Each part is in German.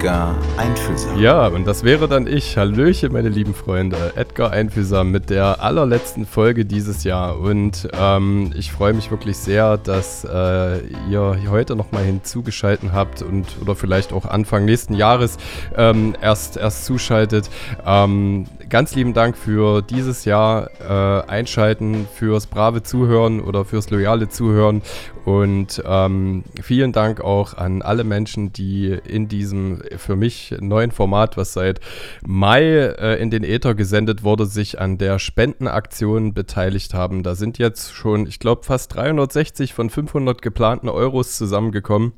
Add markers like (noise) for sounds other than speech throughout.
Edgar Einfühlsam. Ja, und das wäre dann ich. Hallöchen, meine lieben Freunde. Edgar Einfühlsam mit der allerletzten Folge dieses Jahr. Und ähm, ich freue mich wirklich sehr, dass äh, ihr heute nochmal hinzugeschalten habt und oder vielleicht auch Anfang nächsten Jahres ähm, erst, erst zuschaltet. Ähm, ganz lieben Dank für dieses Jahr äh, Einschalten, fürs brave Zuhören oder fürs loyale Zuhören. Und ähm, vielen Dank auch an alle Menschen, die in diesem für mich neuen Format, was seit Mai äh, in den Äther gesendet wurde, sich an der Spendenaktion beteiligt haben. Da sind jetzt schon, ich glaube, fast 360 von 500 geplanten Euros zusammengekommen.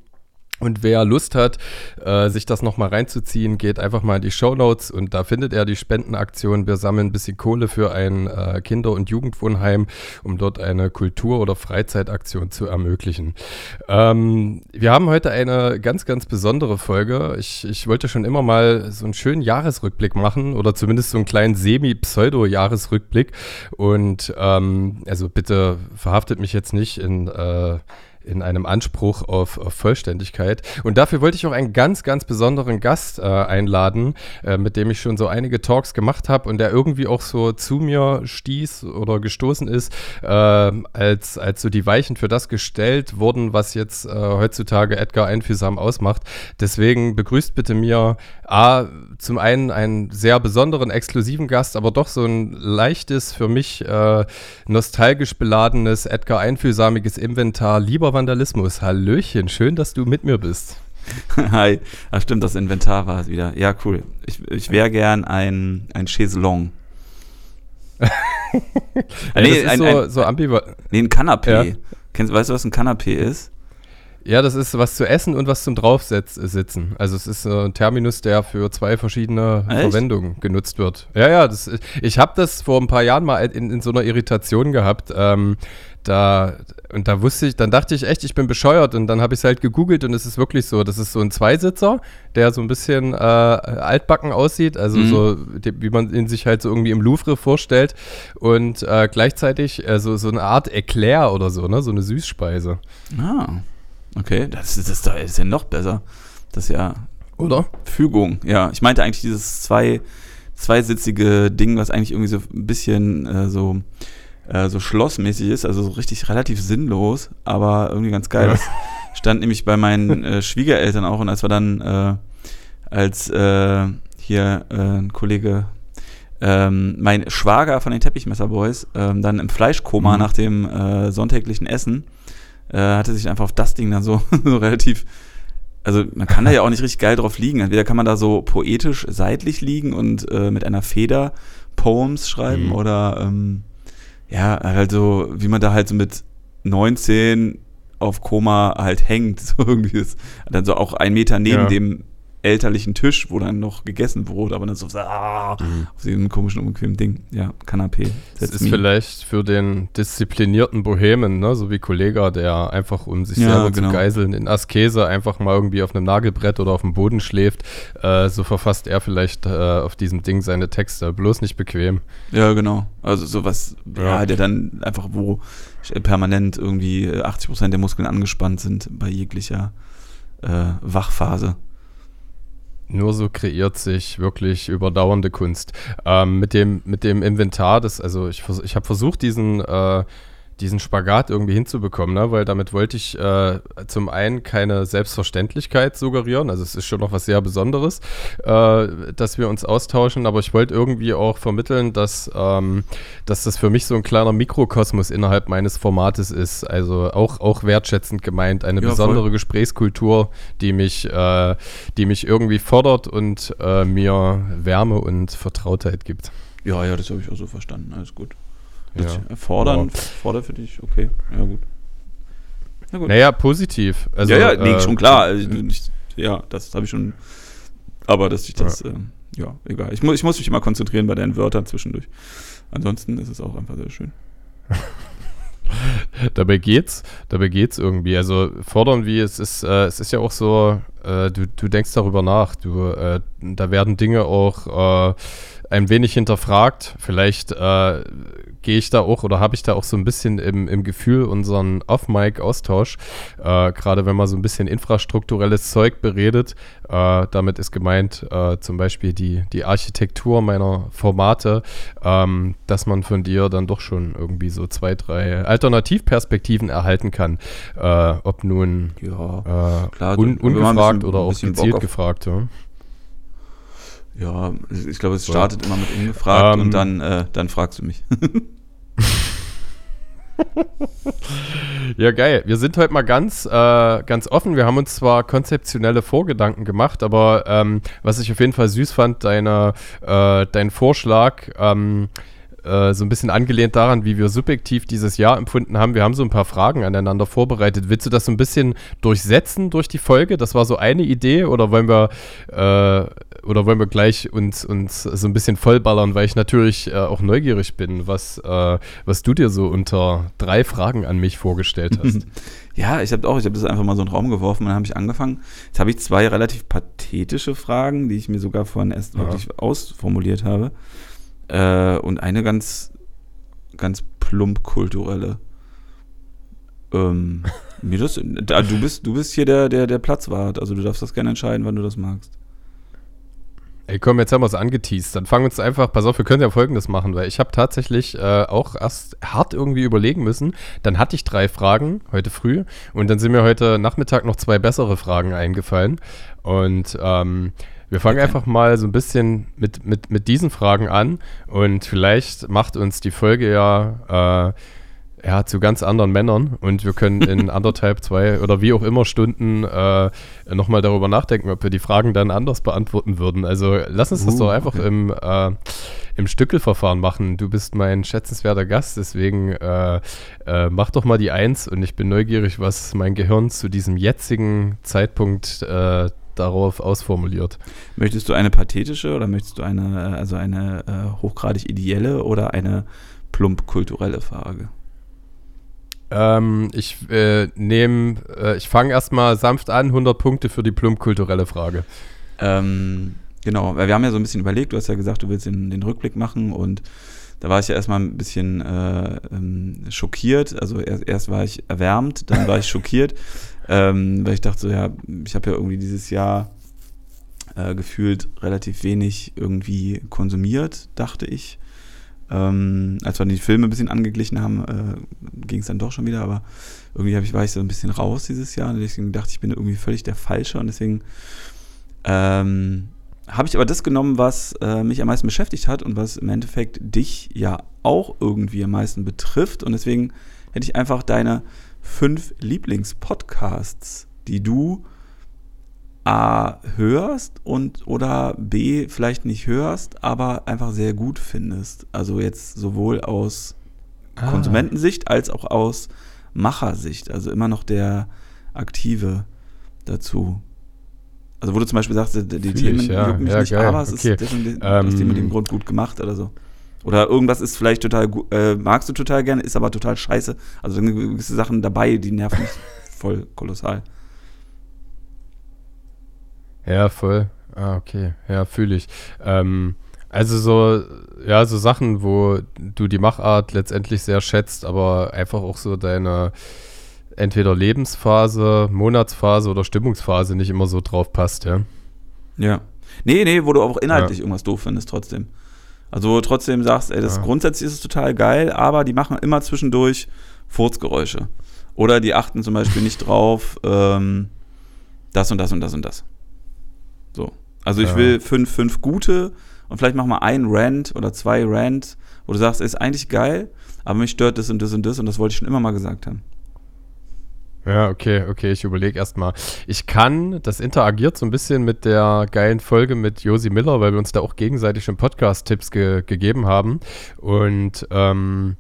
Und wer Lust hat, äh, sich das nochmal reinzuziehen, geht einfach mal in die Show Notes und da findet er die Spendenaktion. Wir sammeln ein bisschen Kohle für ein äh, Kinder- und Jugendwohnheim, um dort eine Kultur- oder Freizeitaktion zu ermöglichen. Ähm, wir haben heute eine ganz, ganz besondere Folge. Ich, ich wollte schon immer mal so einen schönen Jahresrückblick machen oder zumindest so einen kleinen Semi-Pseudo-Jahresrückblick. Und ähm, also bitte verhaftet mich jetzt nicht in äh, in einem Anspruch auf, auf, Vollständigkeit. Und dafür wollte ich auch einen ganz, ganz besonderen Gast äh, einladen, äh, mit dem ich schon so einige Talks gemacht habe und der irgendwie auch so zu mir stieß oder gestoßen ist, äh, als, als so die Weichen für das gestellt wurden, was jetzt äh, heutzutage Edgar Einfühlsam ausmacht. Deswegen begrüßt bitte mir A, zum einen einen sehr besonderen, exklusiven Gast, aber doch so ein leichtes, für mich äh, nostalgisch beladenes, Edgar Einfühlsamiges Inventar. Lieber Vandalismus. Hallöchen, schön, dass du mit mir bist. (laughs) Hi. Ach stimmt, das Inventar war es wieder. Ja, cool. Ich, ich wäre gern ein, ein Chaiselong. ja, (laughs) nee, ein, so, ein, so ambivalent. Nee, ein Kanapé. Ja. Kennst, weißt du, was ein Kanapé ist? Ja, das ist was zu essen und was zum Draufsitzen. Also es ist ein Terminus, der für zwei verschiedene Echt? Verwendungen genutzt wird. Ja, ja, das, ich habe das vor ein paar Jahren mal in, in so einer Irritation gehabt. Ähm, da, und da wusste ich, dann dachte ich echt, ich bin bescheuert und dann habe ich es halt gegoogelt und es ist wirklich so, das ist so ein Zweisitzer, der so ein bisschen äh, altbacken aussieht, also mhm. so, wie man ihn sich halt so irgendwie im Louvre vorstellt und äh, gleichzeitig äh, so, so eine Art Eclair oder so, ne, so eine Süßspeise. Ah, okay, das, das, das ist ja noch besser. Das ist ja oder? Fügung, ja. Ich meinte eigentlich dieses zwei, zweisitzige Ding, was eigentlich irgendwie so ein bisschen äh, so äh, so schlossmäßig ist, also so richtig relativ sinnlos, aber irgendwie ganz geil. Ja. Das stand nämlich bei meinen (laughs) äh, Schwiegereltern auch und als wir dann äh, als äh, hier äh, ein Kollege ähm, mein Schwager von den Teppichmesserboys ähm, dann im Fleischkoma mhm. nach dem äh, sonntäglichen Essen äh, hatte sich einfach auf das Ding dann so, (laughs) so relativ also man kann da ja auch nicht richtig geil drauf liegen. Entweder kann man da so poetisch seitlich liegen und äh, mit einer Feder Poems schreiben mhm. oder ähm, ja, also wie man da halt so mit 19 auf Koma halt hängt, (laughs) so irgendwie ist. Dann so auch ein Meter neben ja. dem elterlichen Tisch, wo dann noch gegessen wurde, aber dann so ah, mhm. auf diesem komischen, unbequemen Ding. Ja, Kanapé. Das ist me. vielleicht für den disziplinierten Bohemen, ne, so wie Kollega, der einfach, um sich ja, selber genau. zu geiseln, in Askese einfach mal irgendwie auf einem Nagelbrett oder auf dem Boden schläft, äh, so verfasst er vielleicht äh, auf diesem Ding seine Texte. Bloß nicht bequem. Ja, genau. Also sowas, ja, ja der dann einfach, wo permanent irgendwie 80% der Muskeln angespannt sind bei jeglicher äh, Wachphase. Nur so kreiert sich wirklich überdauernde Kunst. Ähm, mit, dem, mit dem Inventar, das, also ich, ich habe versucht, diesen, äh, diesen Spagat irgendwie hinzubekommen, ne? weil damit wollte ich äh, zum einen keine Selbstverständlichkeit suggerieren, also es ist schon noch was sehr Besonderes, äh, dass wir uns austauschen, aber ich wollte irgendwie auch vermitteln, dass, ähm, dass das für mich so ein kleiner Mikrokosmos innerhalb meines Formates ist, also auch, auch wertschätzend gemeint, eine ja, besondere voll. Gesprächskultur, die mich, äh, die mich irgendwie fordert und äh, mir Wärme und Vertrautheit gibt. Ja, ja, das habe ich auch so verstanden, alles gut. Ja. Fordern, ja. fordern für dich, okay, ja gut. Na gut. Naja, positiv. Also, ja, ja, nee, äh, schon klar. Also, nicht, ja, das habe ich schon. Aber dass ich das, ja, äh, ja egal. Ich, mu ich muss mich immer konzentrieren bei deinen Wörtern zwischendurch. Ansonsten ist es auch einfach sehr schön. (laughs) dabei geht's, dabei geht's irgendwie. Also fordern wie es ist, äh, es ist ja auch so, äh, du, du denkst darüber nach. Du, äh, da werden Dinge auch äh, ein wenig hinterfragt. Vielleicht äh, gehe ich da auch oder habe ich da auch so ein bisschen im, im Gefühl unseren Off-Mic-Austausch, äh, gerade wenn man so ein bisschen infrastrukturelles Zeug beredet. Äh, damit ist gemeint äh, zum Beispiel die, die Architektur meiner Formate, ähm, dass man von dir dann doch schon irgendwie so zwei, drei Alternativperspektiven erhalten kann. Äh, ob nun ja, klar, un, ungefragt bisschen, oder auch gezielt gefragt. Ja. Ja, ich glaube, es startet immer mit ungefragt ähm, und dann, äh, dann fragst du mich. (laughs) ja, geil. Wir sind heute mal ganz, äh, ganz offen. Wir haben uns zwar konzeptionelle Vorgedanken gemacht, aber ähm, was ich auf jeden Fall süß fand, deine, äh, dein Vorschlag, ähm, äh, so ein bisschen angelehnt daran, wie wir subjektiv dieses Jahr empfunden haben. Wir haben so ein paar Fragen aneinander vorbereitet. Willst du das so ein bisschen durchsetzen durch die Folge? Das war so eine Idee oder wollen wir äh, oder wollen wir gleich uns, uns so ein bisschen vollballern, weil ich natürlich äh, auch neugierig bin, was, äh, was du dir so unter drei Fragen an mich vorgestellt hast. (laughs) Ja, ich habe auch, ich habe das einfach mal so in den Raum geworfen und dann habe ich angefangen. Jetzt habe ich zwei relativ pathetische Fragen, die ich mir sogar vorhin erst ja. wirklich ausformuliert habe. Äh, und eine ganz, ganz plump kulturelle. Ähm, (laughs) mir das, da, du bist, du bist hier der, der, der Platzwart, also du darfst das gerne entscheiden, wann du das magst. Ey, komm, jetzt haben wir es angeteased. Dann fangen wir uns einfach, pass auf, wir können ja folgendes machen, weil ich habe tatsächlich äh, auch erst hart irgendwie überlegen müssen. Dann hatte ich drei Fragen heute früh und dann sind mir heute Nachmittag noch zwei bessere Fragen eingefallen. Und ähm, wir fangen okay. einfach mal so ein bisschen mit, mit, mit diesen Fragen an und vielleicht macht uns die Folge ja äh, ja, zu ganz anderen Männern und wir können in (laughs) anderthalb, zwei oder wie auch immer Stunden äh, nochmal darüber nachdenken, ob wir die Fragen dann anders beantworten würden. Also lass uns uh, das doch einfach okay. im, äh, im Stückelverfahren machen. Du bist mein schätzenswerter Gast, deswegen äh, äh, mach doch mal die Eins und ich bin neugierig, was mein Gehirn zu diesem jetzigen Zeitpunkt äh, darauf ausformuliert. Möchtest du eine pathetische oder möchtest du eine, also eine äh, hochgradig ideelle oder eine plump kulturelle Frage? Ähm, ich äh, nehme, äh, ich fange erstmal sanft an, 100 Punkte für die plump kulturelle Frage. Ähm, genau, wir haben ja so ein bisschen überlegt, du hast ja gesagt, du willst den, den Rückblick machen und da war ich ja erstmal ein bisschen äh, ähm, schockiert. Also erst, erst, war ich erwärmt, dann war ich schockiert, (laughs) ähm, weil ich dachte so, ja, ich habe ja irgendwie dieses Jahr äh, gefühlt relativ wenig irgendwie konsumiert, dachte ich. Ähm, als wir die Filme ein bisschen angeglichen haben, äh, ging es dann doch schon wieder, aber irgendwie ich, war ich so ein bisschen raus dieses Jahr und deswegen dachte ich, ich bin irgendwie völlig der Falsche und deswegen ähm, habe ich aber das genommen, was äh, mich am meisten beschäftigt hat und was im Endeffekt dich ja auch irgendwie am meisten betrifft und deswegen hätte ich einfach deine fünf Lieblingspodcasts, die du A hörst und oder B vielleicht nicht hörst, aber einfach sehr gut findest. Also jetzt sowohl aus ah. Konsumentensicht als auch aus Machersicht. Also immer noch der Aktive dazu. Also wo du zum Beispiel sagst, die Fühl Themen ich, ja. jucken mich ja, nicht, geil. aber es okay. ist das, ähm, das Thema dem Grund gut gemacht oder so. Oder irgendwas ist vielleicht total äh, magst du total gerne, ist aber total scheiße. Also sind gewisse Sachen dabei, die nerven mich (laughs) voll kolossal. Ja, voll. Ah, okay. Ja, fühle ich. Ähm, also so, ja, so Sachen, wo du die Machart letztendlich sehr schätzt, aber einfach auch so deine entweder Lebensphase, Monatsphase oder Stimmungsphase nicht immer so drauf passt, ja. Ja. Nee, nee, wo du auch inhaltlich ja. irgendwas doof findest trotzdem. Also trotzdem sagst, ey, das Ja. grundsätzlich ist es total geil, aber die machen immer zwischendurch Furzgeräusche. Oder die achten zum Beispiel nicht drauf, ähm, das und das und das und das. So. Also ich Ja. will fünf, fünf gute und vielleicht mach mal ein Rant oder zwei Rant, wo du sagst, ist eigentlich geil, aber mich stört das und das und das und das wollte ich schon immer mal gesagt haben. Ja, okay, okay, ich überlege erstmal. Ich kann, das interagiert so ein bisschen mit der geilen Folge mit Josi Miller, weil wir uns da auch gegenseitig schon Podcast-Tipps ge gegeben haben. Und ähm,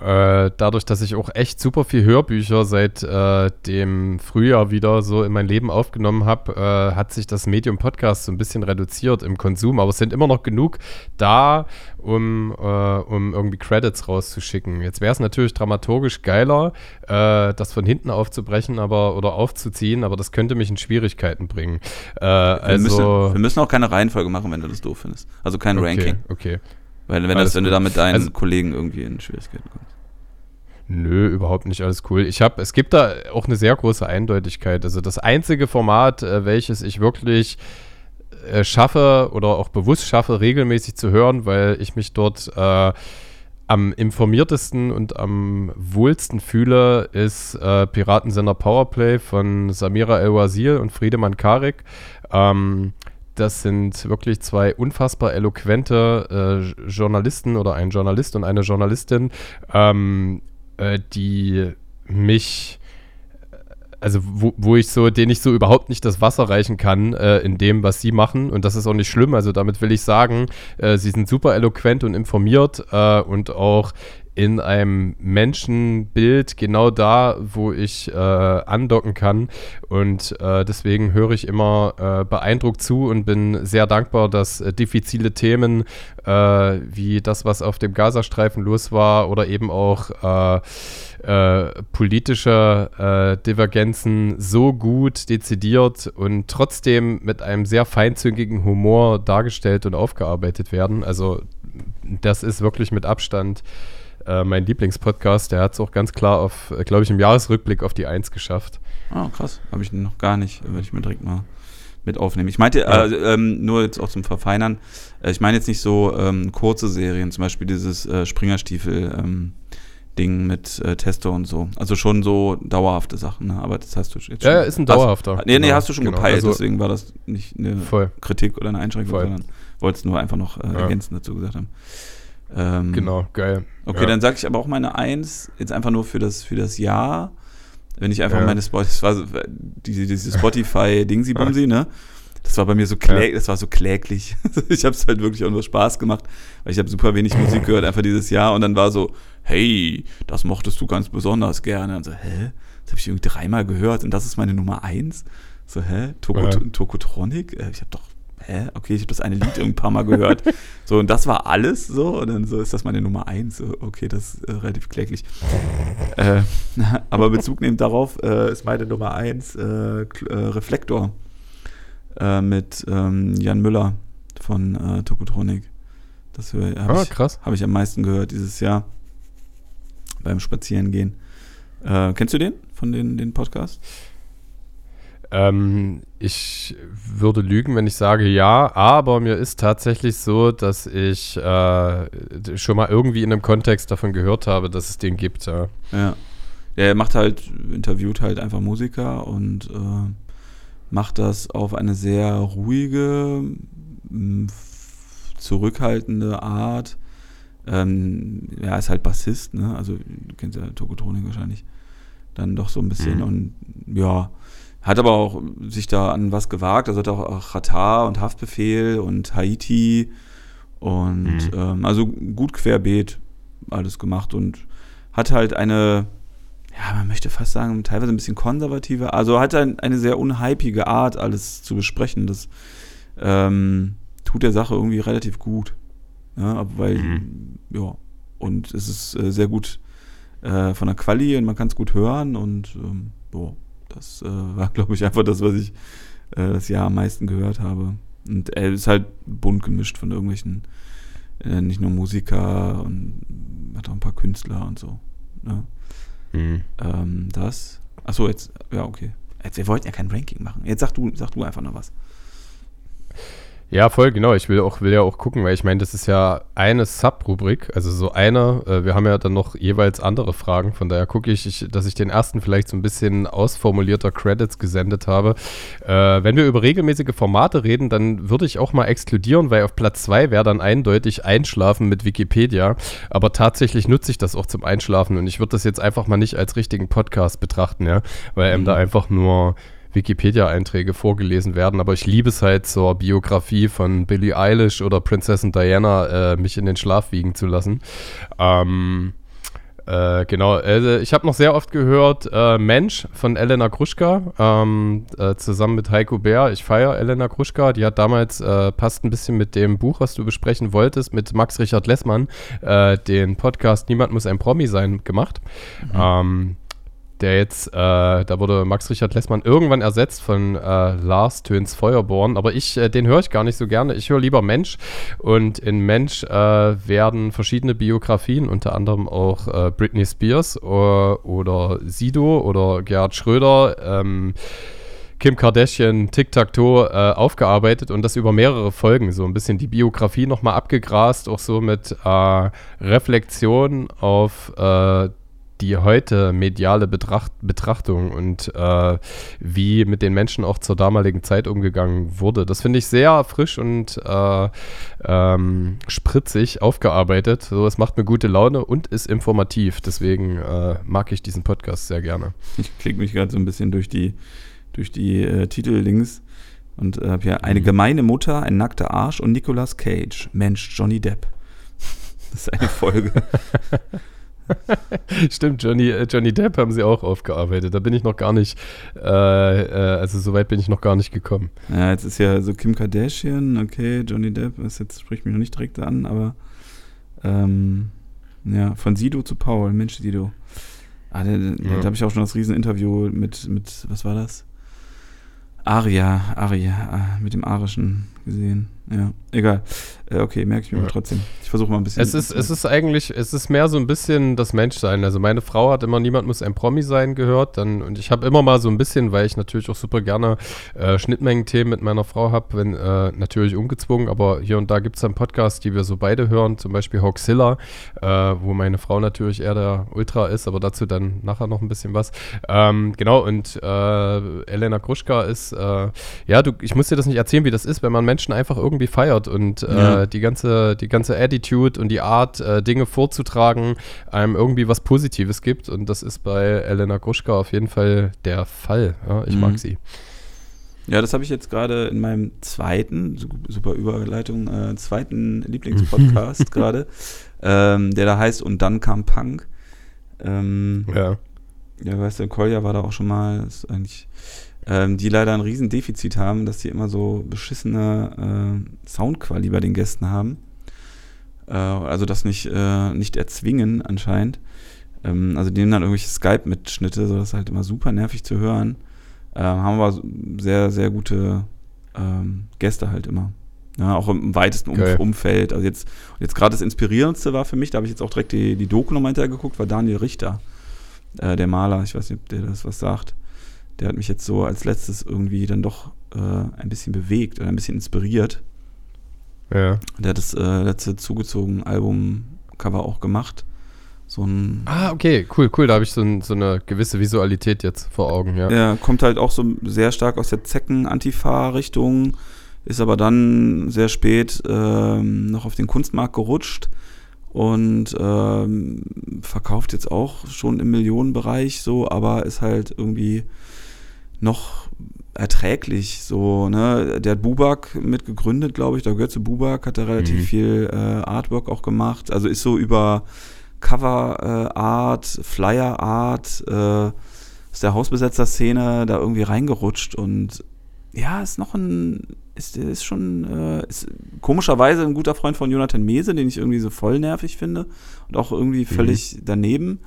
äh, dadurch, dass ich auch echt super viel Hörbücher seit äh, dem Frühjahr wieder so in mein Leben aufgenommen habe, äh, hat sich das Medium Podcast so ein bisschen reduziert im Konsum. Aber es sind immer noch genug da, um, äh, um irgendwie Credits rauszuschicken. Jetzt wäre es natürlich dramaturgisch geiler, äh, das von hinten aufzubrechen aber, oder aufzuziehen, aber das könnte mich in Schwierigkeiten bringen. Wir, also, müssen, wir müssen auch keine Reihenfolge machen, wenn du das doof findest. Also kein okay, Ranking. okay. Weil wenn, das, wenn du gut. da mit deinen Also- Kollegen irgendwie in Schwierigkeiten kommst. Nö, überhaupt nicht alles cool. Ich habe, es gibt da auch eine sehr große Eindeutigkeit. Also das einzige Format, äh, welches ich wirklich äh, schaffe oder auch bewusst schaffe, regelmäßig zu hören, weil ich mich dort äh, am informiertesten und am wohlsten fühle, ist äh, Piratensender Powerplay von Samira El-Wazir und Friedemann Karik. Ähm, das sind wirklich zwei unfassbar eloquente äh, Journalisten oder ein Journalist und eine Journalistin, ähm, äh, die mich, also wo, wo ich so, denen ich so überhaupt nicht das Wasser reichen kann äh, in dem, was sie machen. Und das ist auch nicht schlimm. Also damit will ich sagen, äh, sie sind super eloquent und informiert äh, und auch in einem Menschenbild genau da, wo ich äh, andocken kann. Und äh, deswegen höre ich immer äh, beeindruckt zu und bin sehr dankbar, dass äh, diffizile Themen äh, wie das, was auf dem Gazastreifen los war oder eben auch äh, politische Divergenzen so gut dezidiert und trotzdem mit einem sehr feinzüngigen Humor dargestellt und aufgearbeitet werden. Also das ist wirklich mit Abstand äh, mein Lieblingspodcast. Der hat es auch ganz klar auf, äh, glaube ich, im Jahresrückblick auf die Eins geschafft. Ah, krass. Habe ich noch gar nicht. Werde ich mir direkt mal mit aufnehmen. Ich meinte, Ja. äh, ähm, nur jetzt auch zum Verfeinern, äh, ich meine jetzt nicht so ähm, kurze Serien, zum Beispiel dieses äh, Springerstiefel. Ähm, mit äh, Testo und so. Also schon so dauerhafte Sachen, ne? aber das hast du jetzt schon. Ja, ist ein dauerhafter. Hast, nee, nee, Genau, hast du schon genau. gepeilt, Also- deswegen war das nicht eine Voll, Kritik oder eine Einschränkung, Voll. sondern wollte es nur einfach noch äh, Ja. ergänzend dazu gesagt haben. Ähm, genau, geil. Okay, Ja. dann sage ich aber auch meine Eins, jetzt einfach nur für das, für das Jahr. Wenn ich einfach Ja. meine Spotify, das war so, diese, diese Spotify-Dingsi-Bumsi, (laughs) ne? Das war bei mir so klä das war so kläglich. (laughs) ich habe es halt wirklich auch nur Spaß gemacht, weil ich habe super wenig Musik gehört, einfach dieses Jahr. Und dann war so, hey, das mochtest du ganz besonders gerne. Und so, hä? Das habe ich irgendwie dreimal gehört und das ist meine Nummer eins. So, hä? Toko, Ja. Tokotronic? Äh, Ich habe doch, hä? Okay, ich habe das eine Lied ein paar Mal gehört. (laughs) So, und das war alles so. Und dann so ist das meine Nummer eins. So, okay, das ist äh, relativ kläglich. äh, (laughs) aber Bezug nehmend darauf äh, ist meine Nummer eins äh, äh, Reflektor äh, mit ähm, Jan Müller von äh, Tokotronic. Das habe Ah, ich, hab ich am meisten gehört dieses Jahr beim Spazierengehen. Kennst du den von den, den Podcast? Ähm, ich würde lügen, wenn ich sage ja, aber mir ist tatsächlich so, dass ich äh, schon mal irgendwie in einem Kontext davon gehört habe, dass es den gibt. Ja. Ja. Der macht halt, interviewt halt einfach Musiker und äh, macht das auf eine sehr ruhige, zurückhaltende Art. Ähm, er ist halt Bassist, ne? Also du kennst ja Tokotronik wahrscheinlich. Dann doch so ein bisschen Mhm. und ja, hat aber auch sich da an was gewagt. Also hat auch Qatar und Haftbefehl und Haiti und Mhm. ähm, also gut querbeet alles gemacht und hat halt eine, ja, man möchte fast sagen, teilweise ein bisschen konservative, also hat ein, eine sehr unhypige Art, alles zu besprechen. Das ähm, tut der Sache irgendwie relativ gut. Ja, aber weil, Mhm. ja, und es ist äh, sehr gut äh, von der Quali und man kann es gut hören und ähm, boah, das äh, war, (laughs) glaube ich, einfach das, was ich äh, das Jahr am meisten gehört habe. Und er ist halt bunt gemischt von irgendwelchen, äh, nicht nur Musiker und hat auch ein paar Künstler und so. Ne? Hm. Ähm, das. Achso, jetzt, ja, okay. Jetzt, wir wollten ja kein Ranking machen. Jetzt sag du, sag du einfach noch was. Ja, voll, genau. Ich will auch, will ja auch gucken, weil ich meine, das ist ja eine Sub-Rubrik, also so eine. Äh, wir haben ja dann noch jeweils andere Fragen, von daher gucke ich, ich, dass ich den ersten vielleicht so ein bisschen ausformulierter Credits gesendet habe. Äh, wenn wir über regelmäßige Formate reden, dann würde ich auch mal exkludieren, weil auf Platz 2 wäre dann eindeutig Einschlafen mit Wikipedia. Aber tatsächlich nutze ich das auch zum Einschlafen und ich würde das jetzt einfach mal nicht als richtigen Podcast betrachten, ja, weil einem mhm. da einfach nur Wikipedia-Einträge vorgelesen werden, aber ich liebe es halt zur Biografie von Billie Eilish oder Prinzessin Diana, äh, mich in den Schlaf wiegen zu lassen. Ähm, äh, genau, also ich habe noch sehr oft gehört äh, Mensch von Elena Kruschka, ähm, äh, zusammen mit Heiko Bär. Ich feiere Elena Kruschka, die hat damals, äh, passt ein bisschen mit dem Buch, was du besprechen wolltest, mit Max Richard Lessmann, äh, den Podcast Niemand muss ein Promi sein gemacht. Mhm. Ähm, der jetzt, äh, da wurde Max Richard Lessmann irgendwann ersetzt von äh, Lars Töns Feuerborn, aber ich, äh, den höre ich gar nicht so gerne. Ich höre lieber Mensch. Und in Mensch äh, werden verschiedene Biografien, unter anderem auch äh, Britney Spears oder, oder Sido oder Gerhard Schröder, ähm, Kim Kardashian, Tic-Tac-Toe äh, aufgearbeitet und das über mehrere Folgen, so ein bisschen die Biografie nochmal abgegrast, auch so mit äh, Reflexion auf äh, die heute mediale Betracht Betrachtung und äh, wie mit den Menschen auch zur damaligen Zeit umgegangen wurde. Das finde ich sehr frisch und äh, ähm, spritzig aufgearbeitet. So, es macht mir gute Laune und ist informativ. Deswegen äh, mag ich diesen Podcast sehr gerne. Ich klicke mich gerade so ein bisschen durch die, durch die äh, Titellinks und habe hier eine mhm. gemeine Mutter, ein nackter Arsch und Nicolas Cage. Mensch, Johnny Depp. (laughs) Das ist eine Folge. (laughs) (laughs) Stimmt, Johnny, äh, Johnny Depp haben sie auch aufgearbeitet. Da bin ich noch gar nicht, äh, äh, also so weit bin ich noch gar nicht gekommen. Ja, jetzt ist ja so Kim Kardashian, okay, Johnny Depp, das jetzt spricht mich noch nicht direkt an, aber ähm, ja, von Sido zu Paul, Mensch Sido. Ah, da, ja. da habe ich auch schon das Rieseninterview mit, mit, was war das? Aria, Aria, ah, mit dem Arischen gesehen. Ja, egal. Äh, okay, merke ich mir ja. trotzdem. Ich versuche mal ein bisschen. Es ist, es ist eigentlich, es ist mehr so ein bisschen das Menschsein. Also meine Frau hat immer niemand muss ein Promi sein gehört. Dann, und ich habe immer mal so ein bisschen, weil ich natürlich auch super gerne äh, Schnittmengen-Themen mit meiner Frau habe, wenn äh, natürlich ungezwungen, aber hier und da gibt es dann Podcasts, die wir so beide hören, zum Beispiel Hoxilla, äh, wo meine Frau natürlich eher der Ultra ist, aber dazu dann nachher noch ein bisschen was. Ähm, genau, und äh, Elena Kruschka ist, äh, ja, du, ich muss dir das nicht erzählen, wie das ist, wenn man Menschen einfach irgendwie feiert und äh, ja. die ganze, die ganze Attitude und die Art, äh, Dinge vorzutragen, einem irgendwie was Positives gibt. Und das ist bei Elena Gruschka auf jeden Fall der Fall. Ja, ich mhm. mag sie. Ja, das habe ich jetzt gerade in meinem zweiten, super Überleitung, äh, zweiten Lieblingspodcast (laughs) gerade, ähm, der da heißt Und dann kam Punk. Ähm, ja. Ja, weißt du, Kolja war da auch schon mal, ist eigentlich ähm, die leider ein Riesendefizit haben, dass sie immer so beschissene äh, Soundquali bei den Gästen haben. Äh, also das nicht, äh, nicht erzwingen anscheinend. Ähm, also die nehmen dann irgendwelche Skype-Mitschnitte, so das ist halt immer super nervig zu hören. Ähm, haben aber sehr, sehr gute ähm, Gäste halt immer. Ja, auch im weitesten um Umfeld. Also jetzt, jetzt gerade das Inspirierendste war für mich, da habe ich jetzt auch direkt die, die Doku nochmal hinterher geguckt, war Daniel Richter, äh, der Maler. Ich weiß nicht, ob der das was sagt der hat mich jetzt so als letztes irgendwie dann doch äh, ein bisschen bewegt oder ein bisschen inspiriert. Ja. Der hat das äh, letzte zugezogen Albumcover auch gemacht. So ein ah, okay, cool, cool. Da habe ich so, ein, so, eine gewisse Visualität jetzt vor Augen, ja. Ja, kommt halt auch so sehr stark aus der Zecken-Antifa-Richtung, ist aber dann sehr spät ähm, noch auf den Kunstmarkt gerutscht und ähm, verkauft jetzt auch schon im Millionenbereich so, aber ist halt irgendwie noch erträglich. So, ne? Der hat Bubak mitgegründet, glaube ich. Da gehört zu Bubak, hat er relativ mhm. viel äh, Artwork auch gemacht. Also ist so über Cover äh, Art, Flyer Art, äh, aus der Hausbesetzer-Szene da irgendwie reingerutscht und ja, ist noch ein, ist, ist schon, äh, ist komischerweise ein guter Freund von Jonathan Mese, den ich irgendwie so voll nervig finde und auch irgendwie mhm. völlig mhm. daneben.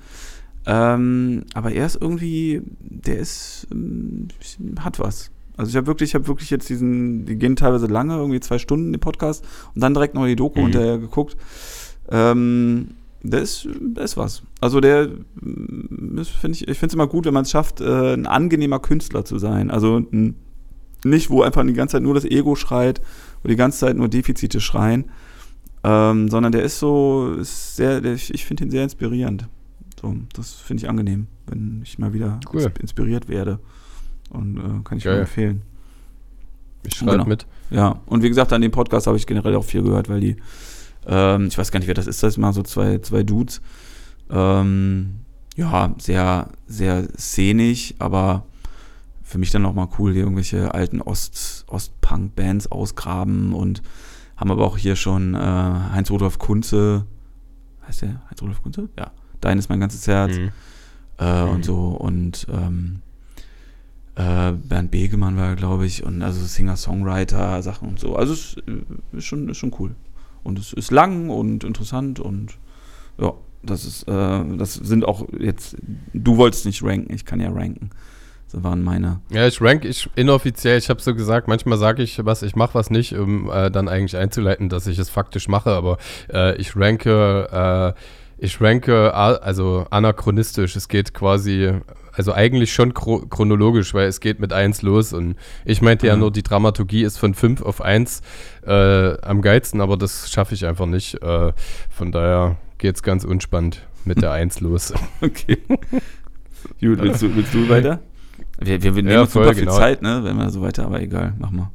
Ähm, aber er ist irgendwie, der ist, ähm, hat was. Also ich habe wirklich, ich habe wirklich jetzt diesen, die gehen teilweise lange, irgendwie zwei Stunden den Podcast und dann direkt noch die Doku mhm. hinterher geguckt. Ähm, der ist, der ist was. Also der, finde ich, ich finde es immer gut, wenn man es schafft, äh, ein angenehmer Künstler zu sein. Also ein nicht, wo einfach die ganze Zeit nur das Ego schreit, wo die ganze Zeit nur Defizite schreien, ähm, sondern der ist so, ist sehr, der, ich finde ihn sehr inspirierend. So, das finde ich angenehm, wenn ich mal wieder Cool. inspiriert werde. Und äh, kann ich Geil. nur empfehlen. Ich schreibe Genau. mit. Ja, und wie gesagt, an dem Podcast habe ich generell auch viel gehört, weil die, ähm, ich weiß gar nicht, wer das ist, das ist mal so zwei, zwei Dudes. Ähm, ja, sehr, sehr szenisch, aber für mich dann nochmal cool, die irgendwelche alten Ost, Ost-Punk-Bands ausgraben und haben aber auch hier schon äh, Heinz-Rudolf Kunze, heißt der Heinz-Rudolf Kunze? Ja, Dein ist mein ganzes Herz Mhm. äh, Mhm. und so und ähm, äh, Bernd Begemann war, glaube ich, und also Singer-Songwriter-Sachen und so. Also es äh, ist schon, ist schon cool. Und es ist lang und interessant und ja, das ist, äh, das sind auch jetzt, du wolltest nicht ranken, ich kann ja ranken. Das waren meine. Ja, ich rank ich inoffiziell, ich habe so gesagt, manchmal sage ich was, ich mache was nicht, um äh, dann eigentlich einzuleiten, dass ich es faktisch mache, aber äh, ich ranke, äh, ich ranke also anachronistisch. Es geht quasi, also eigentlich schon chro chronologisch, weil es geht mit 1 los und ich meinte ja Ja. nur, die Dramaturgie ist von 5 auf 1 äh, am geilsten, aber das schaffe ich einfach nicht. Äh, von daher geht es ganz unspannend mit der 1 los. (laughs) Okay. Gut, willst du, willst du weiter? Wir, wir, wir nehmen Ja, uns voll, super viel genau. Zeit, ne, wenn wir so weiter, aber egal, mach mal.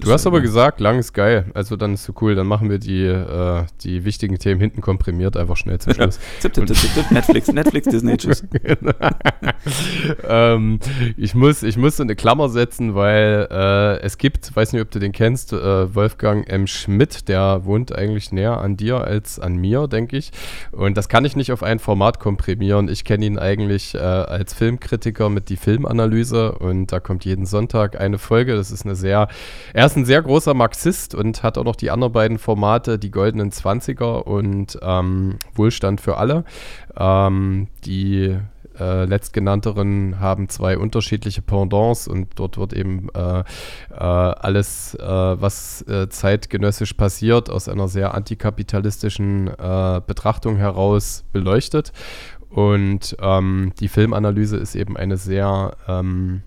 Du hast aber gesagt, lang ist geil. Also dann ist so cool. Dann machen wir die, äh, die wichtigen Themen hinten komprimiert einfach schnell zum Schluss. Tipp, tipp, tipp, tipp, tipp, Netflix, (laughs) Netflix, Disney, tschüss. (laughs) ähm, ich, muss, ich muss so eine Klammer setzen, weil äh, es gibt, weiß nicht, ob du den kennst, äh, Wolfgang M. Schmidt, der wohnt eigentlich näher an dir als an mir, denke ich. Und das kann ich nicht auf ein Format komprimieren. Ich kenne ihn eigentlich äh, als Filmkritiker mit die Filmanalyse und da kommt jeden Sonntag eine Folge. Das ist eine sehr, er ist ein sehr großer Marxist und hat auch noch die anderen beiden Formate, die goldenen 20er und ähm, Wohlstand für alle. Ähm, die äh, letztgenannteren haben zwei unterschiedliche Pendants und dort wird eben äh, äh, alles, äh, was äh, zeitgenössisch passiert, aus einer sehr antikapitalistischen äh, Betrachtung heraus beleuchtet. Und ähm, die Filmanalyse ist eben eine sehr ähm,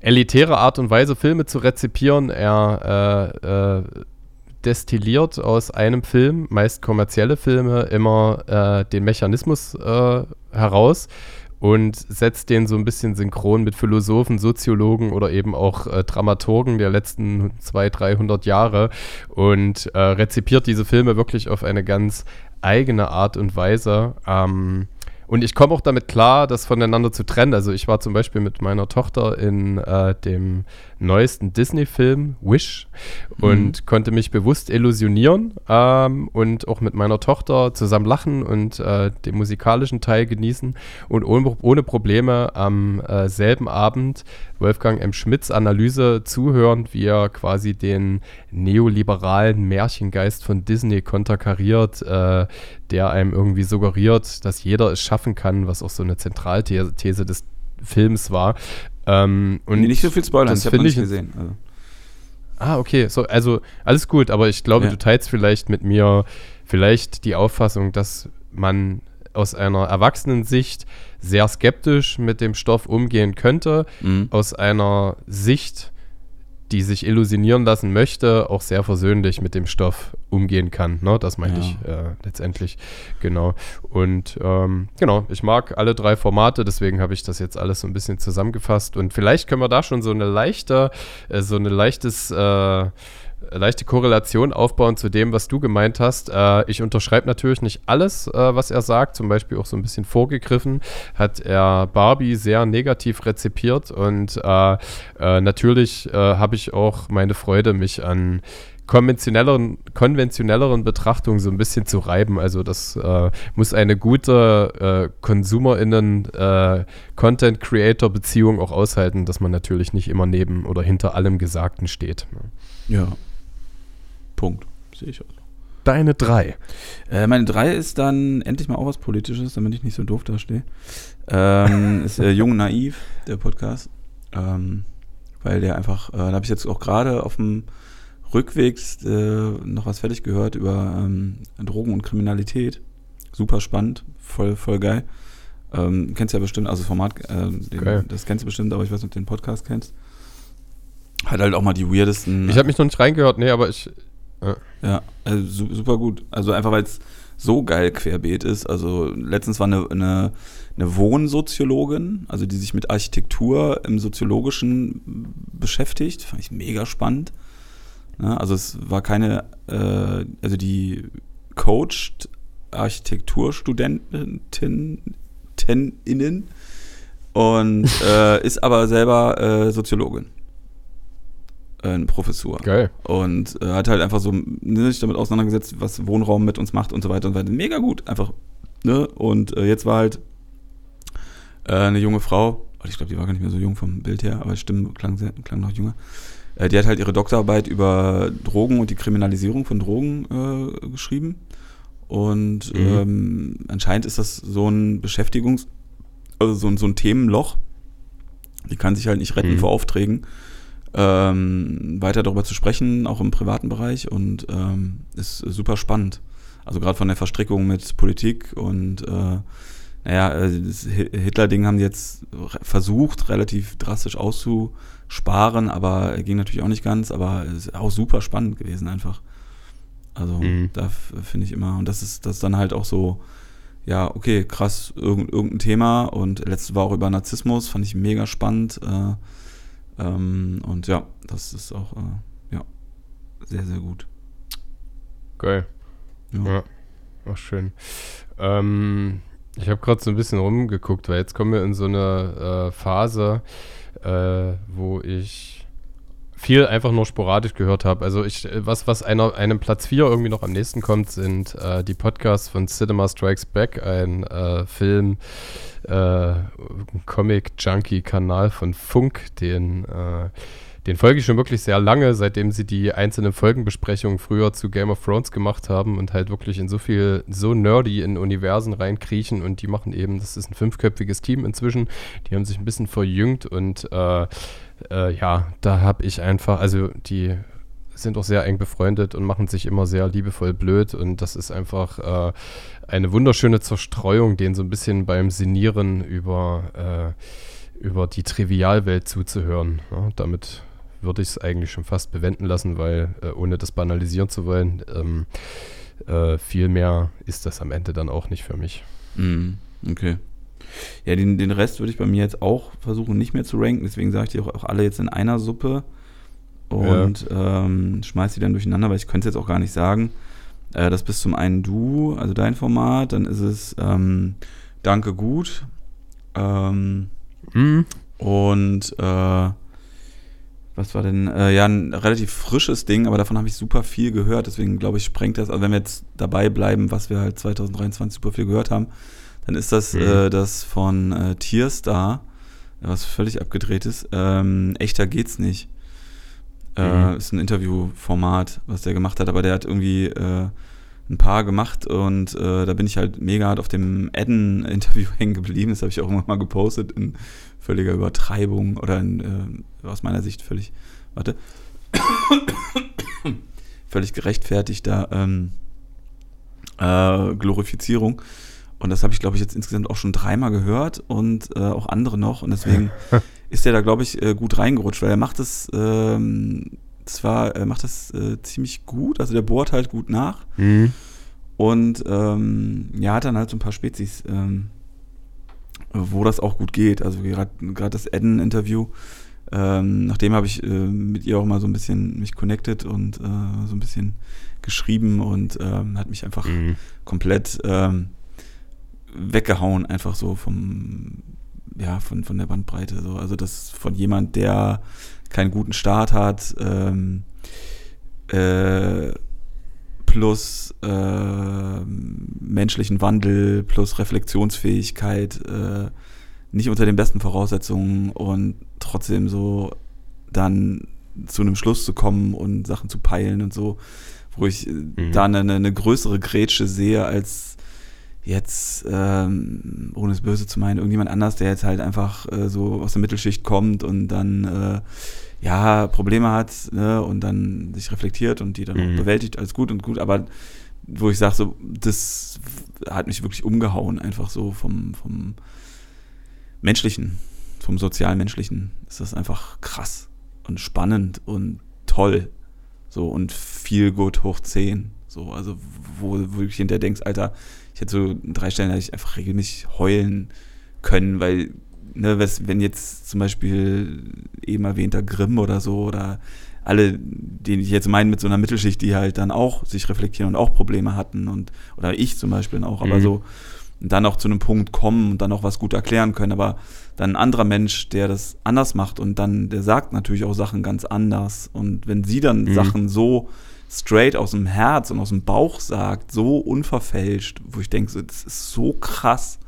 elitäre Art und Weise, Filme zu rezipieren. Er äh, äh, destilliert aus einem Film, meist kommerzielle Filme, immer äh, den Mechanismus äh, heraus und setzt den so ein bisschen synchron mit Philosophen, Soziologen oder eben auch äh, Dramaturgen der letzten 200, 300 Jahre und äh, rezipiert diese Filme wirklich auf eine ganz eigene Art und Weise. Ähm, und ich komme auch damit klar, das voneinander zu trennen. Also ich war zum Beispiel mit meiner Tochter in äh, dem neuesten Disney-Film Wish und konnte mich bewusst illusionieren ähm, und auch mit meiner Tochter zusammen lachen und äh, den musikalischen Teil genießen und ohne, ohne Probleme am äh, selben Abend Wolfgang M. Schmidts Analyse zuhören, wie er quasi den neoliberalen Märchengeist von Disney konterkariert, äh, der einem irgendwie suggeriert, dass jeder es schaffen kann, was auch so eine Zentralthese These des Films war. Ähm, und Und nicht so viel Spoilern, das ich habe finde nicht ich- gesehen. Also. Ah, okay. So, also alles gut, aber ich glaube, Ja. du teilst vielleicht mit mir vielleicht die Auffassung, dass man aus einer Erwachsenensicht sehr skeptisch mit dem Stoff umgehen könnte, Mhm. aus einer Sicht, die sich illusionieren lassen möchte, auch sehr versöhnlich mit dem Stoff umgehen kann. Ne? Das meinte Ja. ich äh, letztendlich. Genau. Und ähm, genau, ich mag alle drei Formate, deswegen habe ich das jetzt alles so ein bisschen zusammengefasst. Und vielleicht können wir da schon so eine leichte, äh, so eine leichtes äh, leichte Korrelation aufbauen zu dem, was du gemeint hast. Äh, ich unterschreibe natürlich nicht alles, äh, was er sagt, zum Beispiel auch so ein bisschen vorgegriffen, hat er Barbie sehr negativ rezipiert und äh, äh, natürlich äh, habe ich auch meine Freude, mich an konventionelleren, konventionelleren Betrachtungen so ein bisschen zu reiben. Also das äh, muss eine gute äh, KonsumerInnen äh, auch aushalten, dass man natürlich nicht immer neben oder hinter allem Gesagten steht. Ja. Punkt. Sehe ich auch. Deine drei. Äh, meine drei ist dann endlich mal auch was Politisches, damit ich nicht so doof dastehe. Ähm, (laughs) ist äh, Jung Naiv, der Podcast. Ähm, weil der einfach, äh, da habe ich jetzt auch gerade auf dem Rückweg äh, noch was fertig gehört über ähm, Drogen und Kriminalität. Super spannend, voll, voll geil. Ähm, kennst ja bestimmt, also das Format, äh, den, das kennst du bestimmt, aber ich weiß nicht, ob du den Podcast kennst. Hat halt auch mal die weirdesten. Ich habe mich noch nicht reingehört, nee, aber ich. Ja, also su- super gut. Also einfach, weil es so geil querbeet ist. Also letztens war eine, eine, eine Wohnsoziologin, also die sich mit Architektur im Soziologischen beschäftigt. Fand ich mega spannend. Ja, also es war keine, äh, also die coacht Architekturstudentinnen und äh, ist aber selber äh, Soziologin. Äh, eine Professur. Geil. Und äh, hat halt einfach so ne, sich damit auseinandergesetzt, was Wohnraum mit uns macht und so weiter und so weiter. Mega gut, einfach. Ne? Und äh, jetzt war halt äh, eine junge Frau, ich glaube, die war gar nicht mehr so jung vom Bild her, aber die Stimme klang, sehr, klang noch jünger. Äh, die hat halt ihre Doktorarbeit über Drogen und die Kriminalisierung von Drogen äh, geschrieben. Und Mhm. ähm, anscheinend ist das so ein Beschäftigungs-, also so, ein- so ein Themenloch. Die kann sich halt nicht retten Mhm. vor Aufträgen ähm, weiter darüber zu sprechen, auch im privaten Bereich und ähm, ist super spannend. Also gerade von der Verstrickung mit Politik und äh, naja, das Hi- Hitler-Ding haben die jetzt versucht, relativ drastisch auszusparen, aber ging natürlich auch nicht ganz, aber es ist auch super spannend gewesen einfach. Also Mhm. da finde ich immer, und das ist das ist dann halt auch so, ja, okay, krass, irgend, irgendein Thema und letztes war auch über Narzissmus, fand ich mega spannend. Äh, ähm, und ja, das ist auch äh, ja, sehr, sehr gut. Geil. Ja. Ja. Ach, schön. Ähm, ich habe gerade so ein bisschen rumgeguckt, weil jetzt kommen wir in so eine äh, Phase, äh, wo ich viel einfach nur sporadisch gehört habe. Also ich, was, was einer, einem Platz 4 irgendwie noch am nächsten kommt, sind äh, die Podcasts von Cinema Strikes Back, ein äh, Film, äh, Comic-Junkie-Kanal von Funk, den äh, den folge ich schon wirklich sehr lange, seitdem sie die einzelnen Folgenbesprechungen früher zu Game of Thrones gemacht haben und halt wirklich in so viel, so nerdy in Universen reinkriechen und die machen eben, das ist ein fünfköpfiges Team inzwischen, die haben sich ein bisschen verjüngt und äh, äh, ja, da habe ich einfach, also die sind auch sehr eng befreundet und machen sich immer sehr liebevoll blöd und das ist einfach äh, eine wunderschöne Zerstreuung, denen so ein bisschen beim Sinieren über, äh, über die Trivialwelt zuzuhören. Ja, damit würde ich es eigentlich schon fast bewenden lassen, weil äh, ohne das banalisieren zu wollen, ähm, äh, viel mehr ist das am Ende dann auch nicht für mich. Mhm, okay. Ja, den, den Rest würde ich bei mir jetzt auch versuchen, nicht mehr zu ranken. Deswegen sage ich die auch, auch alle jetzt in einer Suppe und ähm, schmeiß die dann durcheinander, weil ich könnte es jetzt auch gar nicht sagen. Äh, das bist zum einen du, also dein Format, dann ist es ähm, Danke gut. Ähm, und äh, was war denn? Äh, ja, ein relativ frisches Ding, aber davon habe ich super viel gehört. Deswegen glaube ich, sprengt das. Also wenn wir jetzt dabei bleiben, was wir halt 2023 super viel gehört haben, dann ist das Mhm. äh, das von äh, Tierstar, was völlig abgedreht ist. Ähm, echter geht's nicht. Äh, Mhm. Ist ein Interviewformat, was der gemacht hat, aber der hat irgendwie äh, ein paar gemacht und äh, da bin ich halt mega hart auf dem Adden-Interview (laughs) hängen geblieben. Das habe ich auch immer mal gepostet in völliger Übertreibung oder in, äh, aus meiner Sicht völlig, warte, (coughs) völlig gerechtfertigter ähm, äh, Glorifizierung. Und das habe ich, glaube ich, jetzt insgesamt auch schon dreimal gehört und äh, auch andere noch. Und deswegen (laughs) ist der da, glaube ich, äh, gut reingerutscht, weil er macht das ähm, zwar, er macht das äh, ziemlich gut, also der bohrt halt gut nach. Und ähm, ja, hat dann halt so ein paar Spezies, ähm, wo das auch gut geht. Also gerade gerade das Eden-Interview, ähm, nachdem habe ich äh, mit ihr auch mal so ein bisschen mich connected und äh, so ein bisschen geschrieben und ähm, hat mich einfach Mhm. komplett ähm, weggehauen, einfach so vom, ja, von, von der Bandbreite. So. Also das von jemand, der keinen guten Start hat, ähm, äh, plus äh, menschlichen Wandel, plus Reflexionsfähigkeit, äh, nicht unter den besten Voraussetzungen und trotzdem so dann zu einem Schluss zu kommen und Sachen zu peilen und so, wo ich äh, da eine, eine größere Grätsche sehe als jetzt, ähm, ohne es böse zu meinen, irgendjemand anders, der jetzt halt einfach äh, so aus der Mittelschicht kommt und dann äh, ja Probleme hat ne, und dann sich reflektiert und die dann Mhm. auch bewältigt, alles gut und gut, aber wo ich sage, so, das hat mich wirklich umgehauen, einfach so vom, vom menschlichen, vom sozial-menschlichen ist das einfach krass. und spannend und toll. So und viel gut hoch 10. So, also wo, wo du wirklich hinterher denkst, Alter, ich hätte so drei Stellen hätte ich einfach regelmäßig heulen können, weil, ne, wenn jetzt zum Beispiel eben erwähnter Grimm oder so oder alle, die ich jetzt meine mit so einer Mittelschicht, die halt dann auch sich reflektieren und auch Probleme hatten und oder ich zum Beispiel auch, aber mhm. so dann auch zu einem Punkt kommen und dann auch was gut erklären können, aber dann ein anderer Mensch, der das anders macht und dann, der sagt natürlich auch Sachen ganz anders und wenn sie dann mhm. Sachen so straight aus dem Herz und aus dem Bauch sagt, so unverfälscht, wo ich denke, das ist so krass.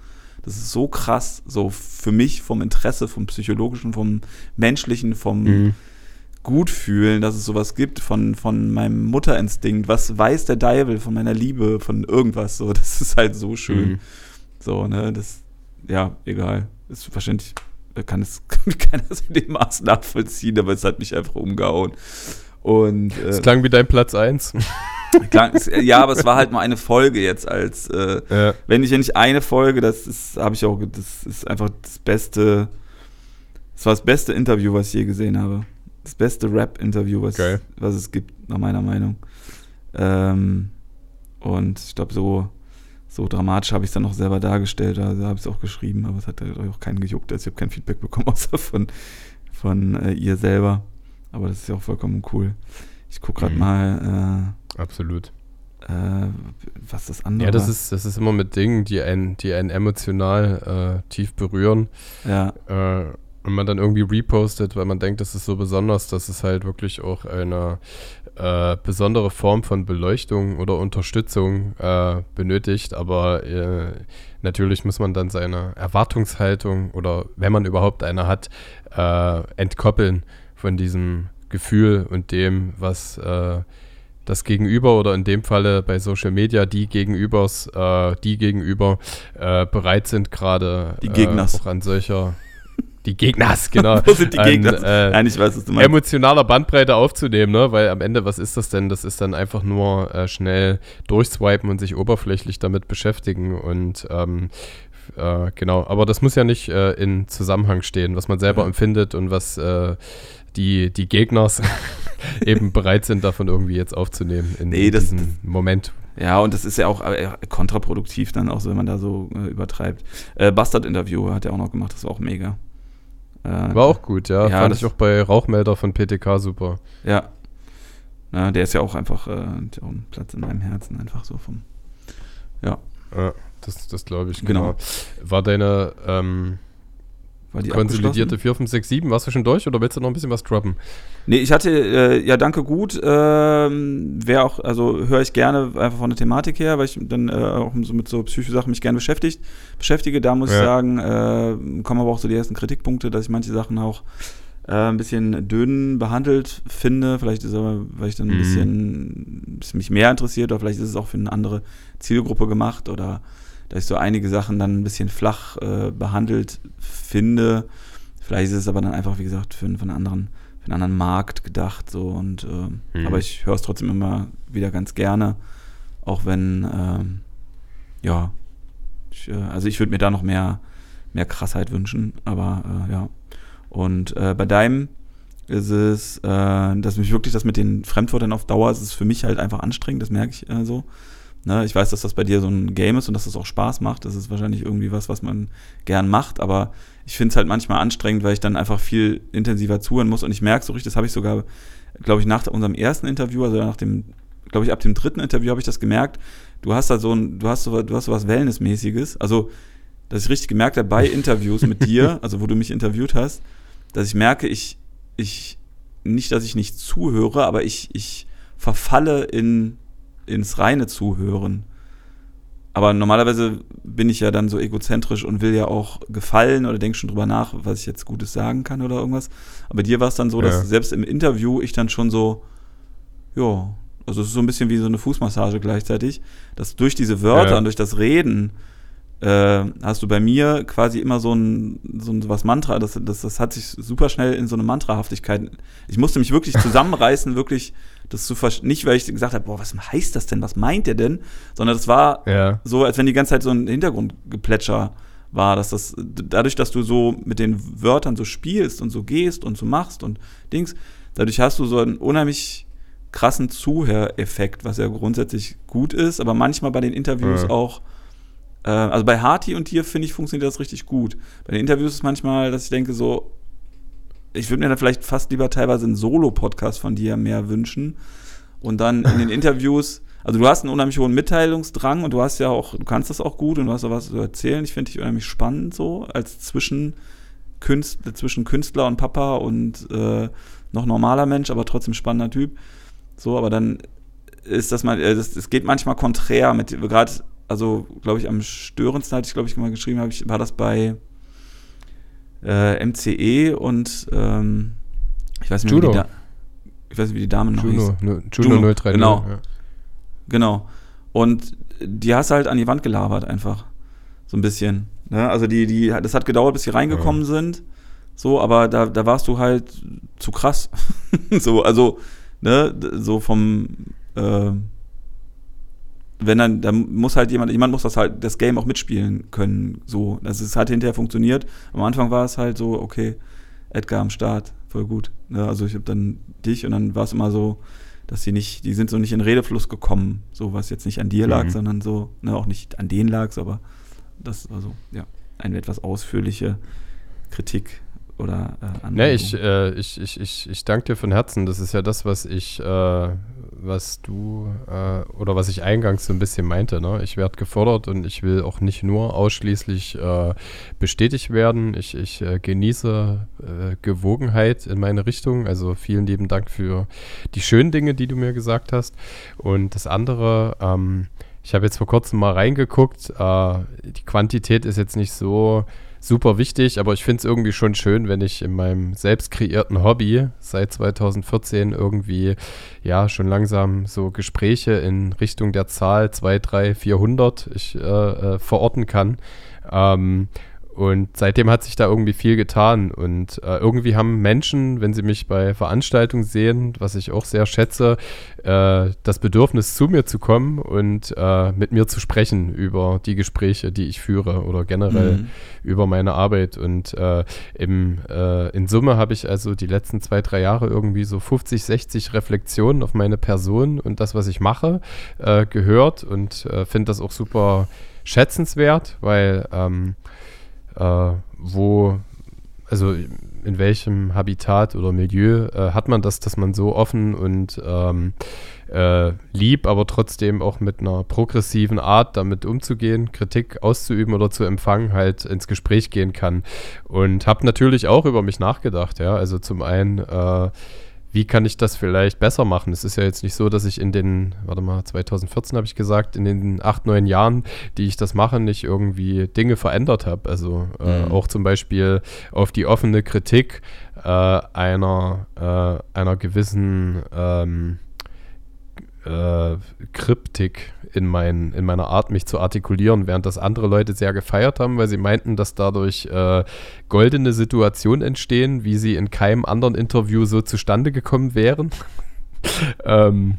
Das ist so krass, so für mich vom Interesse, vom psychologischen, vom menschlichen, vom mhm. Gutfühlen, dass es sowas gibt, von, von meinem Mutterinstinkt. Was weiß der Deibel von meiner Liebe, von irgendwas so. Das ist halt so schön. Mhm. So, ne, das, ja, egal. Ist wahrscheinlich, kann es (laughs) kann keiner so in dem Maß nachvollziehen, aber es hat mich einfach umgehauen. Und, äh, das klang wie dein Platz 1. (laughs) Klang, ja, aber es war halt nur eine Folge jetzt als, äh, ja. wenn ich ja nicht eine Folge, das ist, habe ich auch, das ist einfach das beste, das war das beste Interview, was ich je gesehen habe. Das beste Rap-Interview, was, was es gibt, nach meiner Meinung. Ähm, und ich glaube, so, so dramatisch habe ich es dann auch selber dargestellt, also habe ich es auch geschrieben, aber es hat halt auch keinen gejuckt, also ich habe kein Feedback bekommen, (laughs) außer von, von äh, ihr selber. Aber das ist ja auch vollkommen cool. Ich gucke gerade mhm. mal. Äh, Absolut. Äh, was das andere Ja, das ist, das ist immer mit Dingen, die einen, die einen emotional äh, tief berühren. Ja. Äh, und man dann irgendwie repostet, weil man denkt, das ist so besonders, dass es halt wirklich auch eine äh, besondere Form von Beleuchtung oder Unterstützung äh, benötigt. Aber natürlich muss man dann seine Erwartungshaltung oder wenn man überhaupt eine hat, entkoppeln von diesem Gefühl und dem, was äh, das Gegenüber oder in dem Falle bei Social Media die Gegenübers, äh, die Gegenüber äh, bereit sind, gerade die Gegners. Äh, auch an solcher die Gegners, (laughs) genau. Wo sind die Gegner? Äh, Nein, ich weiß, was du meinst. Emotionaler Bandbreite aufzunehmen, ne? Weil am Ende, was ist das denn? Das ist dann einfach nur äh, schnell durchswipen und sich oberflächlich damit beschäftigen. Und ähm, äh, genau, aber das muss ja nicht äh, in Zusammenhang stehen, was man selber ja. empfindet und was äh, die, die Gegners (laughs) eben bereit sind, davon irgendwie jetzt aufzunehmen in, nee, das, diesem Moment. Ja, und das ist ja auch äh, kontraproduktiv dann auch so, wenn man da so äh, übertreibt. Äh, Bastard-Interview hat er auch noch gemacht, das war auch mega. Äh, war auch gut, ja. ja Fand ich auch bei Rauchmelder von PTK super. Ja. Na, der ist ja auch einfach äh, einen Platz in meinem Herzen, einfach so vom. Ja. Ja, das, das glaube ich. Genau. genau. War deine. Ähm, war die Konsolidierte 4, 5, 6, 7. Warst du schon durch oder willst du noch ein bisschen was droppen? Nee, ich hatte, äh, ja, danke gut. Ähm, Wäre auch, also höre ich gerne einfach von der Thematik her, weil ich dann äh, auch so mit so Psychosachen mich gerne beschäftigt, beschäftige. Da muss ja. ich sagen, äh, kommen aber auch so die ersten Kritikpunkte, dass ich manche Sachen auch äh, ein bisschen dünn behandelt finde. Vielleicht ist aber, weil ich dann ein mhm. bisschen, bisschen mich mehr interessiert oder vielleicht ist es auch für eine andere Zielgruppe gemacht oder dass ich so einige Sachen dann ein bisschen flach äh, behandelt finde. Vielleicht ist es aber dann einfach, wie gesagt, für, für, einen, anderen, für einen anderen Markt gedacht. So und äh, mhm. aber ich höre es trotzdem immer wieder ganz gerne. Auch wenn, äh, ja, ich, äh, also ich würde mir da noch mehr, mehr Krassheit wünschen, aber äh, ja. Und äh, bei deinem ist es, dass mich wirklich das mit den Fremdwörtern auf Dauer ist es für mich halt einfach anstrengend, das merke ich so. Ne, ich weiß, dass das bei dir so ein Game ist und dass das auch Spaß macht. Das ist wahrscheinlich irgendwie was, was man gern macht, aber ich finde es halt manchmal anstrengend, weil ich dann einfach viel intensiver zuhören muss und ich merke so richtig, das habe ich sogar, glaube ich, nach unserem ersten Interview, also nach dem, glaube ich, ab dem dritten Interview habe ich das gemerkt. Du hast da so ein, du hast so, du hast so was Wellnessmäßiges. Also, dass ich richtig gemerkt habe bei Interviews mit dir, (laughs) also wo du mich interviewt hast, dass ich merke, ich, ich, nicht, dass ich nicht zuhöre, aber ich, ich verfalle in ins reine Zuhören. Aber normalerweise bin ich ja dann so egozentrisch und will ja auch gefallen oder denke schon drüber nach, was ich jetzt Gutes sagen kann oder irgendwas. Aber dir war es dann so, dass ja. selbst im Interview ich dann schon so, ja, also es ist so ein bisschen wie so eine Fußmassage gleichzeitig, dass durch diese Wörter ja. und durch das Reden äh, hast du bei mir quasi immer so ein, so ein was Mantra, das, das, das hat sich super schnell in so eine Mantrahaftigkeit. Ich musste mich wirklich (laughs) zusammenreißen, wirklich das zu verstehen. Nicht, weil ich gesagt habe, boah, was heißt das denn? Was meint der denn? Sondern das war ja. so, als wenn die ganze Zeit so ein Hintergrundgeplätscher war, dass das dadurch, dass du so mit den Wörtern so spielst und so gehst und so machst und Dings, dadurch hast du so einen unheimlich krassen Zuhöreffekt, was ja grundsätzlich gut ist, aber manchmal bei den Interviews Ja. auch, äh, also bei Harty und dir, finde ich, funktioniert das richtig gut. Bei den Interviews ist manchmal, dass ich denke so, ich würde mir dann vielleicht fast lieber teilweise einen Solo-Podcast von dir mehr wünschen und dann in den Interviews, also du hast einen unheimlich hohen Mitteilungsdrang und du hast ja auch, du kannst das auch gut und du hast auch was zu erzählen. Ich finde dich unheimlich spannend so als zwischen, Künstler, zwischen Künstler und Papa und äh, noch normaler Mensch, aber trotzdem spannender Typ. So, aber dann ist das mal, äh, das, das geht manchmal konträr mit, gerade, also glaube ich, am störendsten hatte ich, glaube ich, mal geschrieben, habe ich, war das bei äh, MCE und ähm, ich weiß nicht mehr, wie die, da ich weiß nicht, wie die Dame noch hieß. Juno, nu- Juno, Juno 030. genau. Ja. Genau. Und die hast du halt an die Wand gelabert einfach. So ein bisschen. Ne? Also die, die, das hat gedauert, bis sie reingekommen sind. So, aber da, da warst du halt zu krass. (laughs) so, also, ne, so vom, äh, wenn dann, da muss halt jemand, jemand muss das halt, das Game auch mitspielen können. So, das ist, hat hinterher funktioniert. Am Anfang war es halt so, okay, Edgar am Start, voll gut. Ne? Also ich habe dann dich und dann war es immer so, dass sie nicht, die sind so nicht in Redefluss gekommen, so was jetzt nicht an dir lag, Mhm. sondern so, ne, auch nicht an denen lag, aber das war so, ja, eine etwas ausführliche Kritik oder äh, Anregung. Nee, ich, äh, ich, ich, ich, ich danke dir von Herzen. Das ist ja das, was ich, äh, was du äh, oder was ich eingangs so ein bisschen meinte. Ne? Ich werde gefordert und ich will auch nicht nur ausschließlich äh, bestätigt werden. Ich, ich äh, genieße äh, Gewogenheit in meine Richtung. Also vielen lieben Dank für die schönen Dinge, die du mir gesagt hast. Und das andere, ähm, ich habe jetzt vor kurzem mal reingeguckt. Äh, die Quantität ist jetzt nicht so super wichtig, aber ich finde es irgendwie schon schön, wenn ich in meinem selbst kreierten Hobby seit 2014 irgendwie ja schon langsam so Gespräche in Richtung der Zahl 2, 3, 400 ich äh, äh, verorten kann. Ähm, und seitdem hat sich da irgendwie viel getan. Und äh, irgendwie haben Menschen, wenn sie mich bei Veranstaltungen sehen, was ich auch sehr schätze, äh, das Bedürfnis, zu mir zu kommen und äh, mit mir zu sprechen über die Gespräche, die ich führe oder generell Mhm. über meine Arbeit. Und äh, im, äh, in Summe habe ich also die letzten zwei, drei Jahre irgendwie so 50, 60 Reflexionen auf meine Person und das, was ich mache, äh, gehört und finde das auch super schätzenswert, weil ähm, äh, wo, also in welchem Habitat oder Milieu äh, hat man das, dass man so offen und ähm, äh, lieb, aber trotzdem auch mit einer progressiven Art damit umzugehen, Kritik auszuüben oder zu empfangen, halt ins Gespräch gehen kann. Und habe natürlich auch über mich nachgedacht, ja. Also zum einen, äh, wie kann ich das vielleicht besser machen? Es ist ja jetzt nicht so, dass ich in den, warte mal, 2014 habe ich gesagt, in den acht, neun Jahren, die ich das mache, nicht irgendwie Dinge verändert habe. Also äh, Mhm. auch zum Beispiel auf die offene Kritik äh, einer, äh, einer gewissen ähm, äh, Kryptik in, mein, in meiner Art, mich zu artikulieren, während das andere Leute sehr gefeiert haben, weil sie meinten, dass dadurch äh, goldene Situationen entstehen, wie sie in keinem anderen Interview so zustande gekommen wären. (laughs) ähm,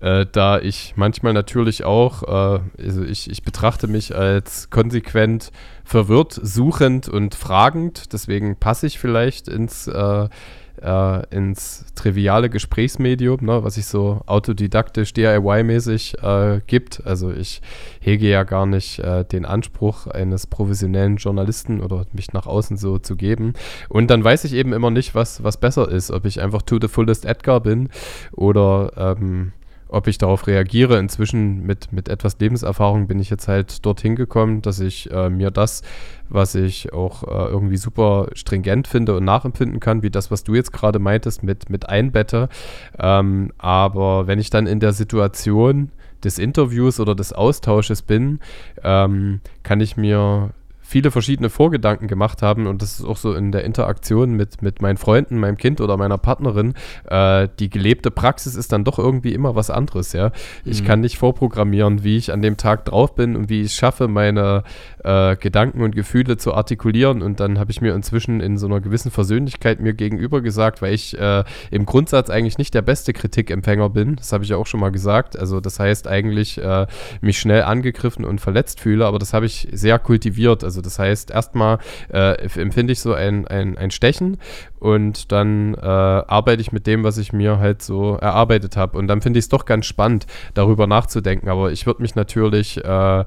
äh, da ich manchmal natürlich auch, äh, also ich, ich betrachte mich als konsequent verwirrt, suchend und fragend, deswegen passe ich vielleicht ins, äh, äh, ins triviale Gesprächsmedium, ne, was sich so autodidaktisch, DIY-mäßig äh, gibt. Also ich hege ja gar nicht äh, den Anspruch eines professionellen Journalisten oder mich nach außen so zu geben. Und dann weiß ich eben immer nicht, was, was besser ist, ob ich einfach to the fullest Edgar bin oder ähm, ob ich darauf reagiere. Inzwischen mit, mit etwas Lebenserfahrung bin ich jetzt halt dorthin gekommen, dass ich äh, mir das, was ich auch äh, irgendwie super stringent finde und nachempfinden kann, wie das, was du jetzt gerade meintest, mit, mit einbette. Ähm, aber wenn ich dann in der Situation des Interviews oder des Austausches bin, ähm, kann ich mir viele verschiedene Vorgedanken gemacht haben und das ist auch so in der Interaktion mit, mit meinen Freunden, meinem Kind oder meiner Partnerin, äh, die gelebte Praxis ist dann doch irgendwie immer was anderes, ja. Ich Mhm. kann nicht vorprogrammieren, wie ich an dem Tag drauf bin und wie ich es schaffe, meine äh, Gedanken und Gefühle zu artikulieren und dann habe ich mir inzwischen in so einer gewissen Versöhnlichkeit mir gegenüber gesagt, weil ich äh, im Grundsatz eigentlich nicht der beste Kritikempfänger bin, das habe ich ja auch schon mal gesagt, also das heißt eigentlich äh, mich schnell angegriffen und verletzt fühle, aber das habe ich sehr kultiviert, also Also das heißt, erstmal äh, empfinde ich so ein, ein, ein Stechen und dann äh, arbeite ich mit dem, was ich mir halt so erarbeitet habe. Und dann finde ich es doch ganz spannend, darüber nachzudenken. Aber ich würde mich natürlich äh,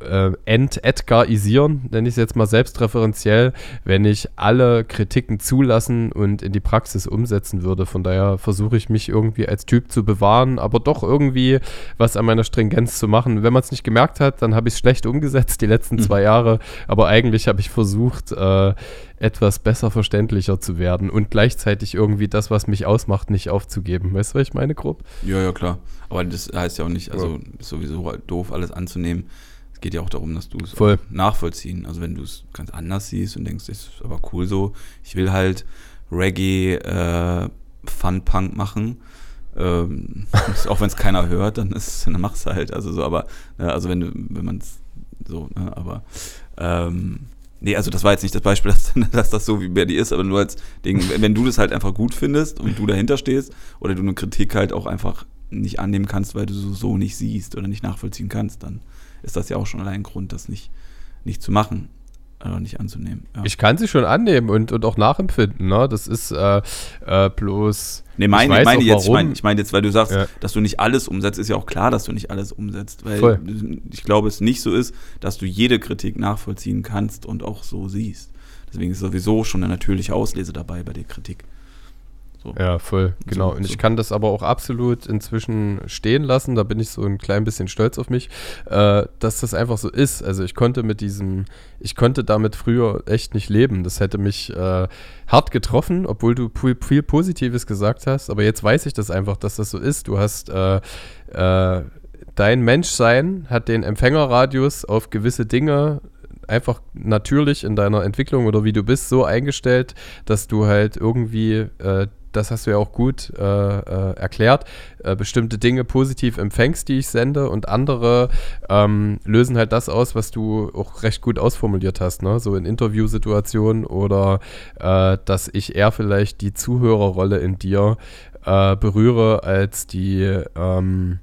äh, ent-Edgarisieren, nenne ich es jetzt mal selbstreferenziell, wenn ich alle Kritiken zulassen und in die Praxis umsetzen würde. Von daher versuche ich mich irgendwie als Typ zu bewahren, aber doch irgendwie was an meiner Stringenz zu machen. Wenn man es nicht gemerkt hat, dann habe ich es schlecht umgesetzt die letzten mhm. zwei Jahre, aber eigentlich habe ich versucht, äh, etwas besser verständlicher zu werden und gleichzeitig irgendwie das, was mich ausmacht, nicht aufzugeben. Weißt du, was ich meine, grob? Ja, ja, klar. Aber das heißt ja auch nicht, also ist sowieso doof, alles anzunehmen es geht ja auch darum, dass du es nachvollziehen. Also wenn du es ganz anders siehst und denkst, das ist aber cool so, ich will halt Reggae äh, Fun Punk machen. Ähm, (laughs) auch wenn es keiner hört, dann ist (laughs) dann mach's halt. Also so, aber ja, also wenn du, wenn man es so, ne, aber ähm, nee, also das war jetzt nicht das Beispiel, (laughs) dass, dass das so wie bei dir ist, aber nur als Ding, wenn du das halt einfach gut findest und du dahinter stehst oder du eine Kritik halt auch einfach nicht annehmen kannst, weil du so, so nicht siehst oder nicht nachvollziehen kannst, dann ist das ja auch schon allein ein Grund, das nicht, nicht zu machen oder nicht anzunehmen. Ja. Ich kann sie schon annehmen und, und auch nachempfinden. Ne? Das ist äh, äh, bloß. Nee, meine, ich meine jetzt, ich meine ich mein jetzt, weil du sagst, ja. dass du nicht alles umsetzt, ist ja auch klar, dass du nicht alles umsetzt. Weil Voll. ich glaube, es nicht so ist, dass du jede Kritik nachvollziehen kannst und auch so siehst. Deswegen ist sowieso schon eine natürliche Auslese dabei bei der Kritik. So. Ja, voll, genau. So, und ich kann das aber auch absolut inzwischen stehen lassen. Da bin ich so ein klein bisschen stolz auf mich, äh, dass das einfach so ist. Also ich konnte mit diesem, ich konnte damit früher echt nicht leben. Das hätte mich äh, hart getroffen, obwohl du viel Positives gesagt hast. Aber jetzt weiß ich das einfach, dass das so ist. Du hast äh, äh dein Menschsein hat den Empfängerradius auf gewisse Dinge einfach natürlich in deiner Entwicklung oder wie du bist so eingestellt, dass du halt irgendwie äh, das hast du ja auch gut äh, äh, erklärt, äh, bestimmte Dinge positiv empfängst, die ich sende und andere ähm, lösen halt das aus, was du auch recht gut ausformuliert hast, ne? so in Interviewsituationen oder äh, dass ich eher vielleicht die Zuhörerrolle in dir äh, berühre als die ähm,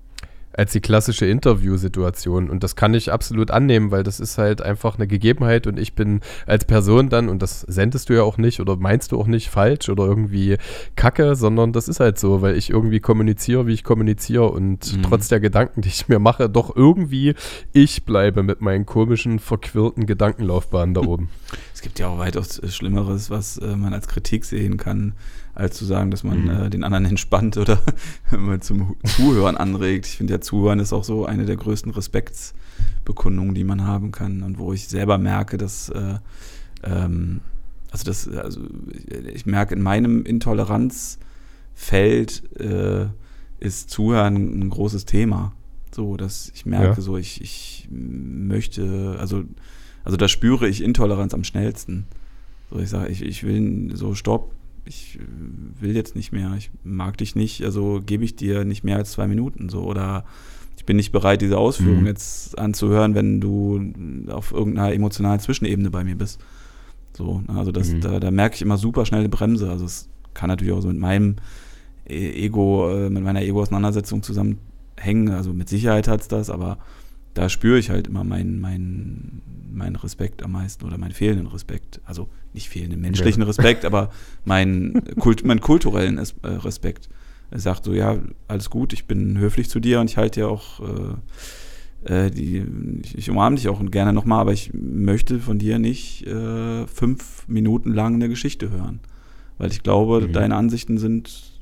als die klassische Interviewsituation. Und das kann ich absolut annehmen, weil das ist halt einfach eine Gegebenheit und ich bin als Person dann, und das sendest du ja auch nicht oder meinst du auch nicht falsch oder irgendwie kacke, sondern das ist halt so, weil ich irgendwie kommuniziere, wie ich kommuniziere und mhm. trotz der Gedanken, die ich mir mache, doch irgendwie ich bleibe mit meinen komischen, verquirlten Gedankenlaufbahnen da (laughs) oben. Es gibt ja auch weitaus Schlimmeres, was äh, man als Kritik sehen kann als zu sagen, dass man mhm. äh, den anderen (laughs) entspannt oder (laughs) zum Zuhören anregt. Ich finde ja, Zuhören ist auch so eine der größten Respektsbekundungen, die man haben kann und wo ich selber merke, dass äh, ähm, also das, also ich merke in meinem Intoleranzfeld äh, ist Zuhören ein großes Thema. So, dass ich merke, ja. so ich, ich möchte, also, also da spüre ich Intoleranz am schnellsten. So, ich sage, ich, ich will so Stopp, ich äh, will jetzt nicht mehr, ich mag dich nicht, also gebe ich dir nicht mehr als zwei Minuten so oder ich bin nicht bereit, diese Ausführung mhm. jetzt anzuhören, wenn du auf irgendeiner emotionalen Zwischenebene bei mir bist. So, ne, also das, mhm. da, da merke ich immer super schnell eine Bremse. Also es kann natürlich auch so mit meinem e-, Ego, äh, mit meiner Ego-Auseinandersetzung zusammenhängen. Also mit Sicherheit hat es das, aber da spüre ich halt immer meinen mein, mein Respekt am meisten oder meinen fehlenden Respekt. Also nicht fehlenden menschlichen ja. Respekt, aber (laughs) meinen, Kult, meinen kulturellen äh, Respekt. Er sagt so, ja, alles gut, ich bin höflich zu dir und ich halte dir auch, äh, äh, die, ich, ich, umarme dich auch gerne nochmal, aber ich möchte von dir nicht äh, fünf Minuten lang eine Geschichte hören. Weil ich glaube, mhm. deine Ansichten sind,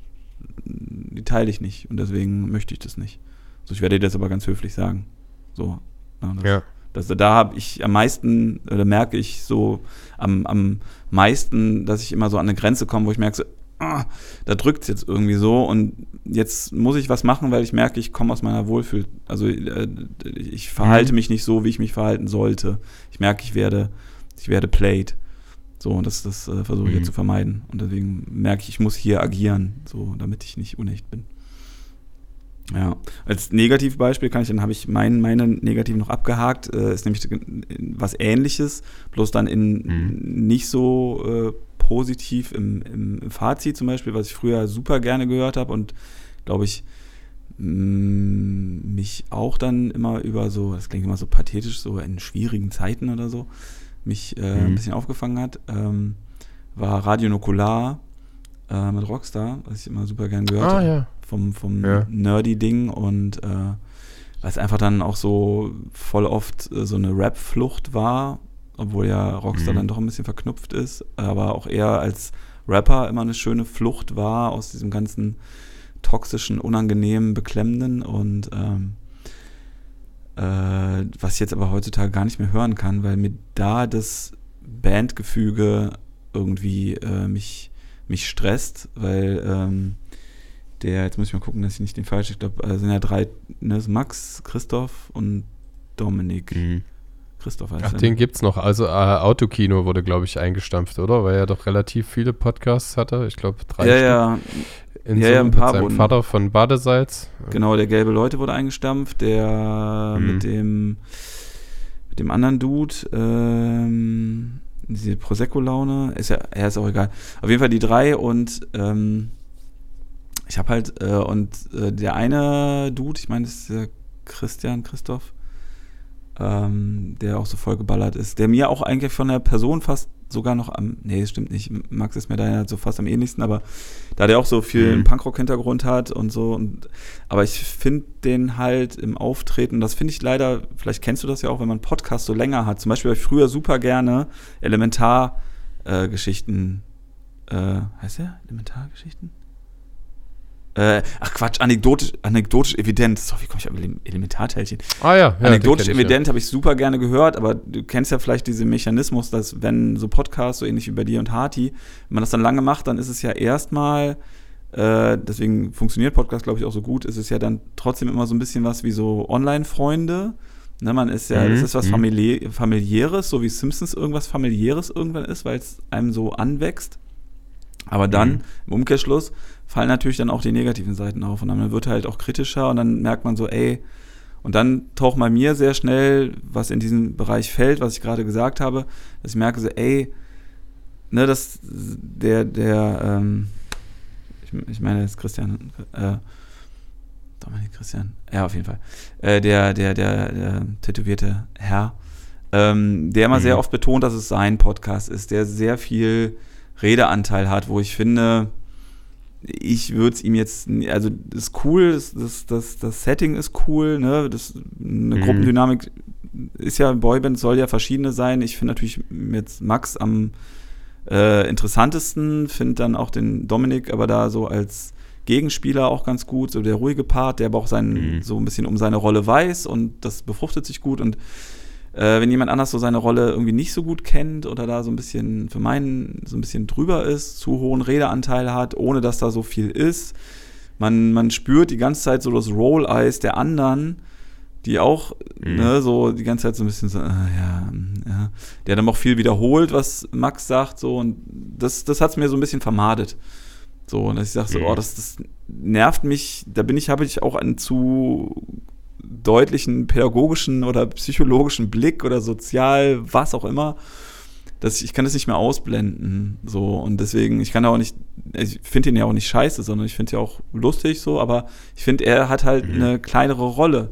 die teile ich nicht und deswegen möchte ich das nicht. So, ich werde dir das aber ganz höflich sagen. So. Na, das, ja. Das, da habe ich am meisten, oder merke ich so am, am meisten, dass ich immer so an eine Grenze komme, wo ich merke, so, ah, da drückt es jetzt irgendwie so und jetzt muss ich was machen, weil ich merke, ich komme aus meiner Wohlfühl. Also äh, ich verhalte mhm. mich nicht so, wie ich mich verhalten sollte. Ich merke, ich werde, ich werde played. So, und das, das äh, versuche ich mhm. jetzt zu vermeiden. Und deswegen merke ich, ich muss hier agieren, so, damit ich nicht unecht bin. Ja, als Negativbeispiel kann ich, dann habe ich meinen meine Negativ noch abgehakt, äh, ist nämlich was ähnliches, bloß dann in mhm. nicht so äh, positiv im, im, Fazit zum Beispiel, was ich früher super gerne gehört habe und glaube ich mm, mich auch dann immer über so, das klingt immer so pathetisch, so in schwierigen Zeiten oder so, mich äh, Mhm. ein bisschen aufgefangen hat, ähm, war Radio Nukular äh, mit Rockstar, was ich immer super gern gehört Ah, habe ja. vom, vom Ja. Nerdy-Ding und äh, weil es einfach dann auch so voll oft äh, so eine Rap-Flucht war, obwohl ja Rockstar Mhm. dann doch ein bisschen verknüpft ist, aber auch eher als Rapper immer eine schöne Flucht war aus diesem ganzen toxischen, unangenehmen, beklemmenden und ähm, äh, was ich jetzt aber heutzutage gar nicht mehr hören kann, weil mir da das Bandgefüge irgendwie äh, mich, mich stresst, weil ähm, der, jetzt muss ich mal gucken, dass ich nicht den falschen, ich glaube, äh, sind ja drei, ne, ist Max, Christoph und Dominik. Mhm. Christoph heißt Ach, er, den ne? gibt's noch. Also äh, Autokino wurde, glaube ich, eingestampft, oder? Weil er doch relativ viele Podcasts hatte. Ich glaube, drei Ja, Stück ja, in ja, Summe ja, ein mit paar seinem wurden- Vater von Badesalz. genau, der gelbe Leute wurde eingestampft, der Mhm. mit dem mit dem anderen Dude, ähm, diese Prosecco-Laune, ist ja, er ist auch egal. Auf jeden Fall die drei und ähm, ich habe halt, äh, und äh, der eine Dude, ich meine, das ist der Christian, Christoph, ähm, der auch so voll geballert ist, der mir auch eigentlich von der Person fast sogar noch am, nee, das stimmt nicht, Max ist mir da ja so fast am ähnlichsten, aber da der auch so viel Mhm. Punkrock-Hintergrund hat und so, und, aber ich finde den halt im Auftreten, das finde ich leider, vielleicht kennst du das ja auch, wenn man Podcast so länger hat, zum Beispiel habe ich früher super gerne Elementar-Geschichten, äh, heißt der? Elementargeschichten? Äh, ach Quatsch, anekdotisch, anekdotisch evident. So, wie komme ich auf Ele- Elementarteilchen? Ah ja, ja Anekdotisch evident habe ich super gerne gehört, aber du kennst ja vielleicht diesen Mechanismus, dass wenn so Podcasts, so ähnlich wie bei dir und Harti, wenn man das dann lange macht, dann ist es ja erstmal, äh, deswegen funktioniert Podcast, glaube ich, auch so gut, ist es ja dann trotzdem immer so ein bisschen was wie so Online-Freunde. Ne, man ist ja, Mhm, das ist was mhm. Familiä familiäres, so wie Simpsons irgendwas familiäres irgendwann ist, weil es einem so anwächst. Aber dann, Mhm. im Umkehrschluss, fallen natürlich dann auch die negativen Seiten auf und dann wird halt auch kritischer und dann merkt man so, ey, und dann taucht bei mir sehr schnell, was in diesen Bereich fällt, was ich gerade gesagt habe, dass ich merke so, ey, ne, das, der, der, ähm, ich, ich meine jetzt Christian, äh, Dominik Christian, ja, auf jeden Fall, äh, der, der, der, der tätowierte Herr, ähm, der immer Mhm. sehr oft betont, dass es sein Podcast ist, der sehr viel Redeanteil hat, wo ich finde, ich würde es ihm jetzt, also das ist cool, das, das, das, das Setting ist cool, ne? Das, eine Mhm. Gruppendynamik ist ja, Boyband soll ja verschiedene sein. Ich finde natürlich jetzt Max am äh, interessantesten, finde dann auch den Dominik aber da so als Gegenspieler auch ganz gut, so der ruhige Part, der aber auch sein, Mhm. so ein bisschen um seine Rolle weiß und das befruchtet sich gut und äh, wenn jemand anders so seine Rolle irgendwie nicht so gut kennt oder da so ein bisschen für meinen so ein bisschen drüber ist, zu hohen Redeanteil hat, ohne dass da so viel ist. Man, man spürt die ganze Zeit so das Roll-Eyes der anderen, die auch Mhm. ne, so die ganze Zeit so ein bisschen so, äh, ja, ja, der dann auch viel wiederholt, was Max sagt, so und das, das hat es mir so ein bisschen vermadet. So, und dass ich sage so, Mhm. oh, das, das nervt mich, da bin ich, habe ich auch einen zu deutlichen pädagogischen oder psychologischen Blick oder sozial, was auch immer, dass ich, ich kann das nicht mehr ausblenden. So, und deswegen, ich kann auch nicht, ich finde ihn ja auch nicht scheiße, sondern ich finde ihn ja auch lustig so, aber ich finde, er hat halt Mhm. eine kleinere Rolle.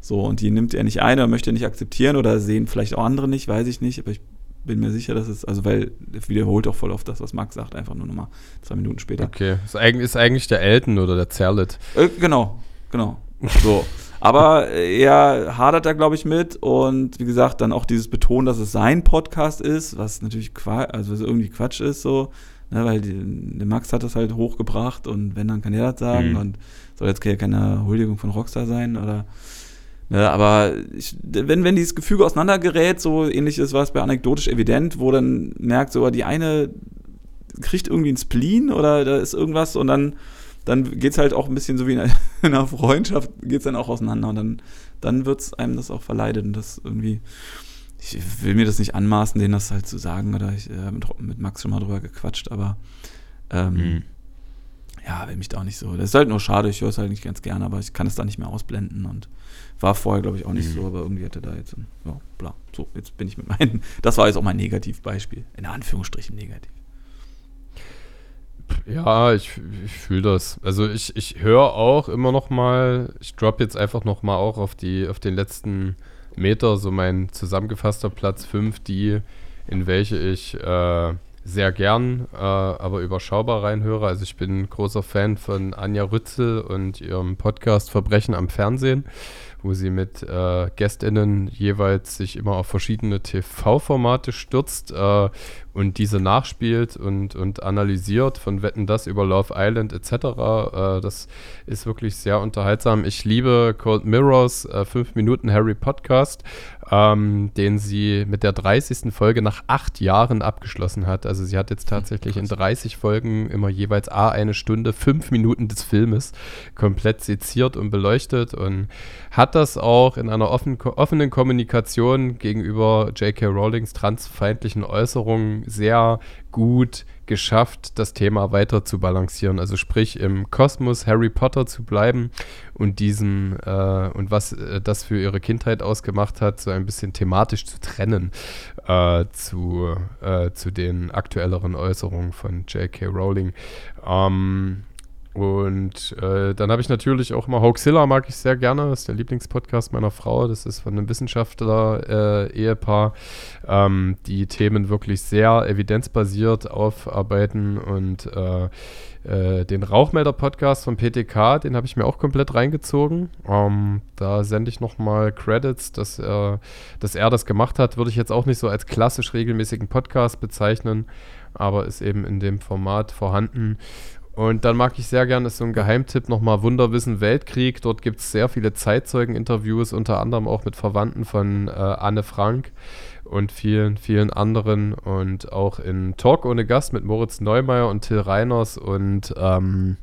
So, und die nimmt er nicht ein oder möchte er nicht akzeptieren oder sehen vielleicht auch andere nicht, weiß ich nicht, aber ich bin mir sicher, dass es, also weil er wiederholt auch voll oft das, was Max sagt, einfach nur nochmal zwei Minuten später. Okay. Ist eigentlich, ist eigentlich der Elton oder der Zerlet. Äh, genau, genau. So. (laughs) Aber äh, er hadert da, glaube ich, mit. Und wie gesagt, dann auch dieses Betonen, dass es sein Podcast ist, was natürlich Qua also was irgendwie Quatsch ist, so. Ne, weil die, der Max hat das halt hochgebracht und wenn, dann kann er das sagen. Mhm. Und soll jetzt ja keine Huldigung von Rockstar sein oder. Ne, aber ich, wenn, wenn dieses Gefüge auseinandergerät, so ähnlich ist was bei anekdotisch evident, wo dann merkt, so die eine kriegt irgendwie einen Spleen oder da ist irgendwas und dann dann geht es halt auch ein bisschen so wie in einer, (laughs) in einer Freundschaft, geht es dann auch auseinander und dann, dann wird es einem das auch verleidet und das irgendwie, ich will mir das nicht anmaßen, denen das halt zu sagen oder ich äh, mit, Max schon mal drüber gequatscht, aber ähm, Mhm. ja, will mich da auch nicht so, das ist halt nur schade, ich höre es halt nicht ganz gerne, aber ich kann es da nicht mehr ausblenden und war vorher, glaube ich, auch nicht Mhm. so, aber irgendwie hatte da jetzt, ein, ja, bla, so, jetzt bin ich mit meinen, (laughs) das war jetzt auch mein Negativbeispiel, in Anführungsstrichen negativ. Ja, ich, ich fühle das. Also ich, ich höre auch immer noch mal, ich drop jetzt einfach noch mal auch auf, die, auf den letzten Meter so mein zusammengefasster Platz 5, die, in welche ich äh, sehr gern, äh, aber überschaubar reinhöre. Also ich bin großer Fan von Anja Rützel und ihrem Podcast Verbrechen am Fernsehen wo sie mit äh, GästInnen jeweils sich immer auf verschiedene TV-Formate stürzt äh, und diese nachspielt und, und analysiert von Wetten das über Love Island etc. Äh, das ist wirklich sehr unterhaltsam. Ich liebe Cold Mirrors 5 äh, Minuten Harry Podcast, ähm, den sie mit der 30. Folge nach acht Jahren abgeschlossen hat. Also sie hat jetzt tatsächlich in 30 Folgen immer jeweils A eine Stunde, fünf Minuten des Filmes komplett seziert und beleuchtet und hat das auch in einer offen, offenen Kommunikation gegenüber J.K. Rowlings transfeindlichen Äußerungen sehr gut geschafft, das Thema weiter zu balancieren. Also sprich im Kosmos Harry Potter zu bleiben und diesen äh, und was äh, das für ihre Kindheit ausgemacht hat, so ein bisschen thematisch zu trennen äh, zu, äh, zu den aktuelleren Äußerungen von J.K. Rowling. Ähm, und äh, dann habe ich natürlich auch immer Hoaxilla mag ich sehr gerne. Das ist der Lieblingspodcast meiner Frau. Das ist von einem Wissenschaftler-Ehepaar, äh, ähm, die Themen wirklich sehr evidenzbasiert aufarbeiten. Und äh, äh den Rauchmelder-Podcast von PTK, den habe ich mir auch komplett reingezogen. Ähm, da sende ich nochmal Credits, dass dass er das gemacht hat. Würde ich jetzt auch nicht so als klassisch regelmäßigen Podcast bezeichnen, aber ist eben in dem Format vorhanden. Und dann mag ich sehr gerne, ist so ein Geheimtipp nochmal Wunderwissen Weltkrieg. Dort gibt es sehr viele Zeitzeugen-Interviews, unter anderem auch mit Verwandten von äh, Anne Frank und vielen, vielen anderen. Und auch in Talk ohne Gast mit Moritz Neumeier und Till Reiners und ähm,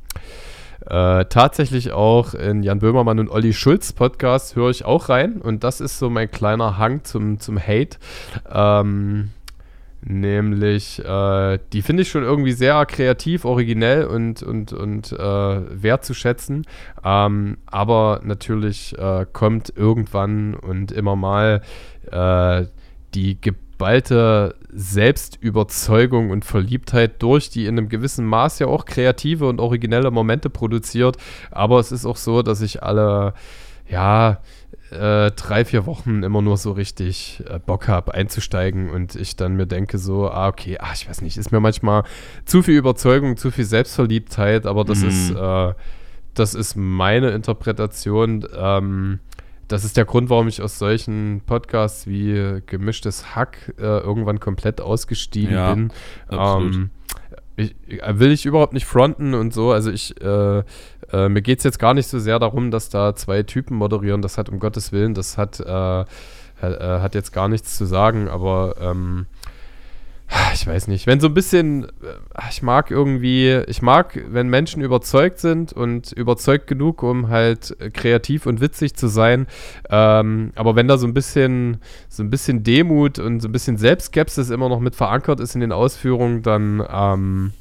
äh, tatsächlich auch in Jan Böhmermann und Olli Schulz Podcast höre ich auch rein. Und das ist so mein kleiner Hang zum, zum Hate. Ähm, Nämlich, äh, die finde ich schon irgendwie sehr kreativ, originell und, und, und äh, wertzuschätzen. Ähm, aber natürlich äh, kommt irgendwann und immer mal äh, die geballte Selbstüberzeugung und Verliebtheit durch, die in einem gewissen Maß ja auch kreative und originelle Momente produziert. Aber es ist auch so, dass ich alle, ja, äh, drei, vier Wochen immer nur so richtig äh, Bock habe einzusteigen und ich dann mir denke so, ah, okay, ach, ich weiß nicht, ist mir manchmal zu viel Überzeugung, zu viel Selbstverliebtheit, aber das mhm. ist, äh, das ist meine Interpretation. Ähm, das ist der Grund, warum ich aus solchen Podcasts wie Gemischtes Hack äh, irgendwann komplett ausgestiegen ja, bin. Ähm, ich, will ich überhaupt nicht fronten und so. Also ich, äh, äh, mir geht es jetzt gar nicht so sehr darum, dass da zwei Typen moderieren. Das hat um Gottes Willen, das hat, äh, äh, hat jetzt gar nichts zu sagen, aber ähm, ich weiß nicht, wenn so ein bisschen, äh, ich mag irgendwie, ich mag, wenn Menschen überzeugt sind und überzeugt genug, um halt kreativ und witzig zu sein. Ähm, aber wenn da so ein bisschen, so ein bisschen Demut und so ein bisschen Selbstskepsis immer noch mit verankert ist in den Ausführungen, dann, ähm,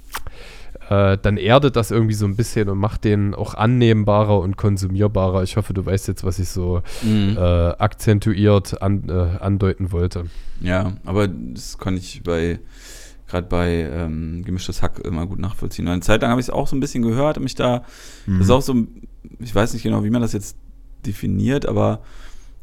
äh, dann erdet das irgendwie so ein bisschen und macht den auch annehmbarer und konsumierbarer. Ich hoffe, du weißt jetzt, was ich so mhm. äh, akzentuiert an, äh, andeuten wollte. Ja, aber das kann ich bei gerade bei ähm, gemischtes Hack immer gut nachvollziehen. eine Zeit lang habe ich es auch so ein bisschen gehört und mich da, mhm. das ist auch so, ich weiß nicht genau, wie man das jetzt definiert, aber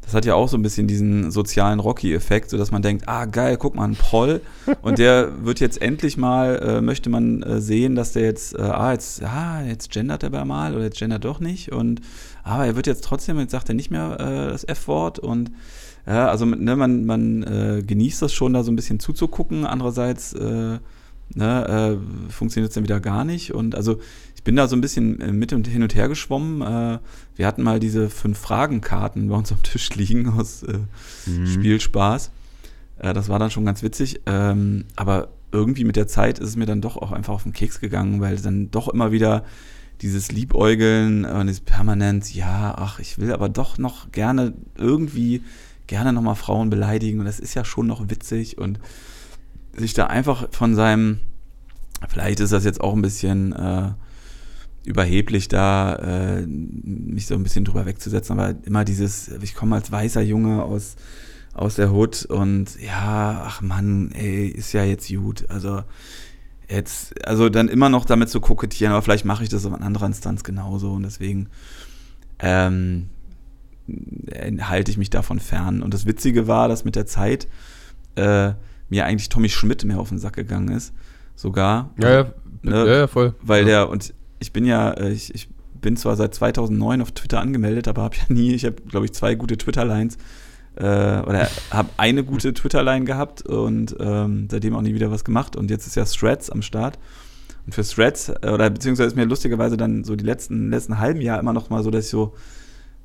das hat ja auch so ein bisschen diesen sozialen Rocky-Effekt, sodass man denkt, ah geil, guck mal, ein Proll. Und der (laughs) wird jetzt endlich mal, äh, möchte man äh, sehen, dass der jetzt, äh, ah, jetzt, ja, jetzt gendert er mal oder jetzt gendert doch nicht. Und, aber er wird jetzt trotzdem, jetzt sagt er nicht mehr äh, das F-Wort. Und ja, also ne, man, man äh, genießt das schon, da so ein bisschen zuzugucken, andererseits äh, ne, funktioniert es dann wieder gar nicht. Und also ich bin da so ein bisschen äh, mit und hin und her geschwommen. Äh, wir hatten mal diese fünf Fragenkarten bei uns am Tisch liegen aus äh, mhm. Spielspaß. das war dann schon ganz witzig. Ähm, aber irgendwie mit der Zeit ist es mir dann doch auch einfach auf den Keks gegangen, weil dann doch immer wieder dieses Liebäugeln und dieses permanent, ja, ach, ich will aber doch noch gerne irgendwie gerne nochmal Frauen beleidigen und das ist ja schon noch witzig und sich da einfach von seinem, vielleicht ist das jetzt auch ein bisschen äh, überheblich da, äh, mich so ein bisschen drüber wegzusetzen, aber immer dieses, ich komme als weißer Junge aus, aus der Hut und ja, ach Mann, ey, ist ja jetzt gut. Also jetzt, also dann immer noch damit zu kokettieren, aber vielleicht mache ich das in anderer Instanz genauso und deswegen ähm, halte ich mich davon fern. Und das Witzige war, dass mit der Zeit äh, mir eigentlich Tommy Schmidt mehr auf den Sack gegangen ist. Sogar. Ja, ja, ne, ja, ja voll. Weil ja. der, und ich bin ja, äh, ich, ich bin zwar seit 2009 auf Twitter angemeldet, aber habe ja nie, ich habe, glaube ich, zwei gute Twitter-Lines äh, oder habe eine gute (laughs) Twitter-Line gehabt und ähm, seitdem auch nie wieder was gemacht. Und jetzt ist ja Threads am Start. Und für Threads, äh, oder beziehungsweise ist mir lustigerweise dann so die letzten, letzten halben Jahr immer noch mal so, dass ich so,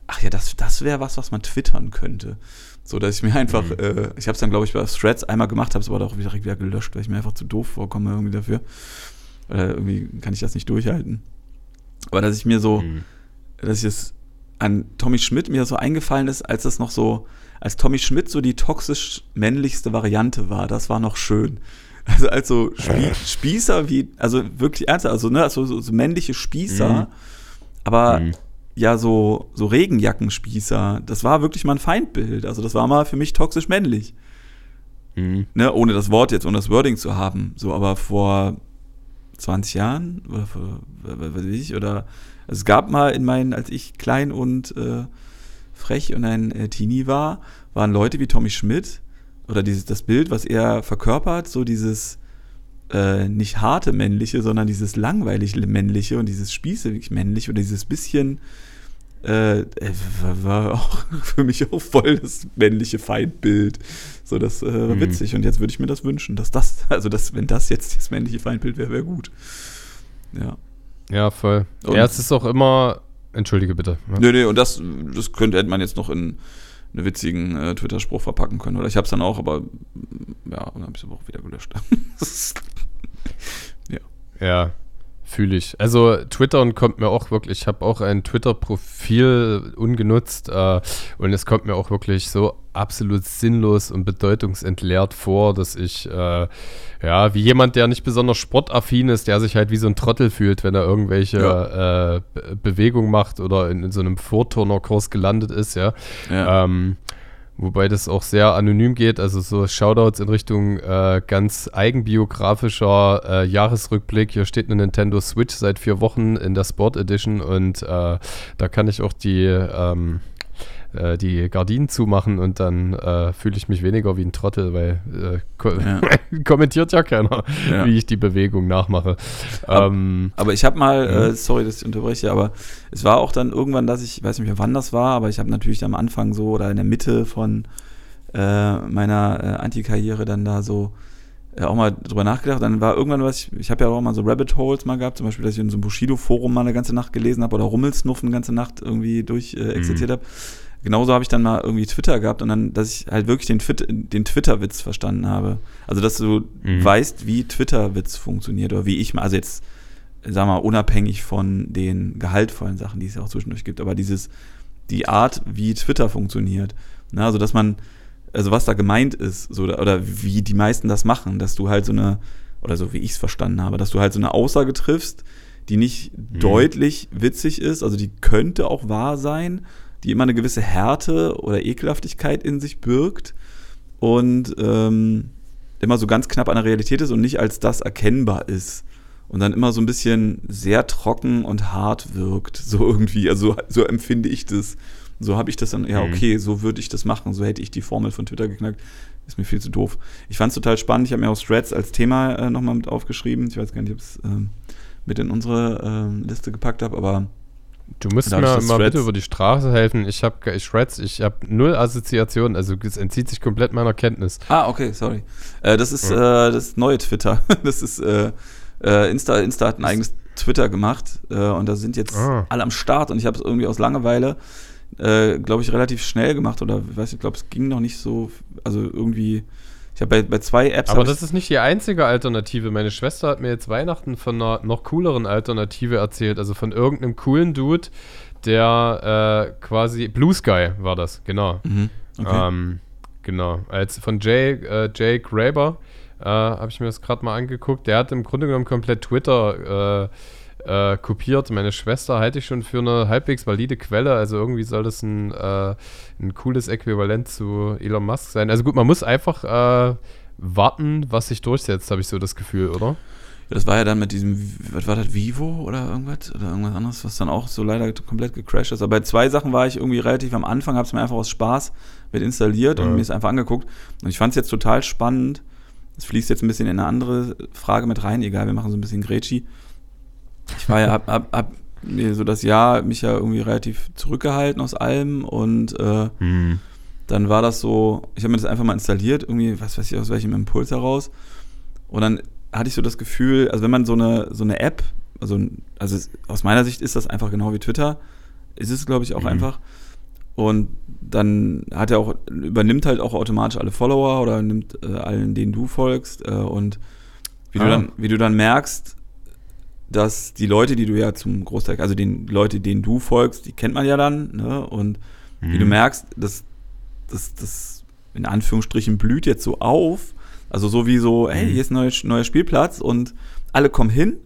ach ja, das, das wäre was, was man twittern könnte. So, dass ich mir einfach, mhm. äh, ich habe es dann, glaube ich, bei Threads einmal gemacht, habe es aber auch wieder, wieder gelöscht, weil ich mir einfach zu doof vorkomme irgendwie dafür. Oder irgendwie kann ich das nicht durchhalten. Aber dass ich mir so, mhm. dass ich es an Tommy Schmidt mir so eingefallen ist, als das noch so, als Tommy Schmidt so die toxisch männlichste Variante war, das war noch schön. (laughs) Also als so Spie Spießer wie, also wirklich ernsthaft, also ne, also so, so männliche Spießer, mhm. aber mhm. ja so, so Regenjackenspießer, das war wirklich mal ein Feindbild. Also das war mal für mich toxisch männlich. Mhm. Ne, ohne das Wort jetzt, ohne das Wording zu haben. So, aber vor 20 Jahren oder was weiß ich, oder es gab mal in meinen, als ich klein und äh, frech und ein äh, Teenie war, waren Leute wie Tommy Schmidt oder dieses, das Bild, was er verkörpert, so dieses äh, nicht harte männliche, sondern dieses langweilig männliche und dieses spießig männliche oder dieses bisschen äh, äh war auch (laughs) für mich auch voll das männliche Feindbild. So, das äh, war mhm. witzig. Und jetzt würde ich mir das wünschen, dass das, (laughs) also das, wenn das jetzt das männliche Feindbild wäre, wäre gut. Ja. Ja, voll. Und ja, es ist auch immer. Entschuldige bitte. Ja. Nee, nee, und das, das könnte hätte man jetzt noch in einen witzigen äh, Twitter-Spruch verpacken können. Oder ich habe es dann auch, aber ja, dann habe ich es aber auch wieder gelöscht. (laughs) ja. Ja, Fühle ich. Also Twittern kommt mir auch wirklich, ich habe auch ein Twitter-Profil ungenutzt äh, und es kommt mir auch wirklich so absolut sinnlos und bedeutungsentleert vor, dass ich, äh, ja, wie jemand, der nicht besonders sportaffin ist, der sich halt wie so ein Trottel fühlt, wenn er irgendwelche ja. äh, Bewegungen macht oder in, in so einem Vorturnerkurs gelandet ist, ja. ja. Ähm, Wobei das auch sehr anonym geht, also so Shoutouts in Richtung äh, ganz eigenbiografischer äh, Jahresrückblick. Hier steht eine Nintendo Switch seit vier Wochen in der Sport Edition und äh, da kann ich auch die ähm, äh, die Gardinen zumachen und dann äh, fühle ich mich weniger wie ein Trottel, weil äh, ko ja. (laughs) kommentiert ja keiner, ja. wie ich die Bewegung nachmache. Ähm, aber, ich habe mal, äh, sorry, dass ich unterbreche, aber es war auch dann irgendwann, dass ich, ich weiß nicht mehr wann das war, aber ich habe natürlich am Anfang so oder in der Mitte von äh, meiner äh, Anti-Karriere dann da so auch mal drüber nachgedacht. Dann war irgendwann was, ich, ich habe ja auch mal so Rabbit Holes mal gehabt, zum Beispiel, dass ich in so einem Bushido-Forum mal eine ganze Nacht gelesen habe oder Rummelsnuff eine ganze Nacht irgendwie durch äh, existiert mhm. habe genauso habe ich dann mal irgendwie Twitter gehabt und dann, dass ich halt wirklich den, den Twitter-Witz verstanden habe. Also, dass du mhm. weißt, wie Twitter-Witz funktioniert oder wie ich mal, also jetzt, sag mal, unabhängig von den gehaltvollen Sachen, die es ja auch zwischendurch gibt, aber dieses, die Art, wie Twitter funktioniert. Ne? Also, dass man, also was da gemeint ist, so, oder wie die meisten das machen, dass du halt so eine, oder so wie ich es verstanden habe, dass du halt so eine Aussage triffst, die nicht mhm. deutlich witzig ist, also die könnte auch wahr sein, die immer eine gewisse Härte oder Ekelhaftigkeit in sich birgt und ähm, immer so ganz knapp an der Realität ist und nicht als das erkennbar ist. Und dann immer so ein bisschen sehr trocken und hart wirkt, so irgendwie. Also so empfinde ich das. So habe ich das dann, ja, mhm. okay, so würde ich das machen, so hätte ich die Formel von Twitter geknackt. Ist mir viel zu doof. Ich fand es total spannend. Ich habe mir auch Threads als Thema äh, nochmal mit aufgeschrieben. Ich weiß gar nicht, ob ich es äh, mit in unsere äh, Liste gepackt habe, aber Du musst mir mal bitte über die Straße helfen. Ich habe Shreds, ich habe null Assoziationen, also es entzieht sich komplett meiner Kenntnis. Ah, okay, sorry. Äh, das ist ja. äh, das neue Twitter. (laughs) Das ist äh, äh, Insta, Insta hat ein eigenes Twitter gemacht äh, und da sind jetzt ah. alle am Start und ich habe es irgendwie aus Langeweile, äh, glaube ich, relativ schnell gemacht oder ich weiß, ich glaube, es ging noch nicht so, also irgendwie ich habe bei, bei zwei Apps. Aber das ist nicht die einzige Alternative. Meine Schwester hat mir jetzt Weihnachten von einer noch cooleren Alternative erzählt. Also von irgendeinem coolen Dude, der äh, quasi. Blue Sky war das, genau. Mhm. Okay. Ähm, genau. Als von Jay, äh, Jay Graber äh, habe ich mir das gerade mal angeguckt. Der hat im Grunde genommen komplett Twitter. Äh, äh, kopiert. Meine Schwester halte ich schon für eine halbwegs valide Quelle. Also irgendwie soll das ein, äh, ein cooles Äquivalent zu Elon Musk sein. Also gut, man muss einfach äh, warten, was sich durchsetzt, habe ich so das Gefühl, oder? Das war ja dann mit diesem, was war das, Vivo oder irgendwas? Oder irgendwas anderes, was dann auch so leider komplett gecrashed ist. Aber bei zwei Sachen war ich irgendwie relativ am Anfang, habe es mir einfach aus Spaß mit installiert und Ja. mir es einfach angeguckt. Und ich fand es jetzt total spannend. Es fließt jetzt ein bisschen in eine andere Frage mit rein, egal, wir machen so ein bisschen Grätschi. Ich war ja, hab, hab, hab mir so das Jahr mich ja irgendwie relativ zurückgehalten aus allem und äh, Hm. dann war das so, ich habe mir das einfach mal installiert, irgendwie, was weiß ich, aus welchem Impuls heraus. Und dann hatte ich so das Gefühl, also wenn man so eine, so eine App, also, also aus meiner Sicht ist das einfach genau wie Twitter, ist es, glaube ich, auch Mhm. einfach. Und dann hat er auch, übernimmt halt auch automatisch alle Follower oder nimmt äh, allen, denen du folgst. Äh, und wie, du Ah. dann, wie du dann merkst, dass die Leute, die du ja zum Großteil, also die Leute, denen du folgst, die kennt man ja dann, ne? Und wie Mhm. du merkst, das, das, das in Anführungsstrichen blüht jetzt so auf. Also so wie so, hey, Mhm. hier ist ein neuer, neuer Spielplatz und alle kommen hin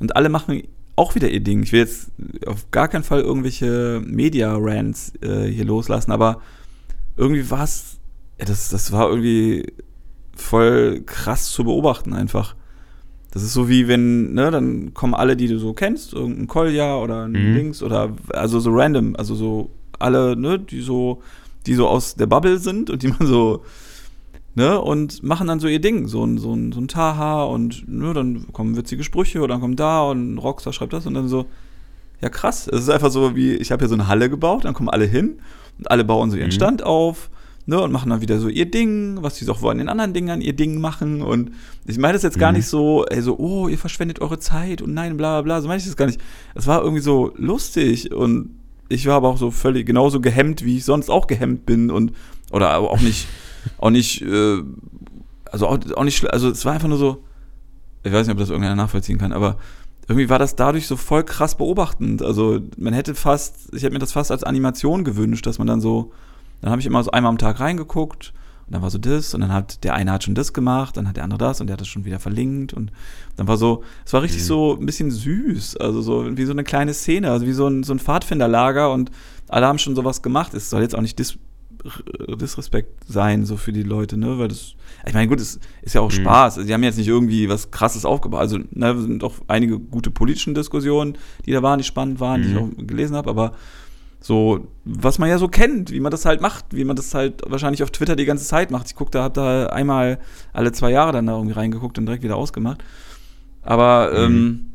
und alle machen auch wieder ihr Ding. Ich will jetzt auf gar keinen Fall irgendwelche Media-Rants äh, hier loslassen, aber irgendwie war es, ja, das, das war irgendwie voll krass zu beobachten einfach. Das ist so wie wenn, ne, dann kommen alle, die du so kennst, irgendein Kolja oder ein Mhm. Dings oder also so random, also so alle, ne, die so, die so aus der Bubble sind und die man so, ne, und machen dann so ihr Ding, so ein, so ein, so ein Taha und ne, dann kommen witzige Sprüche oder dann kommt da und Rockstar schreibt das und dann so, ja krass, es ist einfach so wie, ich habe hier so eine Halle gebaut, dann kommen alle hin und alle bauen so ihren Mhm. Stand auf, ne, und machen dann wieder so ihr Ding, was sie auch wollen, in anderen Dingern ihr Ding machen und ich meine das jetzt gar Mhm. nicht so, ey, so, oh, ihr verschwendet eure Zeit und nein, bla bla bla, so meine ich das gar nicht. Es war irgendwie so lustig und ich war aber auch so völlig genauso gehemmt, wie ich sonst auch gehemmt bin und oder auch nicht, (laughs) auch nicht, äh, also auch, auch nicht, also es war einfach nur so, ich weiß nicht, ob das irgendeiner nachvollziehen kann, aber irgendwie war das dadurch so voll krass beobachtend. Also man hätte fast, ich hätte mir das fast als Animation gewünscht, dass man dann so, dann habe ich immer so einmal am Tag reingeguckt und dann war so das und dann hat der eine hat schon das gemacht, dann hat der andere das und der hat das schon wieder verlinkt und dann war so, es war richtig Mhm. so ein bisschen süß, also so wie so eine kleine Szene, also wie so ein, so ein Pfadfinderlager und alle haben schon sowas gemacht. Es soll jetzt auch nicht dis Disrespekt sein, so für die Leute, ne, weil das, ich meine, gut, es ist ja auch Mhm. Spaß. Also, die haben jetzt nicht irgendwie was Krasses aufgebaut. Also, ne, sind auch einige gute politische Diskussionen, die da waren, die spannend waren, die ich Mhm. auch gelesen habe, aber so, was man ja so kennt, wie man das halt macht, wie man das halt wahrscheinlich auf Twitter die ganze Zeit macht. Ich gucke da, hab da einmal alle zwei Jahre dann da irgendwie reingeguckt und direkt wieder ausgemacht. Aber, ähm,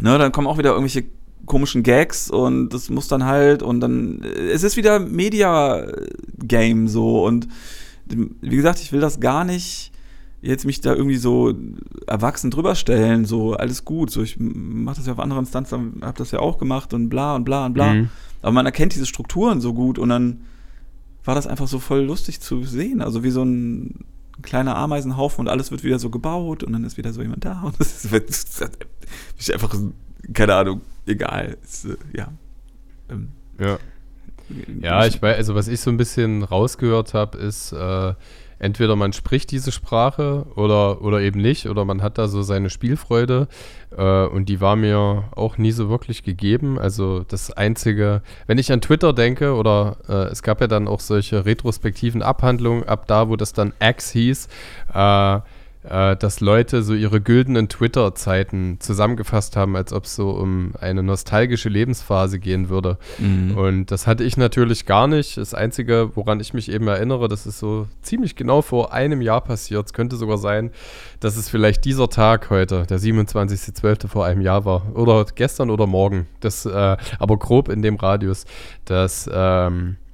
ne, dann kommen auch wieder irgendwelche komischen Gags und das muss dann halt und dann, äh, es ist wieder Media-Game so und wie gesagt, ich will das gar nicht jetzt mich da irgendwie so erwachsen drüber stellen, so alles gut, so ich mache das ja auf anderen Instanzen, habe das ja auch gemacht und bla und bla und bla. Mhm. Aber man erkennt diese Strukturen so gut und dann war das einfach so voll lustig zu sehen. Also wie so ein kleiner Ameisenhaufen und alles wird wieder so gebaut und dann ist wieder so jemand da und (laughs) das ist, das ist einfach, keine Ahnung, egal. Es, äh, ja. Ähm, Ja. Ja, ich weiß, also was ich so ein bisschen rausgehört habe, ist, äh, entweder man spricht diese Sprache oder, oder eben nicht, oder man hat da so seine Spielfreude äh, und die war mir auch nie so wirklich gegeben. Also das Einzige, wenn ich an Twitter denke, oder äh, es gab ja dann auch solche retrospektiven Abhandlungen, ab da, wo das dann X hieß, äh, äh, dass Leute so ihre güldenen Twitter-Zeiten zusammengefasst haben, als ob es so um eine nostalgische Lebensphase gehen würde. Mhm. Und das hatte ich natürlich gar nicht. Das Einzige, woran ich mich eben erinnere, das ist so ziemlich genau vor einem Jahr passiert. Es könnte sogar sein, dass es vielleicht dieser Tag heute, der 27.12. vor einem Jahr war. Oder gestern oder morgen. Das, äh, aber grob in dem Radius, dass ähm, äh,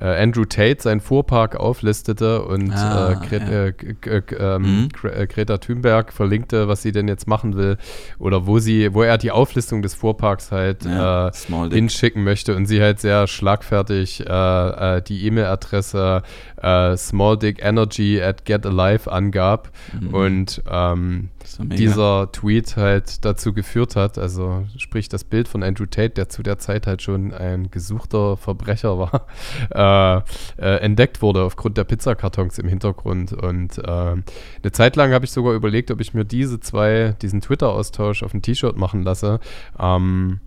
Andrew Tate seinen Fuhrpark auflistete und Ah, äh, Gre ja. äh, ähm, Mhm. Äh, Greta Thunberg verlinkte, was sie denn jetzt machen will. Oder wo sie, wo er die Auflistung des Fuhrparks halt Ja, äh, hinschicken möchte und sie halt sehr schlagfertig äh, äh, die E-Mail-Adresse äh, smalldickenergy at getalive angab Mhm. und ähm. Dieser Tweet halt dazu geführt hat, also sprich das Bild von Andrew Tate, der zu der Zeit halt schon ein gesuchter Verbrecher war, (laughs) äh, äh, entdeckt wurde aufgrund der Pizzakartons im Hintergrund. Und äh, eine Zeit lang habe ich sogar überlegt, ob ich mir diese zwei, diesen Twitter-Austausch auf ein T-Shirt machen lasse. Ähm,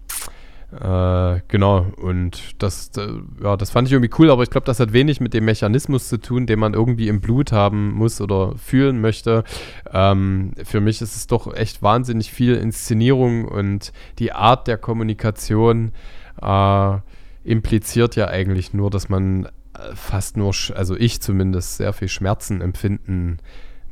Äh, genau, und das, ja, das fand ich irgendwie cool, aber ich glaube, das hat wenig mit dem Mechanismus zu tun, den man irgendwie im Blut haben muss oder fühlen möchte. Ähm, für mich ist es doch echt wahnsinnig viel Inszenierung und die Art der Kommunikation äh, impliziert ja eigentlich nur, dass man äh, fast nur, also ich zumindest, sehr viel Schmerzen empfinden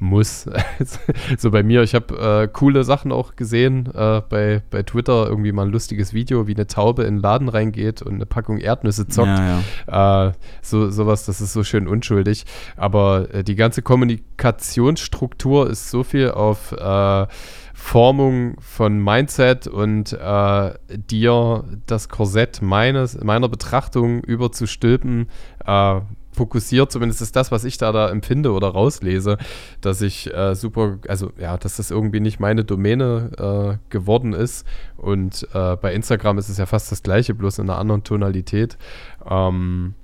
muss. (laughs) so bei mir, ich habe äh, coole Sachen auch gesehen äh, bei, bei Twitter, irgendwie mal ein lustiges Video, wie eine Taube in den Laden reingeht und eine Packung Erdnüsse zockt. Ja, ja. Äh, so, sowas, das ist so schön unschuldig. Aber äh, die ganze Kommunikationsstruktur ist so viel auf äh, Formung von Mindset und äh, dir das Korsett meines, meiner Betrachtung überzustülpen, äh, fokussiert, zumindest ist das, was ich da, da empfinde oder rauslese, dass ich äh, super, also ja, dass das irgendwie nicht meine Domäne äh, geworden ist. Und äh, bei Instagram ist es ja fast das gleiche, bloß in einer anderen Tonalität. Ähm,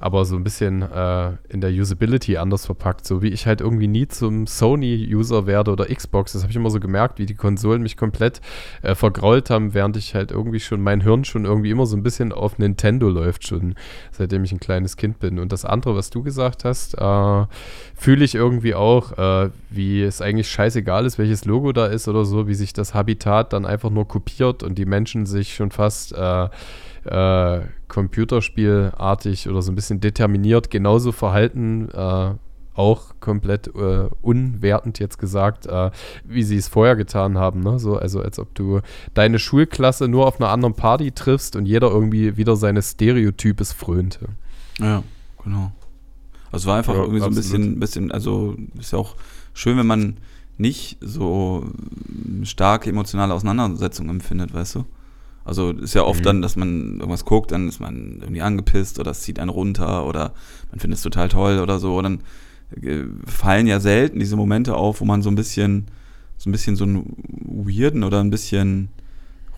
aber so ein bisschen äh, in der Usability anders verpackt, so wie ich halt irgendwie nie zum Sony-User werde oder Xbox. Das habe ich immer so gemerkt, wie die Konsolen mich komplett äh, vergrault haben, während ich halt irgendwie schon, mein Hirn schon irgendwie immer so ein bisschen auf Nintendo läuft, schon seitdem ich ein kleines Kind bin. Und das andere, was du gesagt hast, äh, fühle ich irgendwie auch, äh, wie es eigentlich scheißegal ist, welches Logo da ist oder so, wie sich das Habitat dann einfach nur kopiert und die Menschen sich schon fast äh, Computerspielartig oder so ein bisschen determiniert genauso verhalten, äh, auch komplett äh, unwertend jetzt gesagt, äh, wie sie es vorher getan haben. Ne? So, also als ob du deine Schulklasse nur auf einer anderen Party triffst und jeder irgendwie wieder seines Stereotypes frönte. Ja, genau. Also es war einfach ja, irgendwie so ein bisschen, bisschen, also ist ja auch schön, wenn man nicht so starke emotionale Auseinandersetzungen empfindet, weißt du? Also ist ja oft mhm. dann, dass man irgendwas guckt, dann ist man irgendwie angepisst oder es zieht einen runter oder man findet es total toll oder so. Und dann äh, fallen ja selten diese Momente auf, wo man so ein bisschen, so ein bisschen so einen weirden oder ein bisschen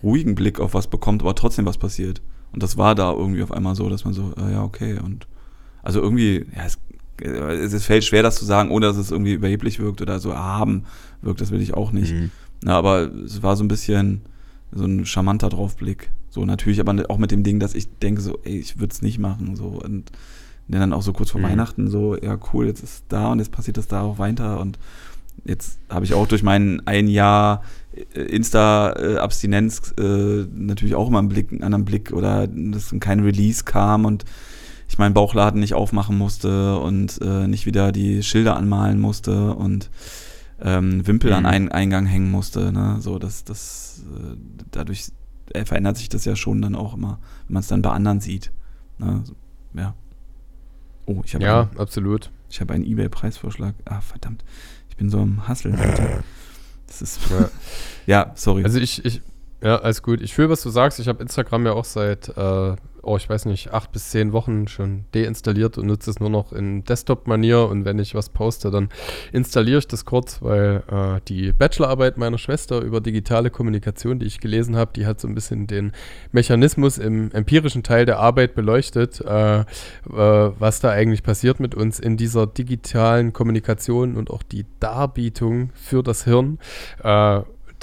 ruhigen Blick auf was bekommt, aber trotzdem was passiert. Und das war da irgendwie auf einmal so, dass man so, äh, ja, okay. Und also irgendwie, ja, es, äh, es fällt schwer, das zu sagen, ohne dass es irgendwie überheblich wirkt oder so erhaben wirkt, das will ich auch nicht. Mhm. Na, aber es war so ein bisschen, so ein charmanter Draufblick. So natürlich, aber auch mit dem Ding, dass ich denke so, ey, ich würde es nicht machen. So und dann auch so kurz vor mhm. Weihnachten so, ja cool, jetzt ist da und jetzt passiert das da auch weiter und jetzt habe ich auch durch mein ein Jahr äh, Insta-Abstinenz äh, natürlich auch immer einen, Blick, einen anderen Blick oder dass kein Release kam und ich meinen Bauchladen nicht aufmachen musste und äh, nicht wieder die Schilder anmalen musste und ähm, Wimpel mhm. an einen Eingang hängen musste. Ne? So, das, das, äh, dadurch äh, verändert sich das ja schon dann auch immer, wenn man es dann bei anderen sieht. Ne? So, ja. Oh, ich habe Ja, einen, absolut. Ich habe einen Ebay-Preisvorschlag. Ah, verdammt. Ich bin so am Hustle. (clears throat) Das ist. Ja. (laughs) ja, sorry. Also ich, ich, ja, alles gut. Ich fühle, was du sagst. Ich habe Instagram ja auch seit äh, oh, ich weiß nicht, acht bis zehn Wochen schon deinstalliert und nutze es nur noch in Desktop-Manier. Und wenn ich was poste, dann installiere ich das kurz, weil äh, die Bachelorarbeit meiner Schwester über digitale Kommunikation, die ich gelesen habe, die hat so ein bisschen den Mechanismus im empirischen Teil der Arbeit beleuchtet, äh, äh, was da eigentlich passiert mit uns in dieser digitalen Kommunikation und auch die Darbietung für das Hirn.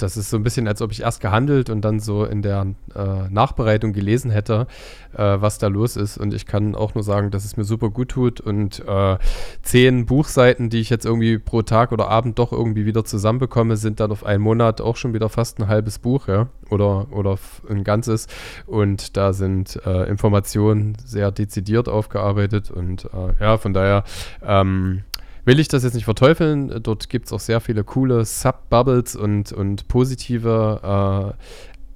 Das ist so ein bisschen, als ob ich erst gehandelt und dann so in der äh, Nachbereitung gelesen hätte, äh, was da los ist. Und ich kann auch nur sagen, dass es mir super gut tut. Und äh, zehn Buchseiten, die ich jetzt irgendwie pro Tag oder Abend doch irgendwie wieder zusammenbekomme, sind dann auf einen Monat auch schon wieder fast ein halbes Buch, ja. Oder, oder ein ganzes. Und da sind äh, Informationen sehr dezidiert aufgearbeitet. Und äh, ja, von daher ähm, will ich das jetzt nicht verteufeln. Dort gibt es auch sehr viele coole Sub-Bubbles und, und positive äh,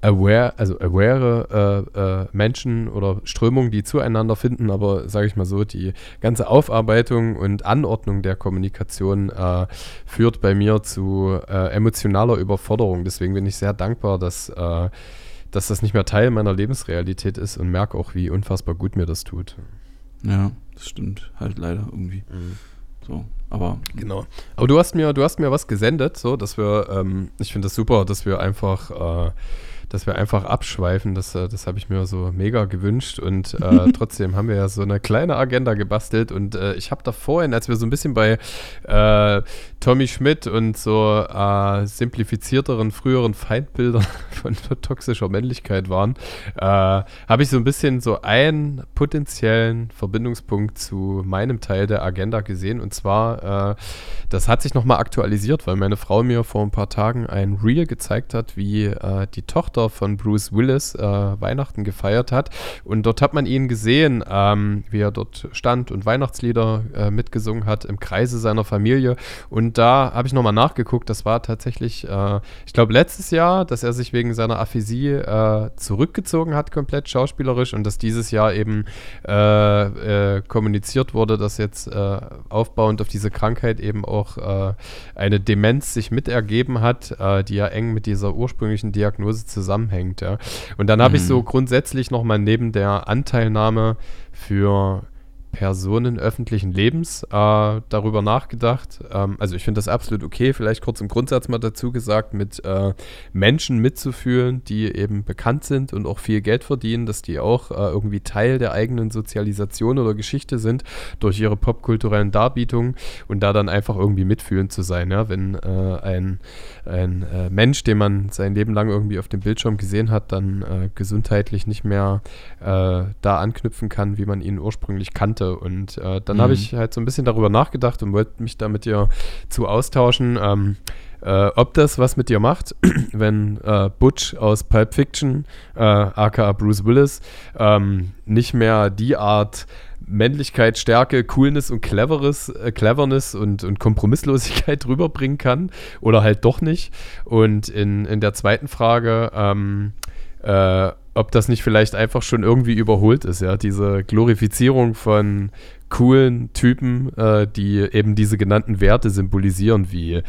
aware, also aware äh, äh, Menschen oder Strömungen, die zueinander finden, aber sage ich mal so, die ganze Aufarbeitung und Anordnung der Kommunikation äh, führt bei mir zu äh, emotionaler Überforderung. Deswegen bin ich sehr dankbar, dass, äh, dass das nicht mehr Teil meiner Lebensrealität ist und merke auch, wie unfassbar gut mir das tut. Ja, das stimmt halt leider irgendwie. Mhm. So, aber. Genau. Aber du hast mir, du hast mir was gesendet, so, dass wir, ähm, ich finde das super, dass wir einfach äh, dass wir einfach abschweifen. Das, äh, das habe ich mir so mega gewünscht. Und äh, (laughs) trotzdem haben wir ja so eine kleine Agenda gebastelt. Und äh, ich habe da vorhin, als wir so ein bisschen bei äh, Tommy Schmidt und so äh, simplifizierteren, früheren Feindbildern (laughs) von toxischer Männlichkeit waren, äh, habe ich so ein bisschen so einen potenziellen Verbindungspunkt zu meinem Teil der Agenda gesehen. Und zwar, das hat sich nochmal aktualisiert, weil meine Frau mir vor ein paar Tagen ein Reel gezeigt hat, wie die Tochter von Bruce Willis äh, Weihnachten gefeiert hat. Und dort hat man ihn gesehen, ähm, wie er dort stand und Weihnachtslieder äh, mitgesungen hat im Kreise seiner Familie. Und da habe ich nochmal nachgeguckt, das war tatsächlich, äh, ich glaube, letztes Jahr, dass er sich wegen seiner Aphasie äh, zurückgezogen hat, komplett schauspielerisch, und dass dieses Jahr eben äh, kommuniziert wurde, dass jetzt aufbauend auf diese Krankheit eben auch eine Demenz sich mitergeben hat, die ja eng mit dieser ursprünglichen Diagnose zusammenhängt. Ja. Und dann habe mhm. ich so grundsätzlich nochmal neben der Anteilnahme für Personen öffentlichen Lebens äh, darüber nachgedacht. Ähm, also ich finde das absolut okay, vielleicht kurz im Grundsatz mal dazu gesagt, mit äh, Menschen mitzufühlen, die eben bekannt sind und auch viel Geld verdienen, dass die auch äh, irgendwie Teil der eigenen Sozialisation oder Geschichte sind durch ihre popkulturellen Darbietungen und da dann einfach irgendwie mitfühlend zu sein. Ja? Wenn äh, ein, ein äh, Mensch, den man sein Leben lang irgendwie auf dem Bildschirm gesehen hat, dann äh, gesundheitlich nicht mehr da anknüpfen kann, wie man ihn ursprünglich kannte hatte. Und äh, dann mhm. habe ich halt so ein bisschen darüber nachgedacht und wollte mich da mit dir zu austauschen, ähm, äh, ob das was mit dir macht, (clears throat) wenn äh, Butch aus Pulp Fiction, äh, aka Bruce Willis, ähm, nicht mehr die Art Männlichkeit, Stärke, Coolness und Cleveres, äh, Cleverness und, und Kompromisslosigkeit (laughs) rüberbringen kann oder halt doch nicht. Und in, in der zweiten Frage, ähm, äh, ob das nicht vielleicht einfach schon irgendwie überholt ist, ja, diese Glorifizierung von coolen Typen, äh, die eben diese genannten Werte symbolisieren, wie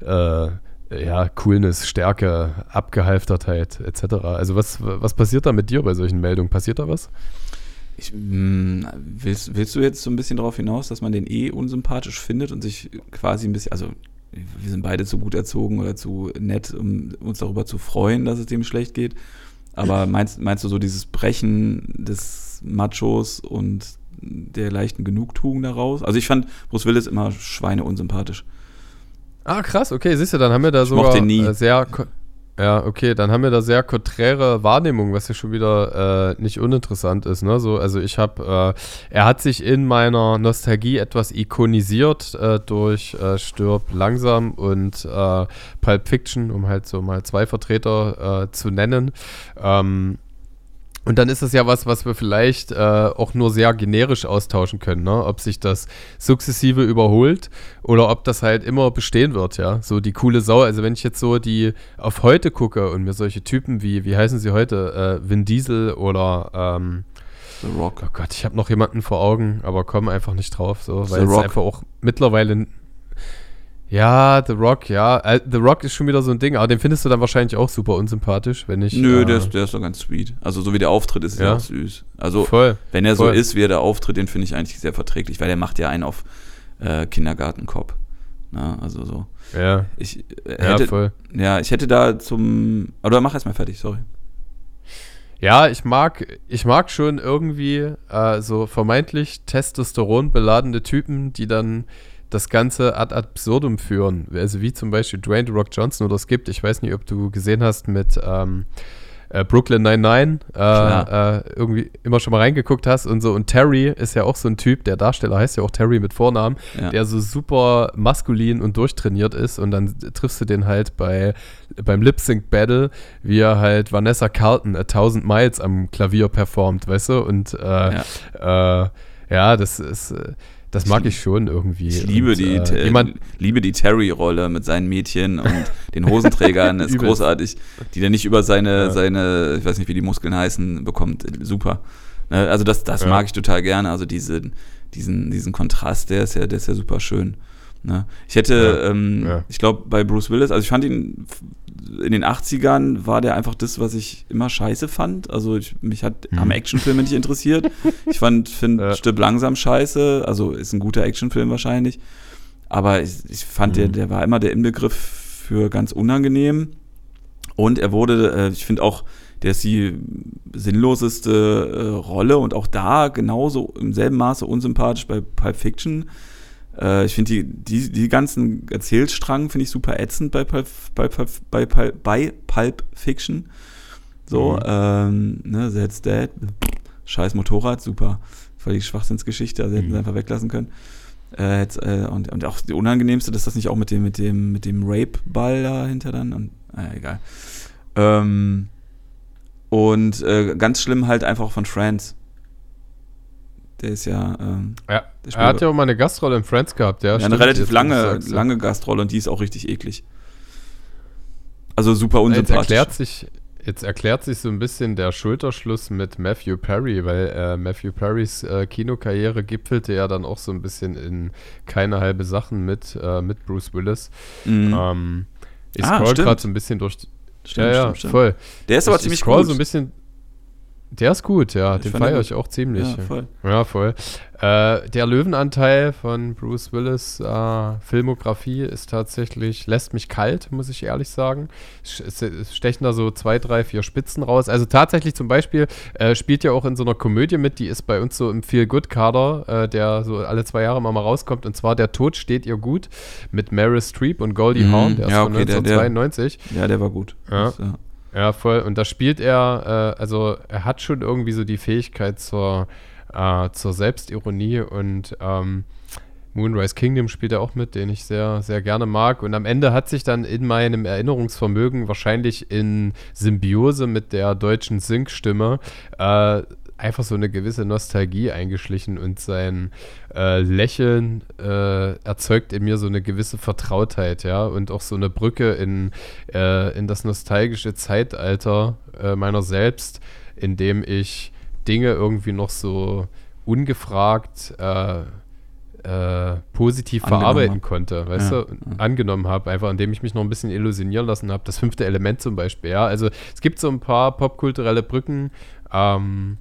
äh, ja, Coolness, Stärke, Abgehalftertheit etc. Also was, was passiert da mit dir bei solchen Meldungen? Passiert da was? Ich, mh, hm, willst, willst du jetzt so ein bisschen darauf hinaus, dass man den eh unsympathisch findet und sich quasi ein bisschen, also wir sind beide zu gut erzogen oder zu nett, um uns darüber zu freuen, dass es dem schlecht geht. Aber meinst, meinst du so dieses Brechen des Machos und der leichten Genugtuung daraus? Also ich fand Bruce Willis immer Schweine unsympathisch. Ah, krass, okay, siehst du, dann haben wir da so äh, sehr ja, okay, dann haben wir da sehr konträre Wahrnehmung, was ja schon wieder äh, nicht uninteressant ist. Ne? So, also ich habe, äh, er hat sich in meiner Nostalgie etwas ikonisiert äh, durch äh, Stirb langsam und äh, Pulp Fiction, um halt so mal zwei Vertreter äh, zu nennen. Ähm, und dann ist das ja was, was wir vielleicht äh, auch nur sehr generisch austauschen können, ne? Ob sich das sukzessive überholt oder ob das halt immer bestehen wird, ja. So die coole Sau. Also wenn ich jetzt so die auf heute gucke und mir solche Typen wie, wie heißen sie heute, äh, Vin Diesel oder ähm, The Rock. Oh Gott, ich habe noch jemanden vor Augen, aber komme einfach nicht drauf, so, weil es einfach auch mittlerweile ja, The Rock, ja. Äh, The Rock ist schon wieder so ein Ding, aber den findest du dann wahrscheinlich auch super unsympathisch, wenn ich. Nö, äh, der, ist, der ist doch ganz sweet. Also, so wie der Auftritt ist, ist ja auch süß. Also, voll, wenn er voll. so ist, wie er da auftritt, den finde ich eigentlich sehr verträglich, weil er macht ja einen auf äh, Kindergartenkopf. Na, also so. Ja. Ich äh, hätte, ja, voll. Ja, ich hätte da zum. Oder mach erst mal fertig, sorry. Ja, ich mag, ich mag schon irgendwie äh, so vermeintlich Testosteron beladene Typen, die dann das Ganze ad absurdum führen. Also wie zum Beispiel Dwayne The Rock Johnson oder es gibt, ich weiß nicht, ob du gesehen hast mit ähm, äh, Brooklyn 99, äh, äh, irgendwie immer schon mal reingeguckt hast und so. Und Terry ist ja auch so ein Typ, der Darsteller heißt ja auch Terry mit Vornamen, ja. der so super maskulin und durchtrainiert ist und dann triffst du den halt bei beim Lip Sync Battle, wie er halt Vanessa Carlton a Thousand Miles am Klavier performt, weißt du? Und äh, ja, äh, ja das ist äh, das mag ich schon irgendwie. Ich liebe, und, die, äh, jemand, liebe die Terry-Rolle mit seinen Mädchen und den Hosenträgern. (laughs) ist großartig. Die der nicht über seine, ja. seine, ich weiß nicht, wie die Muskeln heißen, bekommt. Super. Ne, also das, das ja. mag ich total gerne. Also diese, diesen, diesen Kontrast, der ist ja, der ist ja super schön. Ne? Ich hätte, ja. Ähm, ich glaube, bei Bruce Willis, also ich fand ihn in den 80ern war der einfach das, was ich immer scheiße fand. Also ich, mich hat mhm. am Actionfilm nicht interessiert. Ich fand, (laughs) finde ja. Stipp langsam scheiße. Also ist ein guter Actionfilm wahrscheinlich. Aber ich, ich fand, mhm. der, der war immer der Inbegriff für ganz unangenehm. Und er wurde, äh, ich finde auch, der ist die sinnloseste äh, Rolle und auch da genauso im selben Maße unsympathisch bei Pulp Fiction. Äh, ich finde die, die, die ganzen Erzählstrang finde ich super ätzend bei Pulp, bei, bei, bei, bei Pulp Fiction. So, mhm. ähm, ne, That's Dead, scheiß Motorrad, super. Völlig Schwachsinnsgeschichte, also hätten mhm. sie einfach weglassen können. Äh, jetzt, äh, und, und auch die unangenehmste, dass das nicht auch mit dem, mit dem, mit dem Rape-Ball dahinter dann und, naja, egal. Ähm, und äh, ganz schlimm halt einfach von Friends. Der ist ja. Ähm, ja er hat ja auch mal eine Gastrolle in Friends gehabt, ja. ja eine relativ lange, lange Gastrolle und die ist auch richtig eklig. Also super unsympathisch. Jetzt erklärt sich, jetzt erklärt sich so ein bisschen der Schulterschluss mit Matthew Perry, weil äh, Matthew Perrys äh, Kinokarriere gipfelte ja dann auch so ein bisschen in keine halbe Sachen mit, äh, mit Bruce Willis. Mhm. Ähm, ich ah, scroll gerade so ein bisschen durch, Stimmt, ja, ja, stimmt, stimmt. voll. Der ist aber ich, ziemlich ich gut. so ein bisschen. Der ist gut, ja. Den feiere ich auch ziemlich. Ja, voll. Ja, voll. Äh, der Löwenanteil von Bruce Willis äh, Filmografie ist tatsächlich, lässt mich kalt, muss ich ehrlich sagen. Es, stechen da so zwei, drei, vier Spitzen raus. Also tatsächlich zum Beispiel äh, spielt ja auch in so einer Komödie mit, die ist bei uns so im Feel-Good-Kader, äh, der so alle zwei Jahre mal, mal rauskommt. Und zwar Der Tod steht ihr gut mit Meryl Streep und Goldie mhm. Hawn, der ja, ist von okay, 1992. Der, der, ja, der war gut. Ja. Das, ja. Ja. voll. Und da spielt er, äh, also er hat schon irgendwie so die Fähigkeit zur äh, zur Selbstironie und ähm, Moonrise Kingdom spielt er auch mit, den ich sehr, sehr gerne mag. Und am Ende hat sich dann in meinem Erinnerungsvermögen wahrscheinlich in Symbiose mit der deutschen Sync-Stimme äh, einfach so eine gewisse Nostalgie eingeschlichen und sein äh, Lächeln äh, erzeugt in mir so eine gewisse Vertrautheit, ja, und auch so eine Brücke in, äh, in das nostalgische Zeitalter äh, meiner selbst, in dem ich Dinge irgendwie noch so ungefragt äh, äh, positiv angenommen verarbeiten hab. konnte, weißt ja, du, angenommen habe, einfach indem ich mich noch ein bisschen illusionieren lassen habe. Das fünfte Element zum Beispiel, ja. Also es gibt so ein paar popkulturelle Brücken, ähm,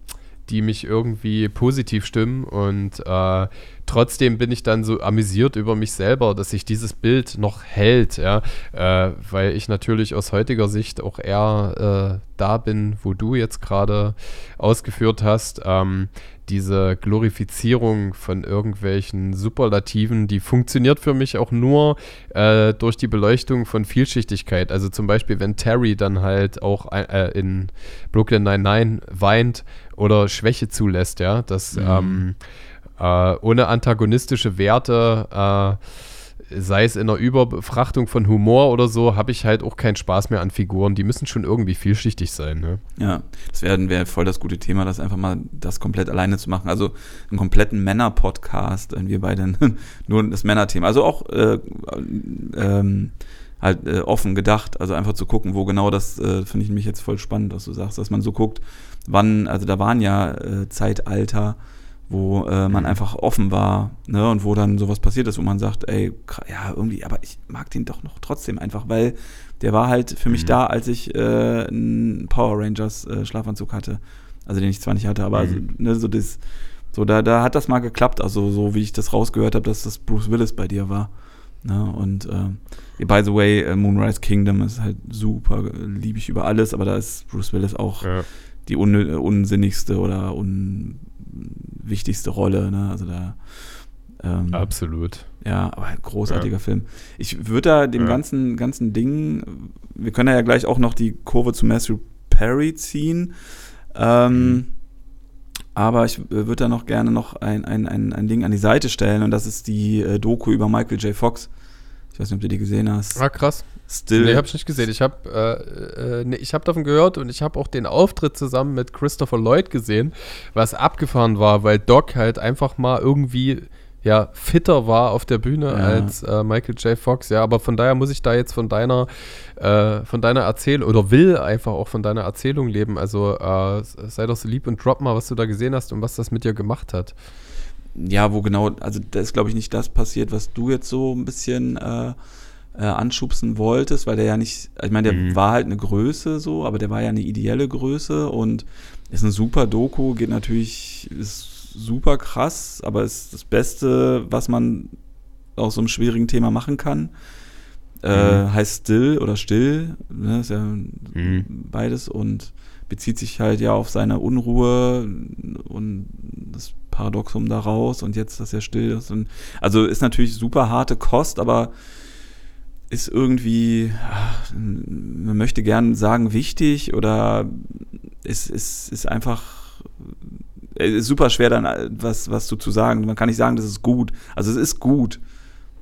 die mich irgendwie positiv stimmen und äh, trotzdem bin ich dann so amüsiert über mich selber, dass sich dieses Bild noch hält, ja, äh, weil ich natürlich aus heutiger Sicht auch eher äh, da bin, wo du jetzt gerade ausgeführt hast. Ähm, diese Glorifizierung von irgendwelchen Superlativen, die funktioniert für mich auch nur äh, durch die Beleuchtung von Vielschichtigkeit. Also zum Beispiel, wenn Terry dann halt auch äh, in Brooklyn 99 weint oder Schwäche zulässt, ja, dass mhm. ähm, äh, ohne antagonistische Werte, äh, sei es in der Überbefrachtung von Humor oder so, habe ich halt auch keinen Spaß mehr an Figuren. Die müssen schon irgendwie vielschichtig sein. Ne? Ja, das wäre wär voll das gute Thema, das einfach mal das komplett alleine zu machen. Also einen kompletten Männer-Podcast, wenn wir beide (laughs) nur das Männerthema. Also auch äh, ähm, halt äh, offen gedacht, also einfach zu gucken, wo genau das, äh, finde ich mich jetzt voll spannend, was du sagst, dass man so guckt, wann, also da waren ja äh, Zeitalter, wo äh, man mhm. einfach offen war, ne, und wo dann sowas passiert ist, wo man sagt, ey, ja, irgendwie, aber ich mag den doch noch trotzdem einfach, weil der war halt für mich mhm. da, als ich äh, einen Power Rangers äh, Schlafanzug hatte. Also den ich zwar nicht hatte, aber also, ne, so das, so da, da hat das mal geklappt, also so wie ich das rausgehört habe, dass das Bruce Willis bei dir war. Ne, und äh, by the way, äh, Moonrise Kingdom ist halt super, liebe ich über alles, aber da ist Bruce Willis auch ja. die un unsinnigste oder un wichtigste Rolle. Ne? Also da. Ähm, Absolut. Ja, aber ein großartiger ja. Film. Ich würde da dem ja. ganzen, ganzen Ding, wir können ja gleich auch noch die Kurve zu Matthew Perry ziehen. Ähm, mhm. Aber ich würde da noch gerne noch ein, ein, ein, ein Ding an die Seite stellen und das ist die äh, Doku über Michael J. Fox. Ich weiß nicht, ob du die gesehen hast. Ah, krass. Still. Nee, hab ich nicht gesehen. Ich habe äh, äh, nee, hab davon gehört und ich habe auch den Auftritt zusammen mit Christopher Lloyd gesehen, was abgefahren war, weil Doc halt einfach mal irgendwie ja, fitter war auf der Bühne ja. als äh, Michael J. Fox, ja, aber von daher muss ich da jetzt von deiner, äh, von deiner Erzählung oder will einfach auch von deiner Erzählung leben. Also äh, sei doch so lieb und drop mal, was du da gesehen hast und was das mit dir gemacht hat. Ja, wo genau, also da ist glaube ich nicht das passiert, was du jetzt so ein bisschen äh, äh, anschubsen wolltest, weil der ja nicht, ich meine, der mhm. war halt eine Größe so, aber der war ja eine ideelle Größe und ist ein super Doku, geht natürlich, ist super krass, aber ist das Beste, was man aus so einem schwierigen Thema machen kann. Äh, mhm. Heißt still oder still, ne, ist ja mhm. beides und bezieht sich halt ja auf seine Unruhe und das Paradoxum daraus und jetzt, dass er still ist. Und, also ist natürlich super harte Kost, aber ist irgendwie, man möchte gern sagen, wichtig oder ist, ist, ist einfach ist super schwer dann was, was zu, zu sagen. Man kann nicht sagen, das ist gut. Also es ist gut.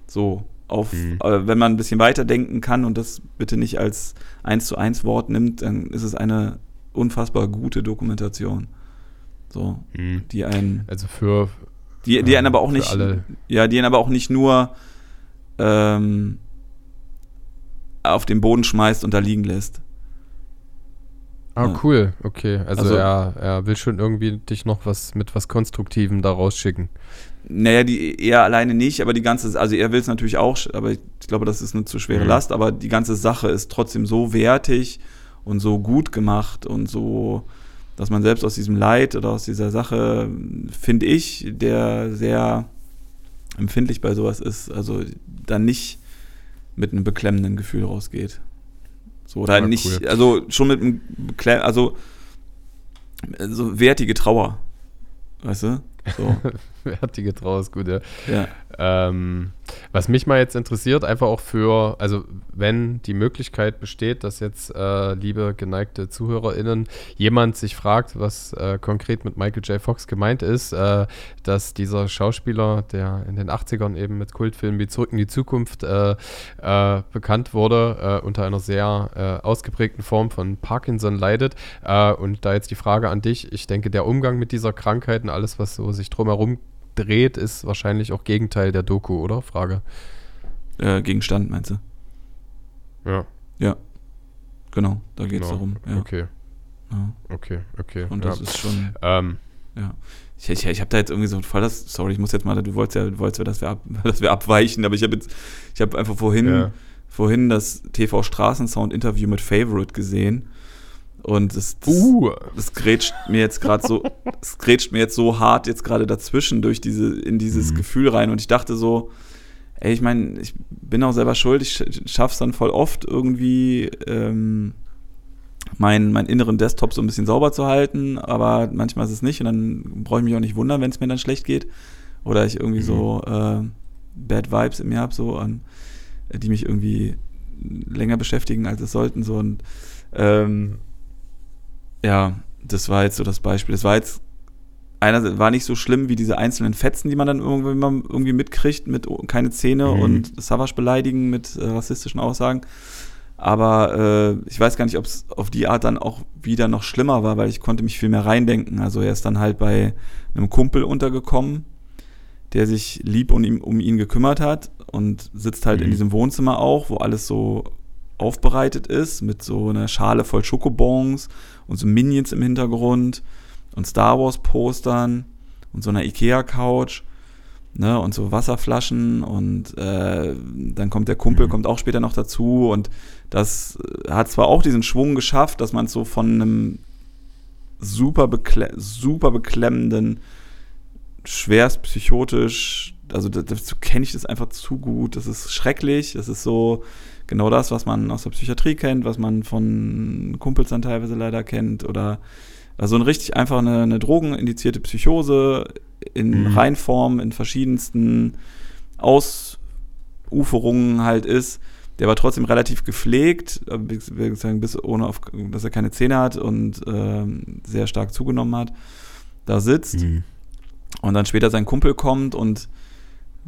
So, auf, mhm. äh, wenn man ein bisschen weiterdenken kann und das bitte nicht als eins zu eins Wort nimmt, dann ist es eine unfassbar gute Dokumentation. So, mhm. die einen. Also für. Die, die einen aber auch nicht. Alle. Ja, die einen aber auch nicht nur ähm, auf den Boden schmeißt und da liegen lässt. Ah, ja. cool, okay. Also, also er, er will schon irgendwie dich noch was mit was Konstruktivem da rausschicken. Naja, die er alleine nicht, aber die ganze, also er will es natürlich auch, aber ich glaube, das ist eine zu schwere mhm. Last, aber die ganze Sache ist trotzdem so wertig und so gut gemacht und so, dass man selbst aus diesem Leid oder aus dieser Sache, finde ich, der sehr empfindlich bei sowas ist, also dann nicht mit einem beklemmenden Gefühl rausgeht. So, oder nicht, cool. also schon mit einem, also so wertige Trauer, weißt du? So. (laughs) wertige Trauer ist gut, ja. ja. Ähm, was mich mal jetzt interessiert, einfach auch für, also wenn die Möglichkeit besteht, dass jetzt, äh, liebe geneigte ZuhörerInnen, jemand sich fragt, was äh, konkret mit Michael J. Fox gemeint ist, äh, dass dieser Schauspieler, der in den 80ern eben mit Kultfilmen wie Zurück in die Zukunft äh, äh, bekannt wurde, äh, unter einer sehr ausgeprägten Form von Parkinson leidet. und da jetzt die Frage an dich, ich denke, der Umgang mit dieser Krankheit und alles, was so sich drumherum dreht, ist wahrscheinlich auch Gegenteil der Doku, oder? Frage. Äh, Gegenstand, meinst du? Ja. Ja. Genau, da geht es genau. darum. Ja. Okay. Ja. Okay, okay. Und das ja. ist schon. Ähm, ja. Ich, ich, ich habe da jetzt irgendwie so voll das. Sorry, ich muss jetzt mal. Du wolltest ja, du wolltest, dass wir, ab, (laughs) dass wir abweichen, aber ich habe jetzt. Ich habe einfach vorhin, ja. vorhin das TV Straßensound Interview mit Favorite gesehen. Und das, das, uh. das grätscht mir jetzt gerade so, (laughs) das grätscht mir jetzt so hart jetzt gerade dazwischen durch diese, in dieses mhm. Gefühl rein. Und ich dachte so, ey, ich meine, ich bin auch selber schuld, ich schaff's dann voll oft irgendwie, ähm, meinen mein inneren Desktop so ein bisschen sauber zu halten, aber manchmal ist es nicht und dann brauche ich mich auch nicht wundern, wenn es mir dann schlecht geht. Oder ich irgendwie mhm. so äh, Bad Vibes in mir habe, so an, die mich irgendwie länger beschäftigen, als es sollten. So und ähm, ja, das war jetzt so das Beispiel. Das war jetzt einer war nicht so schlimm wie diese einzelnen Fetzen, die man dann irgendwie, irgendwie mitkriegt, mit keine Zähne mhm. und Savage beleidigen mit äh, rassistischen Aussagen. Aber äh, ich weiß gar nicht, ob es auf die Art dann auch wieder noch schlimmer war, weil ich konnte mich viel mehr reindenken. Also er ist dann halt bei einem Kumpel untergekommen, der sich lieb um ihn, um ihn gekümmert hat und sitzt halt mhm. in diesem Wohnzimmer auch, wo alles so aufbereitet ist, mit so einer Schale voll Schokobons und so Minions im Hintergrund und Star Wars Postern und so einer Ikea Couch. Ne, und so Wasserflaschen und äh, dann kommt der Kumpel, mhm. kommt auch später noch dazu und das hat zwar auch diesen Schwung geschafft, dass man es so von einem super, bekle super beklemmenden, schwerst psychotisch, also dazu kenne ich das einfach zu gut, das ist schrecklich, das ist so, genau das, was man aus der Psychiatrie kennt, was man von Kumpels dann teilweise leider kennt oder also ein richtig einfach eine, eine drogenindizierte Psychose in mhm. Reinform, in verschiedensten Ausuferungen halt ist, der aber trotzdem relativ gepflegt, äh, bis ohne auf, dass er keine Zähne hat und äh, sehr stark zugenommen hat, da sitzt mhm. und dann später sein Kumpel kommt und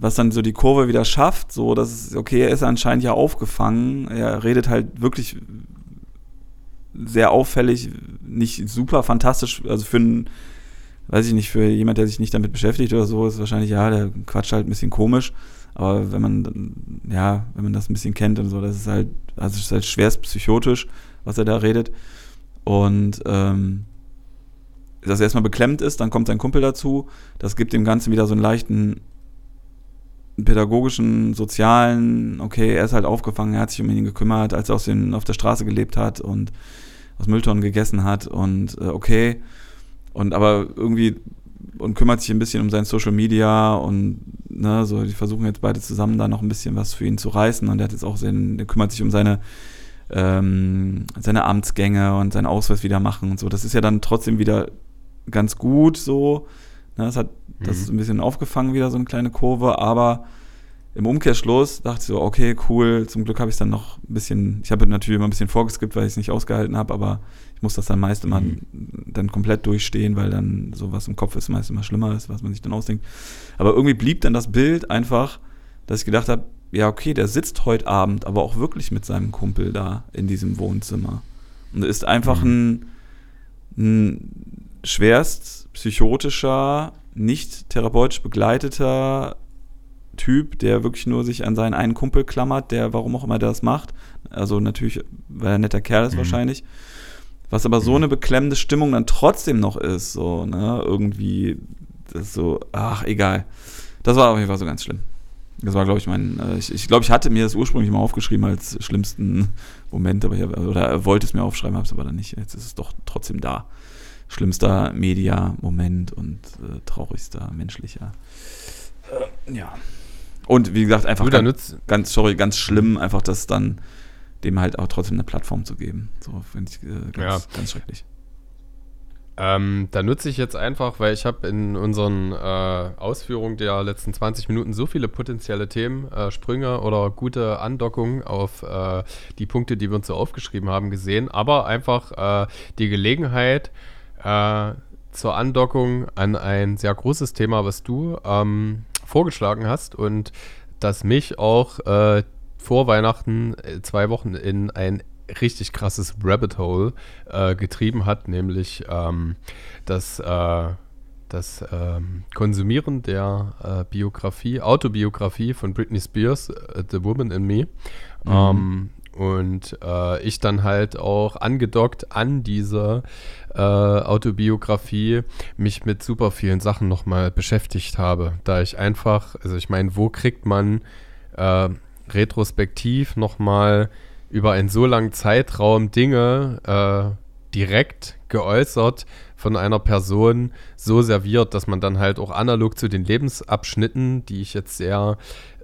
was dann so die Kurve wieder schafft, so dass es, okay, er ist anscheinend ja aufgefangen. Er redet halt wirklich sehr auffällig, nicht super fantastisch, also für einen, weiß ich nicht, für jemand, der sich nicht damit beschäftigt oder so, ist wahrscheinlich, ja, der quatscht halt ein bisschen komisch. Aber wenn man, ja, wenn man das ein bisschen kennt und so, das ist halt, also es ist halt schwerst psychotisch, was er da redet. Und ähm, dass er erstmal beklemmt ist, dann kommt sein Kumpel dazu. Das gibt dem Ganzen wieder so einen leichten pädagogischen, sozialen, okay, er ist halt aufgefangen, er hat sich um ihn gekümmert, als er aus den, auf der Straße gelebt hat und aus Mülltonnen gegessen hat und äh, okay. Und aber irgendwie und kümmert sich ein bisschen um sein Social Media und ne, so, die versuchen jetzt beide zusammen da noch ein bisschen was für ihn zu reißen und der hat jetzt auch seinen, der kümmert sich um seine, ähm, seine Amtsgänge und seinen Ausweis wieder machen und so. Das ist ja dann trotzdem wieder ganz gut so. Das hat, das Mhm. ist ein bisschen aufgefangen wieder, so eine kleine Kurve, aber im Umkehrschluss dachte ich so, okay, cool, zum Glück habe ich es dann noch ein bisschen, ich habe natürlich immer ein bisschen vorgeskippt, weil ich es nicht ausgehalten habe, aber ich muss das dann meist immer Mhm. dann komplett durchstehen, weil dann sowas im Kopf ist meist immer schlimmer ist, was man sich dann ausdenkt. Aber irgendwie blieb dann das Bild einfach, dass ich gedacht habe, ja, okay, der sitzt heute Abend aber auch wirklich mit seinem Kumpel da in diesem Wohnzimmer. Und ist einfach ein, ein schwerst psychotischer, nicht therapeutisch begleiteter Typ, der wirklich nur sich an seinen einen Kumpel klammert, der warum auch immer der das macht. Also natürlich, weil er ein netter Kerl ist Mhm. wahrscheinlich. Was aber so eine beklemmende Stimmung dann trotzdem noch ist, so, ne, irgendwie, das ist so, ach, egal. Das war auf jeden Fall so ganz schlimm. Das war, glaube ich, mein, äh, ich, ich glaube, ich hatte mir das ursprünglich mal aufgeschrieben als schlimmsten Moment, aber ich oder wollte es mir aufschreiben, habe es aber dann nicht. Jetzt ist es doch trotzdem da. Schlimmster Media-Moment und äh, traurigster menschlicher. Äh, ja. Und wie gesagt, einfach ganz, ganz, sorry, ganz schlimm, einfach das dann dem halt auch trotzdem eine Plattform zu geben. So finde ich äh, ganz, ganz schrecklich. Ähm, da nutze ich jetzt einfach, weil ich habe in unseren äh, Ausführungen der letzten 20 Minuten so viele potenzielle Themen, äh, Sprünge oder gute Andockungen auf äh, die Punkte, die wir uns so aufgeschrieben haben, gesehen. Aber einfach äh, die Gelegenheit äh, zur Andockung an ein sehr großes Thema, was du ähm, vorgeschlagen hast und das mich auch äh, vor Weihnachten äh, zwei Wochen in ein richtig krasses Rabbit Hole äh, getrieben hat, nämlich ähm, das, äh, das ähm, Konsumieren der äh, Biografie, Autobiografie von Britney Spears, äh, The Woman in Me. Mhm. Ähm, und äh, ich dann halt auch angedockt an diese äh, Autobiografie mich mit super vielen Sachen nochmal beschäftigt habe, da ich einfach, also ich meine, wo kriegt man äh, retrospektiv nochmal über einen so langen Zeitraum Dinge äh, direkt geäußert von einer Person so serviert, dass man dann halt auch analog zu den Lebensabschnitten, die ich jetzt sehr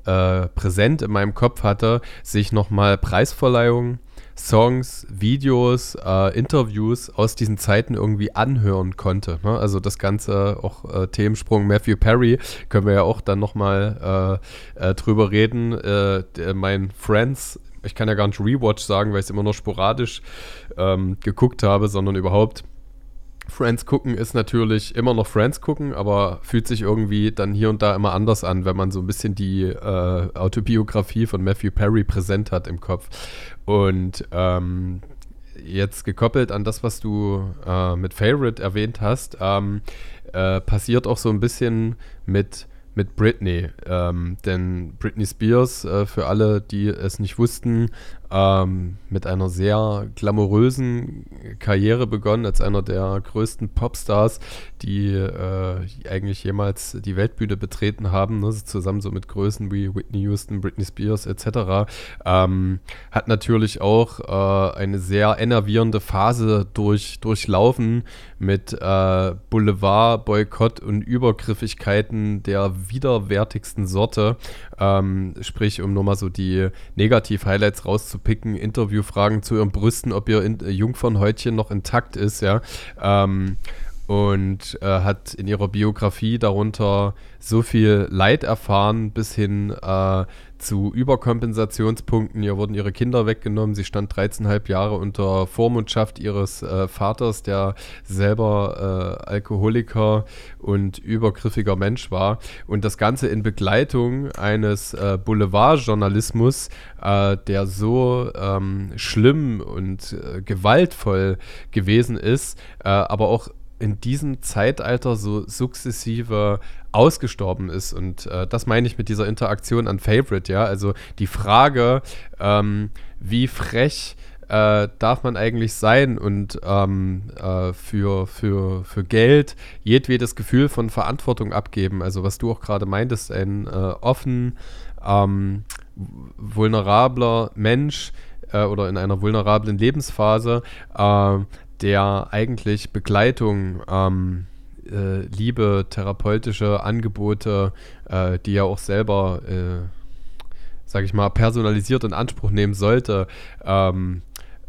äh, präsent in meinem Kopf hatte, sich nochmal Preisverleihungen, Songs, Videos, äh, Interviews aus diesen Zeiten irgendwie anhören konnte. Ne? Also das ganze auch äh, Themensprung Matthew Perry können wir ja auch dann nochmal äh, äh, drüber reden. Äh, mein Friends, ich kann ja gar nicht Rewatch sagen, weil ich es immer noch sporadisch ähm, geguckt habe, sondern überhaupt Friends gucken ist natürlich immer noch Friends gucken, aber fühlt sich irgendwie dann hier und da immer anders an, wenn man so ein bisschen die äh, Autobiografie von Matthew Perry präsent hat im Kopf. Und ähm, jetzt gekoppelt an das, was du äh, mit Favorite erwähnt hast, ähm, äh, passiert auch so ein bisschen mit mit Britney. Ähm, denn Britney Spears, äh, für alle, die es nicht wussten, ähm, mit einer sehr glamourösen Karriere begonnen, als einer der größten Popstars, die äh, eigentlich jemals die Weltbühne betreten haben, ne, zusammen so mit Größen wie Whitney Houston, Britney Spears etc., ähm, hat natürlich auch äh, eine sehr enervierende Phase durch, durchlaufen mit äh, Boulevard, Boykott und Übergriffigkeiten der widerwärtigsten Sorte. Ähm, sprich, um nochmal so die Negativ-Highlights rauszupicken, Interviewfragen zu ihren Brüsten, ob ihr in, äh, Jungfernhäutchen noch intakt ist, ja. Ähm, und äh, hat in ihrer Biografie darunter so viel Leid erfahren, bis hin äh, zu Überkompensationspunkten. Ihr wurden ihre Kinder weggenommen. Sie stand 13,5 Jahre unter Vormundschaft ihres äh, Vaters, der selber äh, Alkoholiker und übergriffiger Mensch war. Und das Ganze in Begleitung eines äh, Boulevardjournalismus, äh, der so ähm, schlimm und äh, gewaltvoll gewesen ist, äh, aber auch in diesem Zeitalter so sukzessive ausgestorben ist. Und äh, das meine ich mit dieser Interaktion an Favorite, ja. Also die Frage, ähm, wie frech äh, darf man eigentlich sein und ähm, äh, für, für, für Geld jedwedes Gefühl von Verantwortung abgeben. Also was du auch gerade meintest, ein äh, offen, ähm, vulnerabler Mensch äh, oder in einer vulnerablen Lebensphase, äh, der eigentlich Begleitung ähm, äh, liebe therapeutische Angebote, äh, die er auch selber, äh, sage ich mal, personalisiert in Anspruch nehmen sollte, ähm,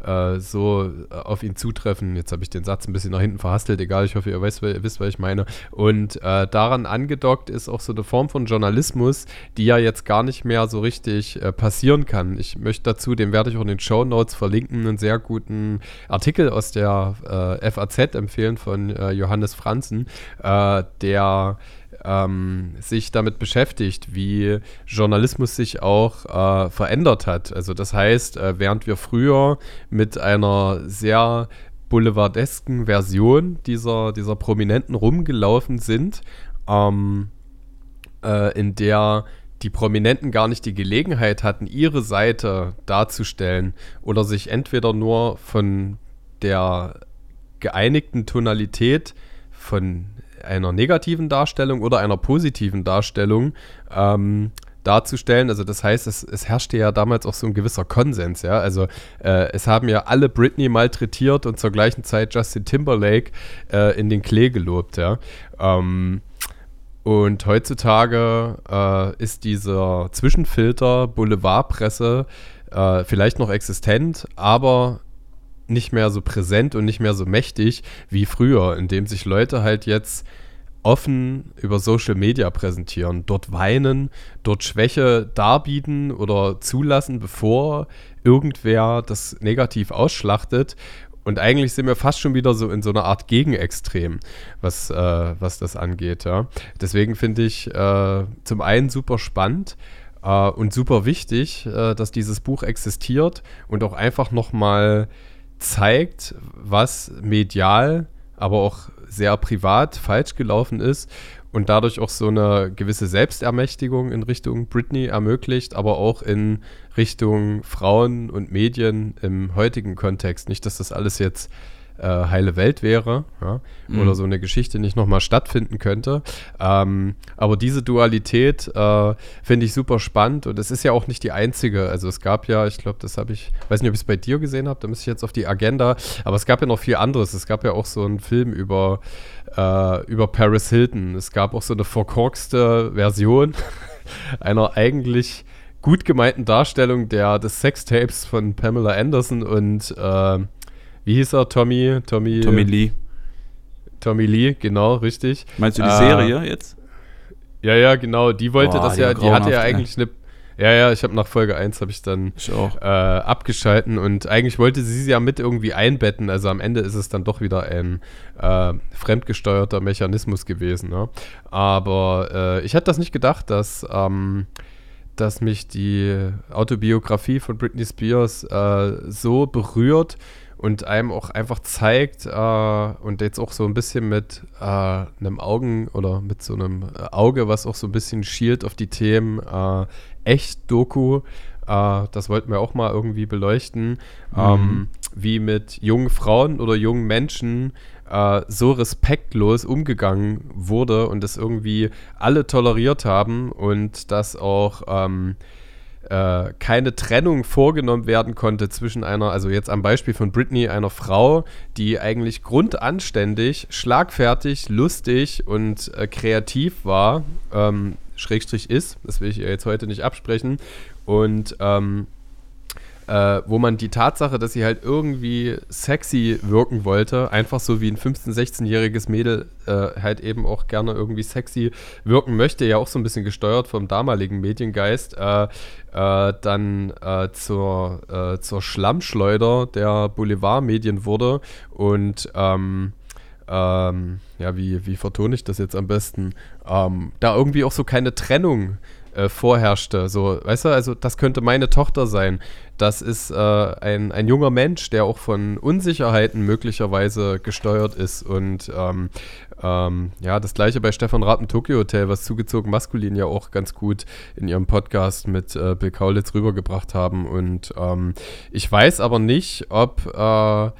äh, so äh, auf ihn zutreffen. Jetzt habe ich den Satz ein bisschen nach hinten verhastelt, egal, ich hoffe, ihr, ihr wisst, was ich meine. Und äh, daran angedockt ist auch so eine Form von Journalismus, die ja jetzt gar nicht mehr so richtig äh, passieren kann. Ich möchte dazu, den werde ich auch in den Show Notes verlinken, einen sehr guten Artikel aus der äh, FAZ empfehlen von Johannes Franzen, der ähm, sich damit beschäftigt, wie Journalismus sich auch äh, verändert hat. Also das heißt, äh, während wir früher mit einer sehr boulevardesken Version dieser, dieser Prominenten rumgelaufen sind, ähm, äh, in der die Prominenten gar nicht die Gelegenheit hatten, ihre Seite darzustellen oder sich entweder nur von der geeinigten Tonalität von einer negativen Darstellung oder einer positiven Darstellung ähm, darzustellen. Also das heißt, es, es, herrschte ja damals auch so ein gewisser Konsens, ja. Also äh, es haben ja alle Britney malträtiert und zur gleichen Zeit Justin Timberlake äh, in den Klee gelobt, ja. Ähm, und heutzutage äh, ist dieser Zwischenfilter Boulevardpresse äh, vielleicht noch existent, aber nicht mehr so präsent und nicht mehr so mächtig wie früher, indem sich Leute halt jetzt offen über Social Media präsentieren, dort weinen, dort Schwäche darbieten oder zulassen, bevor irgendwer das negativ ausschlachtet. Und eigentlich sind wir fast schon wieder so in so einer Art Gegenextrem, was, äh, was das angeht. Ja. Deswegen finde ich äh, zum einen super spannend, Uh, und super wichtig, uh, dass dieses Buch existiert und auch einfach nochmal zeigt, was medial, aber auch sehr privat falsch gelaufen ist und dadurch auch so eine gewisse Selbstermächtigung in Richtung Britney ermöglicht, aber auch in Richtung Frauen und Medien im heutigen Kontext. Nicht, dass das alles jetzt äh, heile Welt wäre ja, mhm. oder so eine Geschichte nicht nochmal stattfinden könnte. Ähm, aber diese Dualität äh, finde ich super spannend und es ist ja auch nicht die einzige. Also es gab ja, ich glaube, das habe ich, weiß nicht, ob ich es bei dir gesehen habe, da müsste ich jetzt auf die Agenda, aber es gab ja noch viel anderes. Es gab ja auch so einen Film über, äh, über Paris Hilton. Es gab auch so eine verkorkste Version (laughs) einer eigentlich gut gemeinten Darstellung der, des Sextapes von Pamela Anderson und äh, wie hieß er? Tommy, Tommy. Tommy Lee. Tommy Lee, genau, richtig. Meinst du die äh, Serie jetzt? Ja, ja, genau. Die wollte Boah, das ja, die hatte ja eigentlich eine. Ja, ja, ich habe nach Folge 1 habe ich dann ich äh, abgeschalten und eigentlich wollte sie sie ja mit irgendwie einbetten. Also am Ende ist es dann doch wieder ein äh, fremdgesteuerter Mechanismus gewesen. Ne? Aber äh, ich hätte das nicht gedacht, dass, ähm, dass mich die Autobiografie von Britney Spears äh, so berührt und einem auch einfach zeigt äh, und jetzt auch so ein bisschen mit äh, einem Augen oder mit so einem äh, Auge, was auch so ein bisschen schielt auf die Themen äh, echt Doku. Äh, das wollten wir auch mal irgendwie beleuchten, mhm. ähm, wie mit jungen Frauen oder jungen Menschen äh, so respektlos umgegangen wurde und das irgendwie alle toleriert haben und das auch ähm, äh, keine Trennung vorgenommen werden konnte zwischen einer, also jetzt am Beispiel von Britney, einer Frau, die eigentlich grundanständig, schlagfertig, lustig und äh, kreativ war, ähm, Schrägstrich ist, das will ich ihr jetzt heute nicht absprechen, und ähm, äh, wo man die Tatsache, dass sie halt irgendwie sexy wirken wollte, einfach so wie ein 15-, 16-jähriges Mädel äh, halt eben auch gerne irgendwie sexy wirken möchte, ja auch so ein bisschen gesteuert vom damaligen Mediengeist, äh, äh dann äh, zur, äh, zur Schlammschleuder der Boulevardmedien wurde und ähm, ähm, ja, wie, wie vertone ich das jetzt am besten? Ähm, da irgendwie auch so keine Trennung äh, vorherrschte. So, weißt du, also das könnte meine Tochter sein. Das ist äh, ein, ein junger Mensch, der auch von Unsicherheiten möglicherweise gesteuert ist. Und ähm, ähm, ja, das gleiche bei Stefan im Tokyo Hotel, was zugezogen maskulin ja auch ganz gut in ihrem Podcast mit äh, Bill Kaulitz rübergebracht haben. Und ähm, ich weiß aber nicht, ob äh,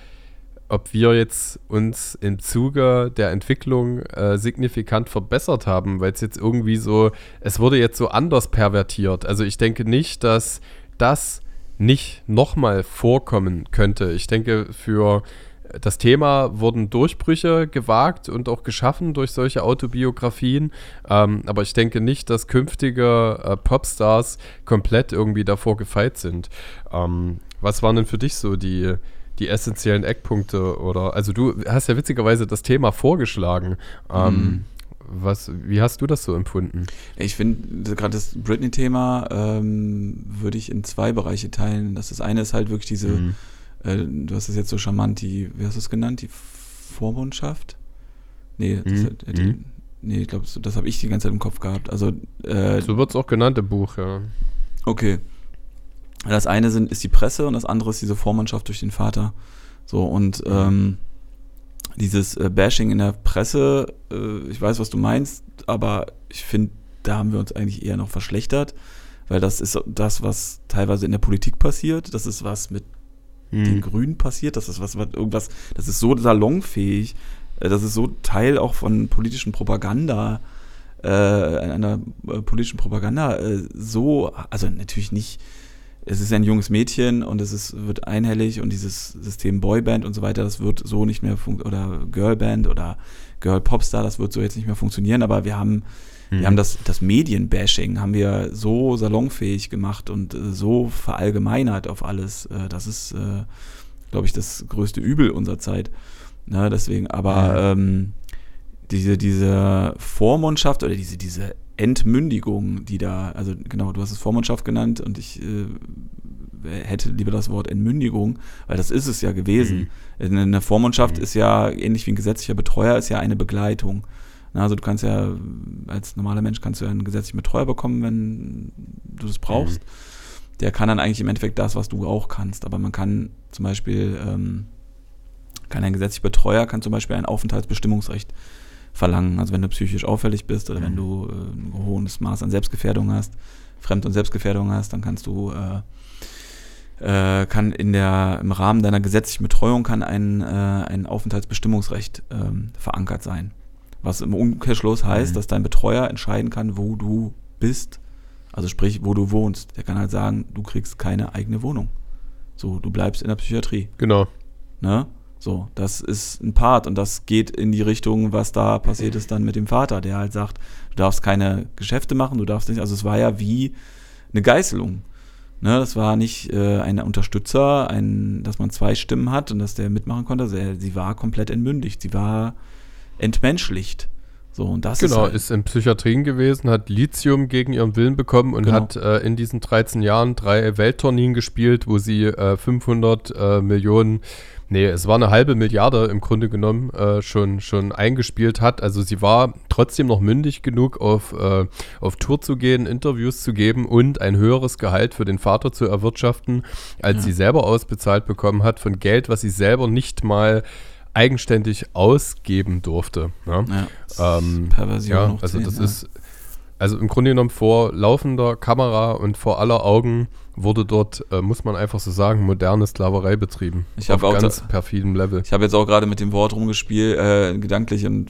ob wir jetzt uns im Zuge der Entwicklung äh, signifikant verbessert haben, weil es jetzt irgendwie so, es wurde jetzt so anders pervertiert. Also ich denke nicht, dass das nicht nochmal vorkommen könnte. Ich denke, für das Thema wurden Durchbrüche gewagt und auch geschaffen durch solche Autobiografien. Ähm, aber ich denke nicht, dass künftige äh, Popstars komplett irgendwie davor gefeit sind. Ähm, was waren denn für dich so die, die essentiellen Eckpunkte? Oder also du hast ja witzigerweise das Thema vorgeschlagen. Ähm, mhm. Was, wie hast du das so empfunden? Ich finde, gerade das Britney-Thema ähm, würde ich in zwei Bereiche teilen. Das, das eine ist halt wirklich diese mhm äh, du hast es jetzt so charmant, die, wie hast du es genannt, die Vormundschaft? Nee, das, mhm. die, mhm. nee ich glaube, das habe ich die ganze Zeit im Kopf gehabt. Also, äh, so wird es auch genannt im Buch, ja. Okay. Das eine sind, ist die Presse und das andere ist diese Vormundschaft durch den Vater. So, und mhm. ähm, dieses äh, Bashing in der Presse, äh, ich weiß, was du meinst, aber ich finde, da haben wir uns eigentlich eher noch verschlechtert, weil das ist das, was teilweise in der Politik passiert. Das ist was mit hm. den Grünen passiert. Das ist was, was, irgendwas, das ist so salonfähig. Äh, das ist so Teil auch von politischen Propaganda, äh, einer äh, politischen Propaganda. Äh, so, also natürlich nicht. Es ist ein junges Mädchen und es ist, wird einhellig und dieses System Boyband und so weiter, das wird so nicht mehr funktionieren, oder Girlband oder Girl Popstar, das wird so jetzt nicht mehr funktionieren, aber wir haben wir haben mhm. das, das Medienbashing haben wir so salonfähig gemacht und äh, so verallgemeinert auf alles. Äh, das ist, äh, glaube ich, das größte Übel unserer Zeit. Ne, deswegen, aber ähm, diese, diese Vormundschaft oder diese, diese Entmündigung, die da, also genau, du hast es Vormundschaft genannt und ich äh, hätte lieber das Wort Entmündigung, weil das ist es ja gewesen. Mhm. Eine Vormundschaft mhm. ist ja ähnlich wie ein gesetzlicher Betreuer, ist ja eine Begleitung. Also du kannst ja, als normaler Mensch kannst du ja einen gesetzlichen Betreuer bekommen, wenn du das brauchst. Mhm. Der kann dann eigentlich im Endeffekt das, was du auch kannst. Aber man kann zum Beispiel, ähm, kann ein gesetzlicher Betreuer kann zum Beispiel ein Aufenthaltsbestimmungsrecht verlangen. Also wenn du psychisch auffällig bist oder mhm. wenn du äh, ein hohes Maß an Selbstgefährdung hast, Fremd- und Selbstgefährdung hast, dann kannst du äh, äh, kann in der, im Rahmen deiner gesetzlichen Betreuung kann ein, äh, ein Aufenthaltsbestimmungsrecht ähm, verankert sein. Was im Umkehrschluss heißt, mhm. dass dein Betreuer entscheiden kann, wo du bist. Also sprich, wo du wohnst. Der kann halt sagen, du kriegst keine eigene Wohnung. So, du bleibst in der Psychiatrie. Genau. Ne? So, das ist ein Part und das geht in die Richtung, was da passiert ist dann mit dem Vater, der halt sagt, du darfst keine Geschäfte machen, du darfst nicht, also es war ja wie eine Geißelung. Ne, das war nicht äh, ein Unterstützer, ein, dass man zwei Stimmen hat und dass der mitmachen konnte. Sie, sie war komplett entmündigt. Sie war entmenschlicht. So, und das genau, ist, halt ist in Psychiatrien gewesen, hat Lithium gegen ihren Willen bekommen und genau. hat äh, in diesen 13 Jahren drei Welttourneen gespielt, wo sie äh, 500 äh, Millionen, nee, es war eine halbe Milliarde im Grunde genommen, äh, schon, schon eingespielt hat. Also sie war trotzdem noch mündig genug, auf, äh, auf Tour zu gehen, Interviews zu geben und ein höheres Gehalt für den Vater zu erwirtschaften, als ja. sie selber ausbezahlt bekommen hat von Geld, was sie selber nicht mal eigenständig ausgeben durfte. Ne? Ja, ähm, Perversion. Ja, also das ja. ist, also im Grunde genommen vor laufender Kamera und vor aller Augen wurde dort, äh, muss man einfach so sagen, moderne Sklaverei betrieben. Ich habe auch ganz perfidem Level. Ich habe jetzt auch gerade mit dem Wort rumgespielt, äh, gedanklich und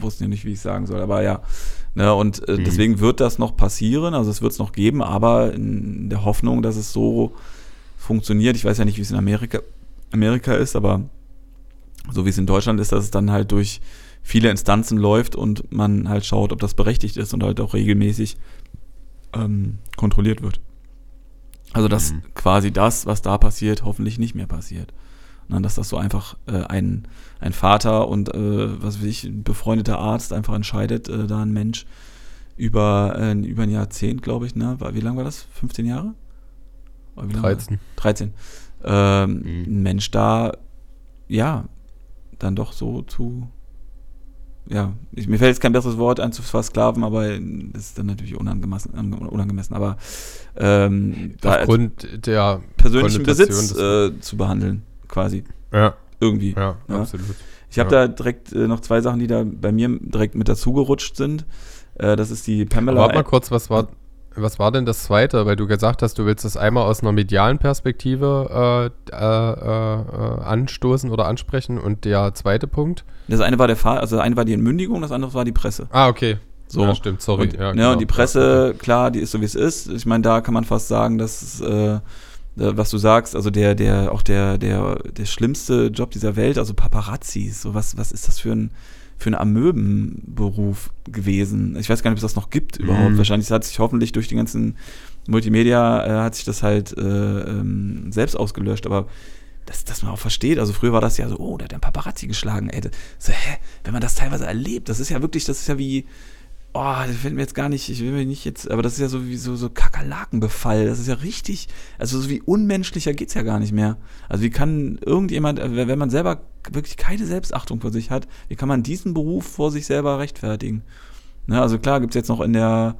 wusste ja nicht, wie ich sagen soll, aber ja. Ne, und äh, mhm. deswegen wird das noch passieren, also es wird es noch geben, aber in der Hoffnung, dass es so funktioniert. Ich weiß ja nicht, wie es in Amerika, Amerika ist, aber so wie es in Deutschland ist, dass es dann halt durch viele Instanzen läuft und man halt schaut, ob das berechtigt ist und halt auch regelmäßig ähm, kontrolliert wird. Also dass mhm. quasi das, was da passiert, hoffentlich nicht mehr passiert. Und dass das so einfach äh, ein, ein Vater und äh, was weiß ich, ein befreundeter Arzt einfach entscheidet, äh, da ein Mensch über, äh, über ein Jahrzehnt, glaube ich, ne? Wie lange war das? 15 Jahre? 13. 13. Ähm, mhm. Ein Mensch da, ja, dann doch so zu, ja, ich, mir fällt jetzt kein besseres Wort ein zu versklaven, aber das ist dann natürlich unangemessen, unangemessen aber ähm, aufgrund der persönlichen Besitz äh, zu behandeln, quasi. Ja. Irgendwie. Ja, ja. absolut. Ich habe ja. da direkt äh, noch zwei Sachen, die da bei mir direkt mit dazu gerutscht sind. Äh, das ist die Pamela. Warte mal kurz, was war, was war denn das zweite? Weil du gesagt hast, du willst das einmal aus einer medialen Perspektive äh, äh, äh, anstoßen oder ansprechen. Und der zweite Punkt? Das eine war der Fall, also das eine war die Entmündigung, das andere war die Presse. Ah, okay. So. Ja, stimmt, sorry. Und, ja, genau. ja, und die Presse, klar, die ist so wie es ist. Ich meine, da kann man fast sagen, dass äh, was du sagst, also der, der, auch der, der, der schlimmste Job dieser Welt, also Paparazzis, so was, was ist das für ein, für ein Amöbenberuf gewesen? Ich weiß gar nicht, ob es das noch gibt überhaupt. Mhm. Wahrscheinlich hat sich hoffentlich durch die ganzen Multimedia äh, hat sich das halt äh, ähm, selbst ausgelöscht, aber dass, dass man auch versteht, also früher war das ja so, oh, der hat den Paparazzi geschlagen, ey. So, hä? Wenn man das teilweise erlebt, das ist ja wirklich, das ist ja wie, oh, das fällt mir jetzt gar nicht, ich will mir nicht jetzt, aber das ist ja so wie so, so Kakerlakenbefall. Das ist ja richtig, also so wie unmenschlicher geht's ja gar nicht mehr. Also wie kann irgendjemand, äh, wenn man selber wirklich keine Selbstachtung vor sich hat, wie kann man diesen Beruf vor sich selber rechtfertigen? Ne, also klar gibt's jetzt noch in der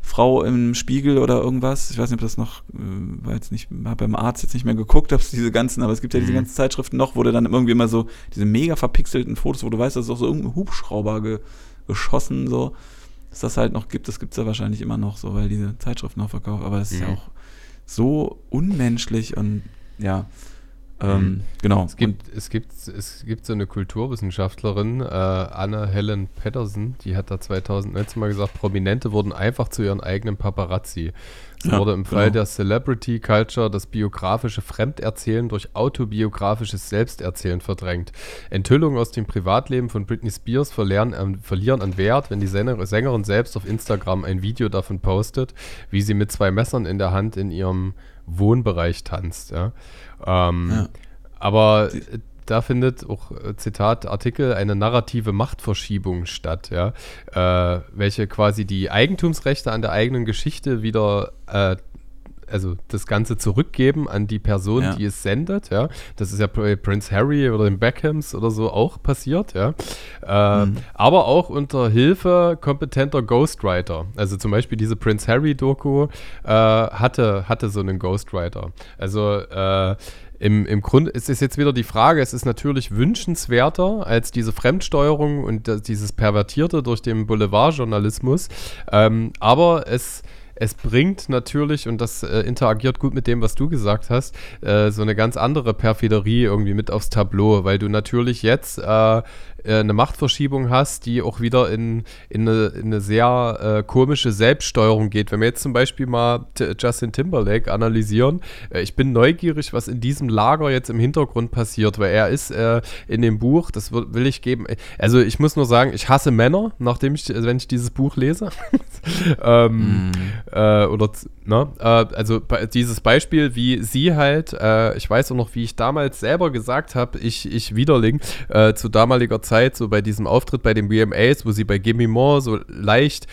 Frau im Spiegel oder irgendwas, ich weiß nicht, ob das noch, äh, war jetzt nicht, habe beim Arzt jetzt nicht mehr geguckt, ob es diese ganzen, aber es gibt ja diese mhm. ganzen Zeitschriften noch, wo du dann irgendwie immer so diese mega verpixelten Fotos, wo du weißt, das ist auch so irgendein Hubschrauber ge, geschossen, so dass das halt noch gibt, das gibt es ja wahrscheinlich immer noch so, weil diese Zeitschriften noch verkaufen, aber es ist ja mhm. auch so unmenschlich und ja. Ähm, mhm. genau. Es gibt, es, gibt, es gibt so eine Kulturwissenschaftlerin, äh, Anna Helen Patterson, die hat da 2019 mal gesagt, Prominente wurden einfach zu ihren eigenen Paparazzi. Ja, wurde im Fall genau. der Celebrity Culture das biografische Fremderzählen durch autobiografisches Selbsterzählen verdrängt. Enthüllungen aus dem Privatleben von Britney Spears verlieren an, verlieren an Wert, wenn die Sängerin selbst auf Instagram ein Video davon postet, wie sie mit zwei Messern in der Hand in ihrem Wohnbereich tanzt. Ja. Ähm, ja. Aber da findet auch, äh, Zitat, Artikel, eine narrative Machtverschiebung statt, ja, äh, welche quasi die Eigentumsrechte an der eigenen Geschichte wieder äh, also das Ganze zurückgeben an die Person, ja. die es sendet, ja. Das ist ja bei Prince Harry oder den Beckhams oder so auch passiert, ja. Äh, mhm. Aber auch unter Hilfe kompetenter Ghostwriter. Also zum Beispiel diese Prince Harry-Doku äh, hatte, hatte so einen Ghostwriter. Also äh, im, im Grunde ist es jetzt wieder die Frage, es ist natürlich wünschenswerter als diese Fremdsteuerung und dieses Pervertierte durch den Boulevardjournalismus, ähm, aber es es bringt natürlich, und das äh, interagiert gut mit dem, was du gesagt hast, äh, so eine ganz andere Perfiderie irgendwie mit aufs Tableau, weil du natürlich jetzt äh, äh, eine Machtverschiebung hast, die auch wieder in, in, eine, in eine sehr äh, komische Selbststeuerung geht. Wenn wir jetzt zum Beispiel mal T Justin Timberlake analysieren, äh, ich bin neugierig, was in diesem Lager jetzt im Hintergrund passiert, weil er ist äh, in dem Buch, das will ich geben, also ich muss nur sagen, ich hasse Männer, nachdem ich, wenn ich dieses Buch lese. (laughs) ähm, mm. oder, ne? Äh, also dieses Beispiel, wie sie halt, ich weiß auch noch, wie ich damals selber gesagt habe, ich, ich Widerling, zu damaliger Zeit, Zeit, so bei diesem Auftritt bei den VMAs, wo sie bei Gimme More so leicht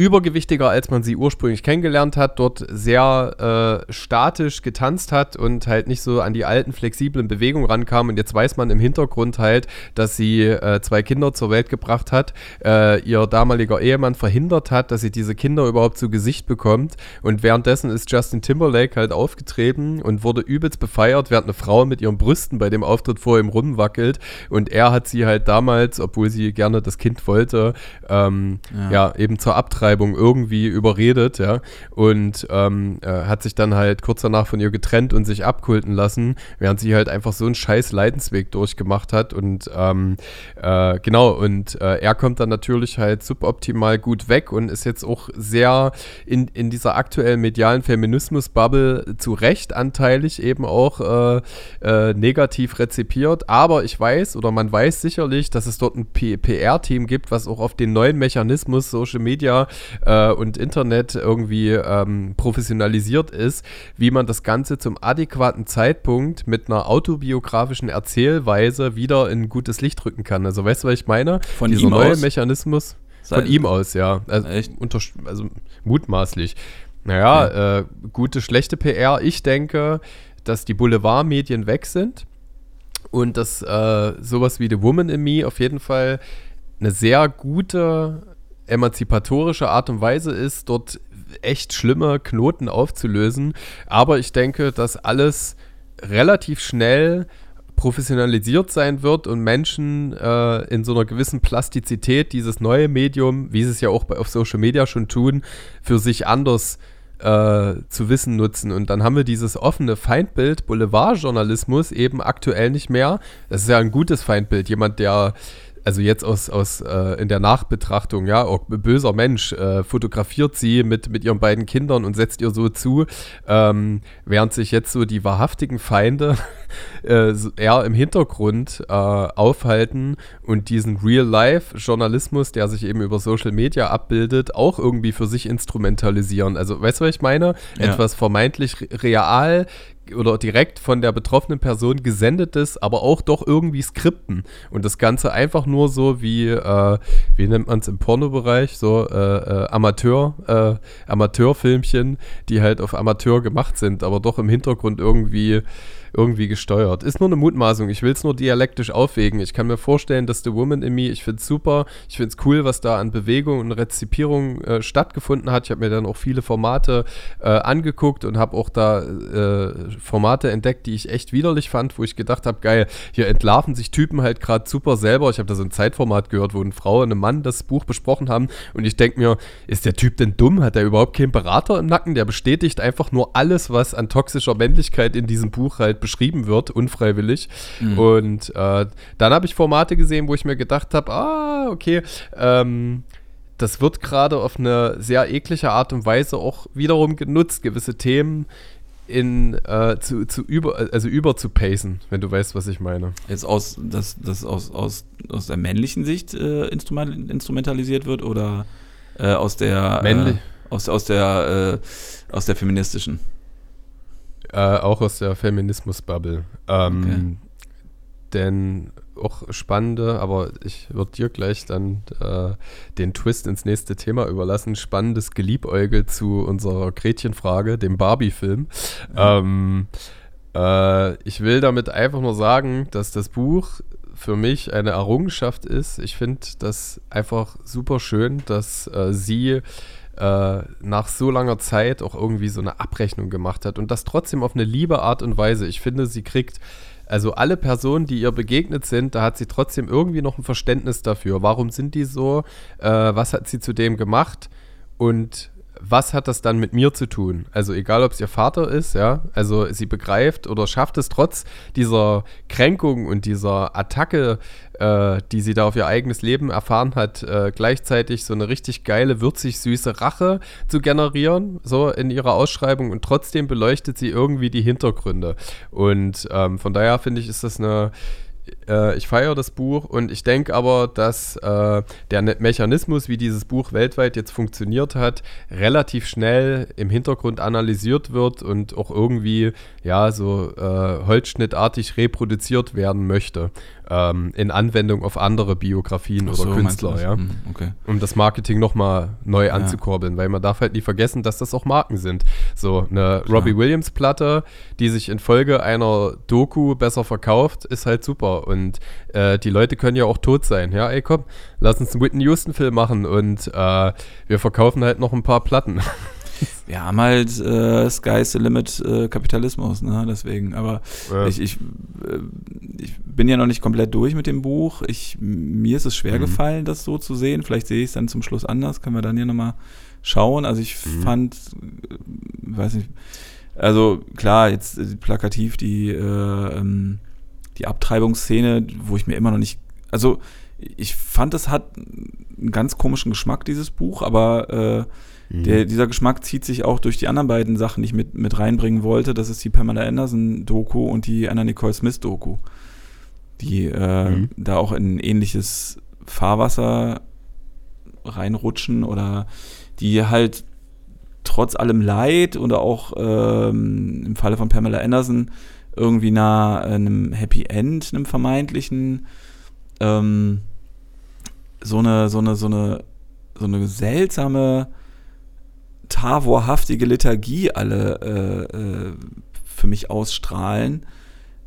übergewichtiger, als man sie ursprünglich kennengelernt hat, dort sehr äh, statisch getanzt hat und halt nicht so an die alten flexiblen Bewegungen rankam. Und jetzt weiß man im Hintergrund halt, dass sie äh, zwei Kinder zur Welt gebracht hat, äh, ihr damaliger Ehemann verhindert hat, dass sie diese Kinder überhaupt zu Gesicht bekommt. Und währenddessen ist Justin Timberlake halt aufgetreten und wurde übelst befeiert, während eine Frau mit ihren Brüsten bei dem Auftritt vor ihm rumwackelt. Und er hat sie halt damals, obwohl sie gerne das Kind wollte, ähm, ja. ja eben zur Abtreibung Abtreibung irgendwie überredet, ja, und ähm, äh, hat sich dann halt kurz danach von ihr getrennt und sich abkulten lassen, während sie halt einfach so einen scheiß Leidensweg durchgemacht hat und ähm, äh, genau, und äh, er kommt dann natürlich halt suboptimal gut weg und ist jetzt auch sehr in, in dieser aktuellen medialen Feminismus-Bubble zu Recht anteilig eben auch äh, äh, negativ rezipiert, aber ich weiß oder man weiß sicherlich, dass es dort ein PR-Team gibt, was auch auf den neuen Mechanismus Social Media äh, und Internet irgendwie ähm, professionalisiert ist, wie man das Ganze zum adäquaten Zeitpunkt mit einer autobiografischen Erzählweise wieder in gutes Licht rücken kann. Also weißt du, was ich meine? Von Dieser ihm neue aus? Mechanismus. Von ihm aus, ja. Also, also mutmaßlich. Naja, ja. äh, gute, schlechte PR. Ich denke, dass die Boulevardmedien weg sind und dass äh, sowas wie The Woman in Me auf jeden Fall eine sehr gute emanzipatorische Art und Weise ist, dort echt schlimme Knoten aufzulösen. Aber ich denke, dass alles relativ schnell professionalisiert sein wird und Menschen äh, in so einer gewissen Plastizität dieses neue Medium, wie sie es ja auch bei, auf Social Media schon tun, für sich anders äh, zu wissen nutzen. Und dann haben wir dieses offene Feindbild, Boulevardjournalismus eben aktuell nicht mehr. Das ist ja ein gutes Feindbild. Jemand, der also jetzt aus, aus äh, in der Nachbetrachtung, ja, auch böser Mensch, äh, fotografiert sie mit, mit ihren beiden Kindern und setzt ihr so zu, ähm, während sich jetzt so die wahrhaftigen Feinde äh, eher im Hintergrund äh, aufhalten und diesen Real-Life-Journalismus, der sich eben über Social Media abbildet, auch irgendwie für sich instrumentalisieren. Also, weißt du, was ich meine? Ja. Etwas vermeintlich real oder direkt von der betroffenen Person gesendetes, aber auch doch irgendwie Skripten. Und das Ganze einfach nur so wie, äh, wie nennt man es im Pornobereich, so äh, äh, Amateur, äh, Amateurfilmchen, die halt auf Amateur gemacht sind, aber doch im Hintergrund irgendwie irgendwie gesteuert. Ist nur eine Mutmaßung. Ich will es nur dialektisch aufwägen. Ich kann mir vorstellen, dass The Woman in Me, ich finde es super. Ich finde es cool, was da an Bewegung und Rezipierung äh, stattgefunden hat. Ich habe mir dann auch viele Formate äh, angeguckt und habe auch da äh, Formate entdeckt, die ich echt widerlich fand, wo ich gedacht habe, geil, hier entlarven sich Typen halt gerade super selber. Ich habe da so ein Zeitformat gehört, wo eine Frau und ein Mann das Buch besprochen haben und ich denke mir, ist der Typ denn dumm? Hat er überhaupt keinen Berater im Nacken? Der bestätigt einfach nur alles, was an toxischer Männlichkeit in diesem Buch halt beschrieben wird, unfreiwillig. Mhm. Und äh, dann habe ich Formate gesehen, wo ich mir gedacht habe, ah, okay, ähm, das wird gerade auf eine sehr eklige Art und Weise auch wiederum genutzt, gewisse Themen in äh, zu, zu über also über zu pacen, wenn du weißt, was ich meine. Jetzt aus das das aus aus aus der männlichen Sicht äh, instrument, instrumentalisiert wird oder äh, aus der Männlich. Äh, aus aus der äh, aus der feministischen. Äh, auch aus der Feminismus-Bubble. Ähm, okay. Denn auch spannende, aber ich würde dir gleich dann äh, den Twist ins nächste Thema überlassen. Spannendes Geliebäugel zu unserer Gretchenfrage, dem Barbie-Film. Mhm. Ähm, äh, ich will damit einfach nur sagen, dass das Buch für mich eine Errungenschaft ist. Ich finde das einfach super schön, dass äh, sie äh, nach so langer Zeit auch irgendwie so eine Abrechnung gemacht hat und das trotzdem auf eine liebe Art und Weise. Ich finde, sie kriegt also alle Personen, die ihr begegnet sind, da hat sie trotzdem irgendwie noch ein Verständnis dafür. Warum sind die so? Äh, was hat sie zu dem gemacht? Und was hat das dann mit mir zu tun? Also egal, ob es ihr Vater ist, ja, also sie begreift oder schafft es trotz dieser Kränkung und dieser Attacke, äh, die sie da auf ihr eigenes Leben erfahren hat, äh, gleichzeitig so eine richtig geile, würzig süße Rache zu generieren, so in ihrer Ausschreibung und trotzdem beleuchtet sie irgendwie die Hintergründe. Und ähm, von daher finde ich, ist das eine äh, ich feiere das Buch und ich denke aber, dass äh, der Mechanismus, wie dieses Buch weltweit jetzt funktioniert hat, relativ schnell im Hintergrund analysiert wird und auch irgendwie ja so äh, holzschnittartig reproduziert werden möchte ähm, in Anwendung auf andere Biografien Ach oder so, Künstler, ja. Hm, okay. Um das Marketing nochmal neu ja. anzukurbeln, weil man darf halt nie vergessen, dass das auch Marken sind. So eine Klar. Robbie Williams Platte, die sich infolge einer Doku besser verkauft, ist halt super. Und äh, die Leute können ja auch tot sein. Ja, ey komm, lass uns einen Whitney Houston Film machen und äh, wir verkaufen halt noch ein paar Platten. (laughs) wir haben halt äh, Sky's the Limit äh, Kapitalismus, ne? Deswegen, aber ja. ich, ich, äh, ich bin ja noch nicht komplett durch mit dem Buch. Ich, mir ist es schwer mhm. gefallen, das so zu sehen. Vielleicht sehe ich es dann zum Schluss anders, können wir dann hier nochmal schauen. Also ich mhm. fand, äh, weiß nicht, also klar, jetzt äh, plakativ die, äh, ähm, die Abtreibungsszene, wo ich mir immer noch nicht, also ich fand, es hat einen ganz komischen Geschmack, dieses Buch, aber äh, Mhm. Der, dieser Geschmack zieht sich auch durch die anderen beiden Sachen, die ich mit, mit reinbringen wollte. Das ist die Pamela Anderson-Doku und die Anna Nicole Smith-Doku, die äh, mhm. da auch in ähnliches Fahrwasser reinrutschen oder die halt trotz allem Leid oder auch ähm, im Falle von Pamela Anderson irgendwie nah einem Happy End, einem vermeintlichen, ähm, so eine, so eine, so eine, so eine seltsame tavorhaftige Liturgie alle äh, äh, für mich ausstrahlen,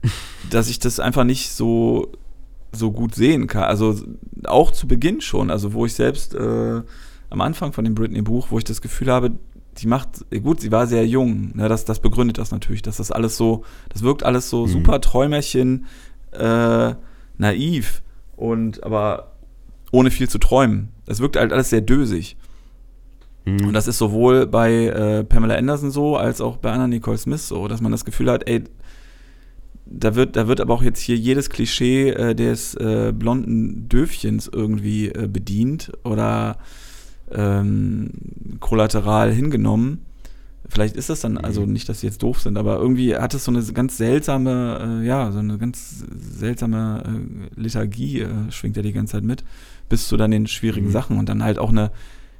(laughs) dass ich das einfach nicht so, so gut sehen kann. Also auch zu Beginn schon, also wo ich selbst äh, am Anfang von dem Britney-Buch, wo ich das Gefühl habe, sie macht, gut, sie war sehr jung, ne, das, das begründet das natürlich, dass das alles so, das wirkt alles so mhm. super Träumerchen, äh, naiv und aber ohne viel zu träumen. Es wirkt halt alles sehr dösig. Mhm. Und das ist sowohl bei äh, Pamela Anderson so, als auch bei Anna Nicole Smith so, dass man das Gefühl hat, ey, da wird, da wird aber auch jetzt hier jedes Klischee äh, des äh, blonden Döfchens irgendwie äh, bedient oder ähm, kollateral hingenommen. Vielleicht ist das dann, also Mhm. nicht, dass sie jetzt doof sind, aber irgendwie hat es so eine ganz seltsame, äh, ja, so eine ganz seltsame äh, Liturgie, äh, schwingt ja die ganze Zeit mit, bis zu dann den schwierigen Mhm. Sachen und dann halt auch eine,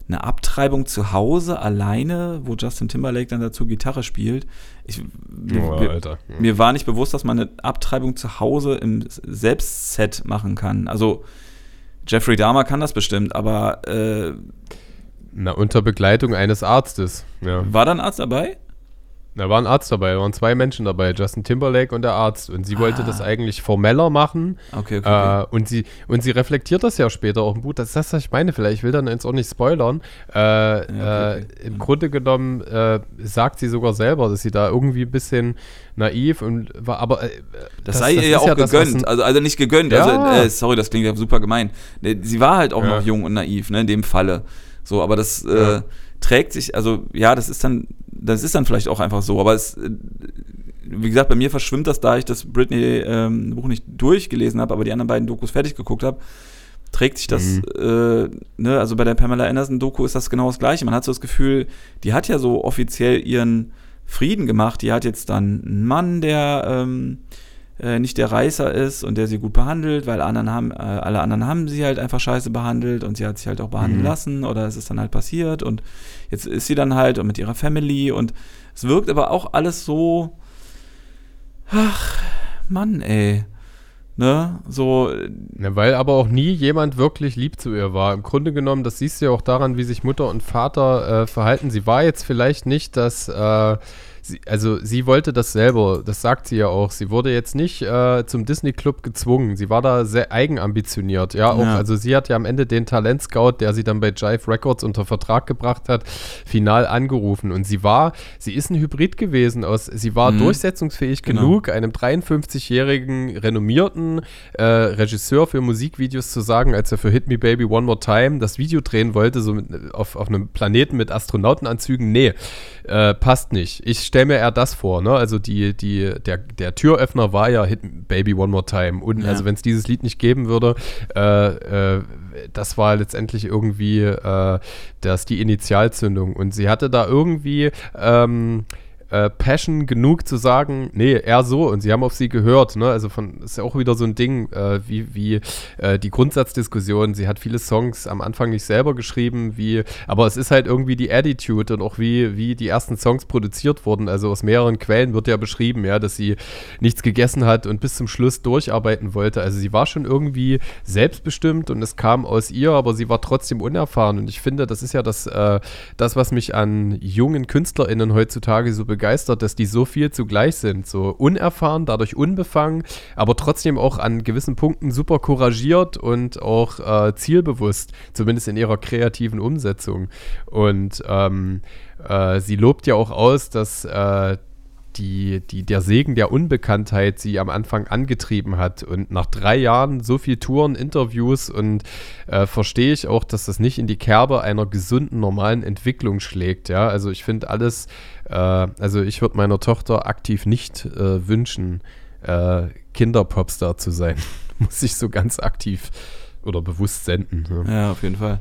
eine Abtreibung zu Hause alleine, wo Justin Timberlake dann dazu Gitarre spielt. Ich, mir, Oh, mir, mir war nicht bewusst, dass man eine Abtreibung zu Hause im Selbstset machen kann. Also Jeffrey Dahmer kann das bestimmt, aber äh, Na, unter Begleitung eines Arztes. Ja. war da ein Arzt dabei? Da war ein Arzt dabei, da waren zwei Menschen dabei, Justin Timberlake und der Arzt. Und sie wollte Ah. das eigentlich formeller machen. Okay, okay. okay. Äh, und, sie, und sie reflektiert das ja später auch im Buch. Das ist das, was ich meine. Vielleicht ich will dann jetzt auch nicht spoilern. Äh, okay, okay. Äh, Im Grunde genommen äh, sagt sie sogar selber, dass sie da irgendwie ein bisschen naiv und war, aber äh, Das, sei ihr ja auch das, was gegönnt. ein- also, also nicht gegönnt. Ja. Also, sorry, das klingt ja super gemein. Ne, Sie war halt auch Ja. noch jung und naiv, ne, in dem Falle. So, aber das Ja. trägt sich, also ja, das ist dann, das ist dann vielleicht auch einfach so. Aber es, wie gesagt, bei mir verschwimmt das, da ich das Britney ähm, nicht durchgelesen habe, aber die anderen beiden Dokus fertig geguckt habe. Trägt sich das, Mhm. äh, ne, also bei der Pamela Anderson-Doku ist das genau das Gleiche. Man hat so das Gefühl, die hat ja so offiziell ihren Frieden gemacht. Die hat jetzt dann einen Mann, der ähm, äh, nicht der Reißer ist und der sie gut behandelt, weil anderen haben, äh, alle anderen haben sie halt einfach scheiße behandelt und sie hat sich halt auch behandeln Mhm. lassen oder es ist dann halt passiert und jetzt ist sie dann halt und mit ihrer Family und es wirkt aber auch alles so, ach, Mann, ey. Ne, so, Ja, weil aber auch nie jemand wirklich lieb zu ihr war. Im Grunde genommen, das siehst du ja auch daran, wie sich Mutter und Vater äh, verhalten. Sie war jetzt vielleicht nicht das, äh, sie, also sie wollte das selber, das sagt sie ja auch. Sie wurde jetzt nicht äh, zum Disney-Club gezwungen. Sie war da sehr eigenambitioniert. Ja, auch, Ja. also sie hat ja am Ende den Talent-Scout, der sie dann bei Jive Records unter Vertrag gebracht hat, final angerufen. Und sie war, sie ist ein Hybrid gewesen aus, sie war Mhm. durchsetzungsfähig Genau. genug, einem 53-jährigen renommierten äh, Regisseur für Musikvideos zu sagen, als er für Hit Me Baby One More Time das Video drehen wollte, so mit, auf, auf einem Planeten mit Astronautenanzügen, nee, äh, passt nicht. Ich stelle mir eher das vor, ne? Also die, die, der, der Türöffner war ja Hit Baby One More Time. Und Ja. also wenn es dieses Lied nicht geben würde, äh, äh, das war letztendlich irgendwie äh, das die Initialzündung. Und sie hatte da irgendwie ähm, äh, Passion genug zu sagen, nee, eher so. Und sie haben auf sie gehört. Ne? Also von ist ja auch wieder so ein Ding, äh, wie, wie äh, die Grundsatzdiskussion. Sie hat viele Songs am Anfang nicht selber geschrieben, wie, aber es ist halt irgendwie die Attitude und auch wie, wie die ersten Songs produziert wurden. Also aus mehreren Quellen wird ja beschrieben, ja, dass sie nichts gegessen hat und bis zum Schluss durcharbeiten wollte. Also sie war schon irgendwie selbstbestimmt und es kam aus ihr, aber sie war trotzdem unerfahren. Und ich finde, das ist ja das, äh, das was mich an jungen KünstlerInnen heutzutage so begeistert, dass die so viel zugleich sind. So unerfahren, dadurch unbefangen, aber trotzdem auch an gewissen Punkten super couragiert und auch äh, zielbewusst, zumindest in ihrer kreativen Umsetzung. Und ähm, äh, sie lobt ja auch aus, dass äh, die, die, der Segen der Unbekanntheit sie am Anfang angetrieben hat. Und nach drei Jahren so viel Touren, Interviews und äh, verstehe ich auch, dass das nicht in die Kerbe einer gesunden, normalen Entwicklung schlägt. Ja, also ich finde alles, äh, also ich würde meiner Tochter aktiv nicht äh, wünschen, äh, Kinderpopstar zu sein. (laughs) Muss ich so ganz aktiv oder bewusst senden. ne? Ja, auf jeden Fall.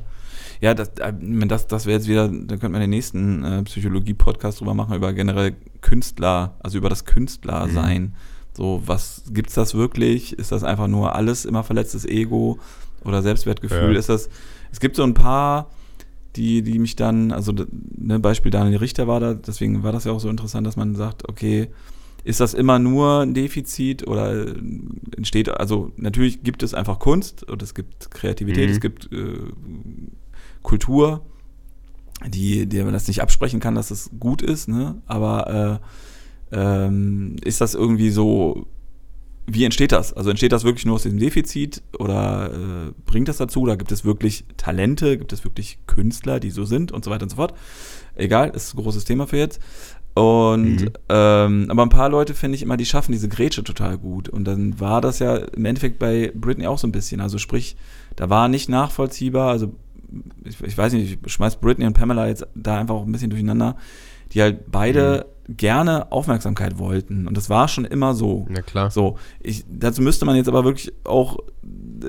Ja, das, äh, das, das wäre jetzt wieder, da könnte man den nächsten äh, Psychologie-Podcast drüber machen, über generell Künstler, also über das Künstlersein. So, was gibt's das wirklich? Ist das einfach nur alles immer verletztes Ego oder Selbstwertgefühl? Ja. Ist das, es gibt so ein paar, die, die mich dann, also ne, Beispiel Daniel Richter war da, deswegen war das ja auch so interessant, dass man sagt, okay, ist das immer nur ein Defizit oder äh, entsteht, also natürlich gibt es einfach Kunst und es gibt Kreativität, Mhm. es gibt äh, Kultur, die, der man das nicht absprechen kann, dass es gut ist, ne? aber äh, ähm, ist das irgendwie so, wie entsteht das? Also entsteht das wirklich nur aus diesem Defizit oder äh, bringt das dazu? Oder gibt es wirklich Talente, gibt es wirklich Künstler, die so sind und so weiter und so fort? Egal, ist ein großes Thema für jetzt. Und Mhm. ähm, aber ein paar Leute finde ich immer, die schaffen diese Grätsche total gut. Und dann war das ja im Endeffekt bei Britney auch so ein bisschen. Also sprich, da war nicht nachvollziehbar, also ich, ich weiß nicht, ich schmeiß Britney und Pamela jetzt da einfach auch ein bisschen durcheinander, die halt beide gerne Aufmerksamkeit wollten. Und das war schon immer so. Na klar. So, ich, dazu müsste man jetzt aber wirklich auch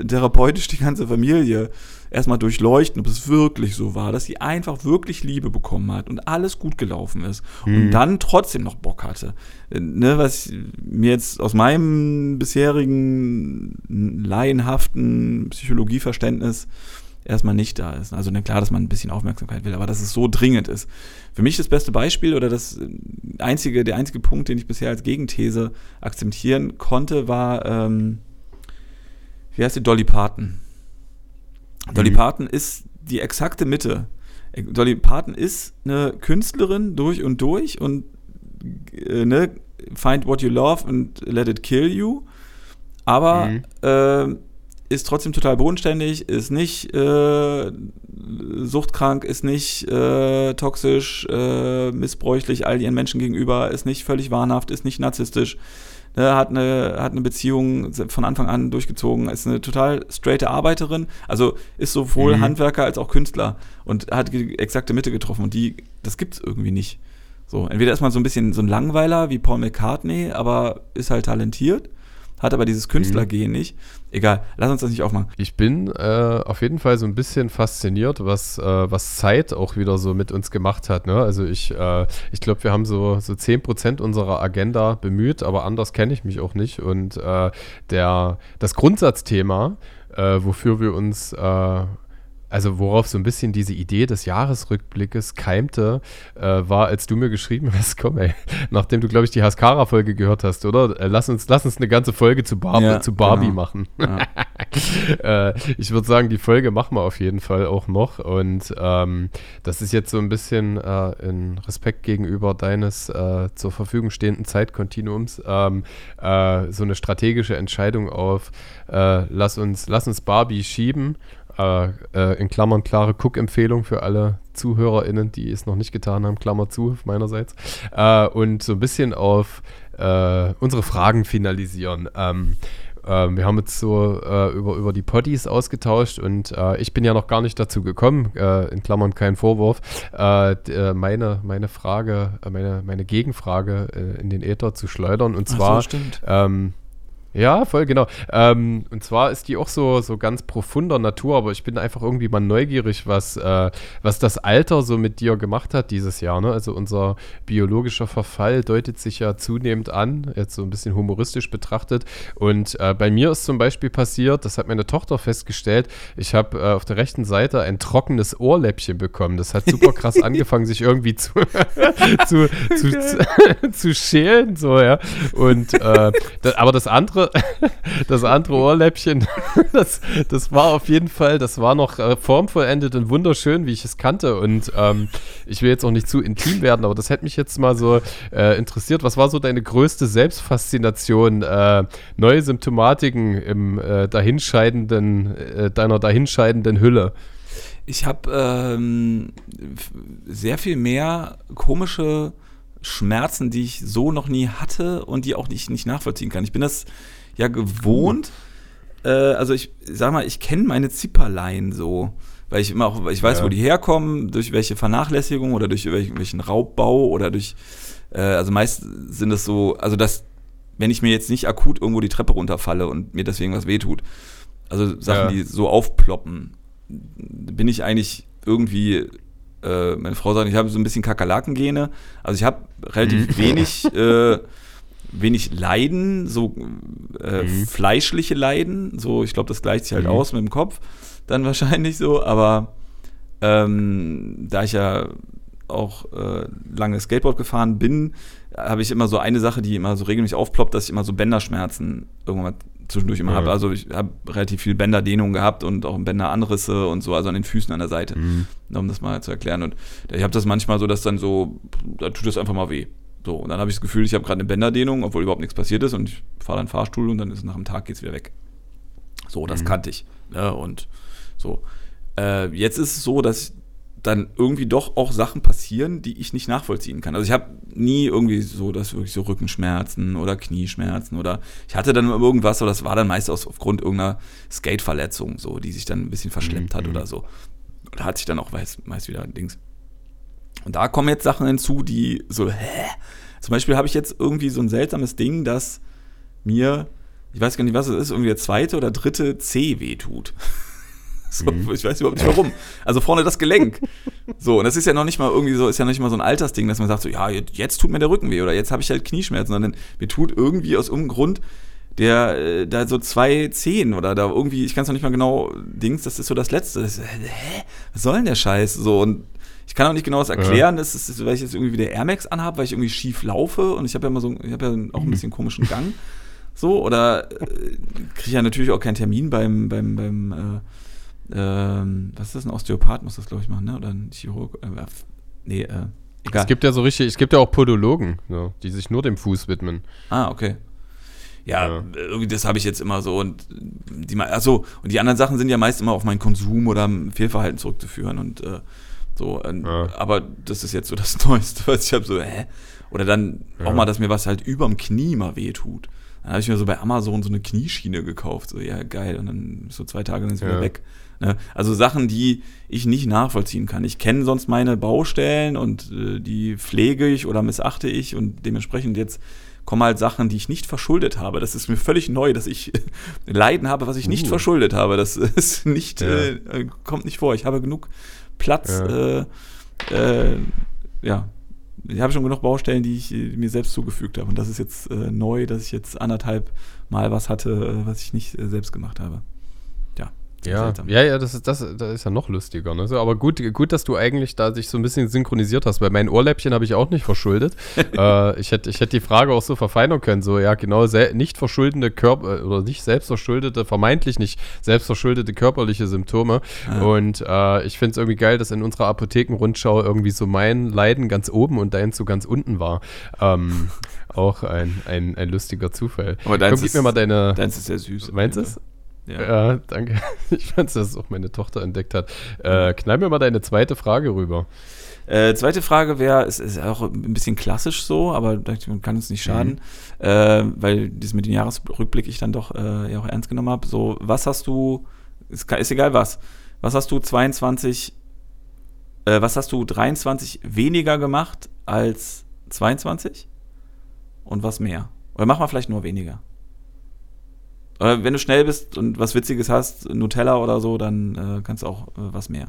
therapeutisch die ganze Familie erstmal durchleuchten, ob es wirklich so war, dass sie einfach wirklich Liebe bekommen hat und alles gut gelaufen ist Mhm. und dann trotzdem noch Bock hatte. Äh, Ne, was mir jetzt aus meinem bisherigen laienhaften Psychologieverständnis erstmal nicht da ist. Also klar, dass man ein bisschen Aufmerksamkeit will, aber dass es so dringend ist. Für mich das beste Beispiel oder das einzige, der einzige Punkt, den ich bisher als Gegenthese akzeptieren konnte, war, ähm, wie heißt die, Dolly Parton. Dolly Mhm. Parton ist die exakte Mitte. Dolly Parton ist eine Künstlerin durch und durch und äh, ne, find what you love and let it kill you. Aber Mhm. äh, ist trotzdem total bodenständig, ist nicht äh, suchtkrank, ist nicht äh, toxisch, äh, missbräuchlich all ihren Menschen gegenüber, ist nicht völlig wahnhaft, ist nicht narzisstisch, ne, hat, eine, hat eine Beziehung von Anfang an durchgezogen, ist eine total straighte Arbeiterin, also ist sowohl Mhm. Handwerker als auch Künstler und hat die exakte Mitte getroffen und die, das gibt's irgendwie nicht. So, entweder ist man so ein bisschen so ein Langweiler wie Paul McCartney, aber ist halt talentiert, hat aber dieses Künstlergehen nicht. Egal, lass uns das nicht aufmachen. Ich bin äh, auf jeden Fall so ein bisschen fasziniert, was, äh, was Zeit auch wieder so mit uns gemacht hat. Ne? Also ich, äh, ich glaube, wir haben so, so 10% unserer Agenda bemüht, aber anders kenne ich mich auch nicht. Und äh, der, das Grundsatzthema, äh, wofür wir uns äh, also worauf so ein bisschen diese Idee des Jahresrückblickes keimte, äh, war, als du mir geschrieben hast, (laughs) komm ey, nachdem du, glaube ich, die Haskara-Folge gehört hast, oder? Äh, lass, uns, lass uns eine ganze Folge zu, Bar Ja, zu Barbie genau. machen. Ja. (laughs) äh, ich würde sagen, die Folge machen wir auf jeden Fall auch noch. Und ähm, das ist jetzt so ein bisschen äh, in Respekt gegenüber deines äh, zur Verfügung stehenden Zeitkontinuums ähm, äh, so eine strategische Entscheidung auf, lass, uns, lass uns Barbie schieben. Äh, äh, in Klammern klare Cook-Empfehlung für alle ZuhörerInnen, die es noch nicht getan haben, Klammer zu, meinerseits. Äh, und so ein bisschen auf äh, unsere Fragen finalisieren. Ähm, ähm, wir haben uns so äh, über, über die Poddies ausgetauscht und äh, ich bin ja noch gar nicht dazu gekommen, äh, in Klammern kein Vorwurf, äh, äh, meine, meine Frage, äh, meine, meine Gegenfrage äh, in den Äther zu schleudern. Und so, zwar, stimmt. ähm, ja, voll genau. Ähm, und zwar ist die auch so, so ganz profunder Natur, aber ich bin einfach irgendwie mal neugierig, was, äh, was das Alter so mit dir gemacht hat dieses Jahr. Ne? Also unser biologischer Verfall deutet sich ja zunehmend an, jetzt so ein bisschen humoristisch betrachtet. Und äh, bei mir ist zum Beispiel passiert, das hat meine Tochter festgestellt, ich habe äh, auf der rechten Seite ein trockenes Ohrläppchen bekommen. Das hat super krass (laughs) angefangen, sich irgendwie zu, (laughs) zu, zu, zu, (laughs) zu schälen, so, ja. Und äh, da, aber das andere, (laughs) das andere Ohrläppchen, (laughs) das, das war auf jeden Fall, das war noch äh, formvollendet und wunderschön, wie ich es kannte. Und ähm, ich will jetzt auch nicht zu intim werden, aber das hätte mich jetzt mal so äh, interessiert. Was war so deine größte Selbstfaszination, äh, neue Symptomatiken im äh, dahinscheidenden, äh, deiner dahinscheidenden Hülle? Ich habe ähm, sehr viel mehr komische Schmerzen, die ich so noch nie hatte und die auch nicht, nicht nachvollziehen kann. Ich bin das ja gewohnt. Äh, also ich sag mal, ich kenne meine Zipperlein so. Weil ich immer auch, ich weiß, Ja. wo die herkommen, durch welche Vernachlässigung oder durch welchen, Raubbau oder durch, äh, also meist sind es so, also das, wenn ich mir jetzt nicht akut irgendwo die Treppe runterfalle und mir deswegen was wehtut, also Sachen, Ja. die so aufploppen, bin ich eigentlich irgendwie, äh, meine Frau sagt, ich habe so ein bisschen Kakerlakengene. Also ich habe relativ wenig, (laughs) äh, wenig Leiden, so äh, Mhm. fleischliche Leiden. So, ich glaube, das gleicht sich halt Mhm. aus mit dem Kopf, dann wahrscheinlich so, aber ähm, da ich ja auch äh, lange Skateboard gefahren bin, habe ich immer so eine Sache, die immer so regelmäßig aufploppt, dass ich immer so Bänderschmerzen irgendwann zwischendurch immer Ja. habe. Also ich habe relativ viel Bänderdehnung gehabt und auch Bänderanrisse und so, also an den Füßen an der Seite, um das mal zu erklären. Und ich habe das manchmal so, dass dann so, da tut das einfach mal weh. So, und dann habe ich das Gefühl, ich habe gerade eine Bänderdehnung, obwohl überhaupt nichts passiert ist und ich fahre dann Fahrstuhl und dann ist nach einem Tag geht's wieder weg. So, das Mhm. kannte ich. Ne? Und so. Äh, jetzt ist es so, dass dann irgendwie doch auch Sachen passieren, die ich nicht nachvollziehen kann. Also ich habe nie irgendwie so, dass wirklich so Rückenschmerzen oder Knieschmerzen oder ich hatte dann irgendwas, aber das war dann meist aus, aufgrund irgendeiner Skate-Verletzung, so, die sich dann ein bisschen verschleppt hat Mhm. oder so. Da hat sich dann auch meist, meist wieder Dings. Und da kommen jetzt Sachen hinzu, die so, hä? Zum Beispiel habe ich jetzt irgendwie so ein seltsames Ding, dass mir, ich weiß gar nicht, was es ist, irgendwie der zweite oder dritte C wehtut. (laughs) So, mhm. Ich weiß überhaupt nicht warum. Also vorne das Gelenk. So, und das ist ja noch nicht mal irgendwie so, ist ja noch nicht mal so ein Altersding, dass man sagt, so, ja, jetzt tut mir der Rücken weh oder jetzt habe ich halt Knieschmerzen, sondern mir tut irgendwie aus irgendeinem Grund der äh, da so zwei Zehen oder da irgendwie, ich kann es noch nicht mal genau Dings, das ist so das Letzte. Das hä? Was soll denn der Scheiß? So, und ich kann auch nicht genau was erklären, ja. das ist, weil ich jetzt irgendwie wieder Air Max anhabe, weil ich irgendwie schief laufe und ich habe ja immer so, ich habe ja auch ein bisschen komischen Gang. So, oder äh, kriege ja natürlich auch keinen Termin beim, beim, beim äh, äh, was ist das, ein Osteopath muss das, glaube ich, machen, ne? Oder ein Chirurg. Äh, nee, äh, egal. Es gibt ja so richtig, es gibt ja auch Podologen, so, die sich nur dem Fuß widmen. Ah, okay. Ja, ja. irgendwie das habe ich jetzt immer so und die also und die anderen Sachen sind ja meist immer auf meinen Konsum oder Fehlverhalten zurückzuführen und äh, so, äh, ja. aber das ist jetzt so das (laughs) Neueste, was ich habe so, hä? Oder dann ja. auch mal, dass mir was halt überm Knie mal weh tut. Dann habe ich mir so bei Amazon so eine Knieschiene gekauft. So, ja, geil. Und dann so zwei Tage, dann ist ja. wieder weg. Ne? Also Sachen, die ich nicht nachvollziehen kann. Ich kenne sonst meine Baustellen und äh, die pflege ich oder missachte ich und dementsprechend jetzt kommen halt Sachen, die ich nicht verschuldet habe. Das ist mir völlig neu, dass ich (laughs) Leiden habe, was ich nicht uh. verschuldet habe. Das (laughs) ist nicht, ja. äh, kommt nicht vor. Ich habe genug Platz, ja. Äh, äh, ja. Ich habe schon genug Baustellen, die ich äh, mir selbst zugefügt habe. Und das ist jetzt äh, neu, dass ich jetzt anderthalb Mal was hatte, äh, was ich nicht selbst gemacht habe. Ja, ja, ja, das ist, das, das ist ja noch lustiger. Ne? So, aber gut, gut, dass du eigentlich da dich so ein bisschen synchronisiert hast, weil mein Ohrläppchen habe ich auch nicht verschuldet. (laughs) äh, ich hätte ich hätt die Frage auch so verfeinern können, so, ja, genau, nicht verschuldende Körper äh, oder nicht selbstverschuldete, vermeintlich nicht selbstverschuldete körperliche Symptome. Ah. Und äh, ich finde es irgendwie geil, dass in unserer Apothekenrundschau irgendwie so mein Leiden ganz oben und dein so ganz unten war. Ähm, (laughs) auch ein, ein, ein lustiger Zufall. Aber deins Komm, gib mir mal deine. Deins ist sehr süß. Meinst du es? Ja. ja, danke. (laughs) Ich fand es, dass auch meine Tochter entdeckt hat. Äh, knall mir mal deine zweite Frage rüber. Äh, zweite Frage wäre, es ist auch ein bisschen klassisch so, aber man kann es nicht schaden, mhm. äh, weil das mit dem Jahresrückblick ich dann doch äh, ja auch ernst genommen habe. So, was hast du, ist, ist, egal was, was hast du 22, äh, was hast du 23 weniger gemacht als 22 und was mehr? Oder mach mal vielleicht nur weniger. Oder wenn du schnell bist und was Witziges hast, Nutella oder so, dann äh, kannst du auch äh, was mehr.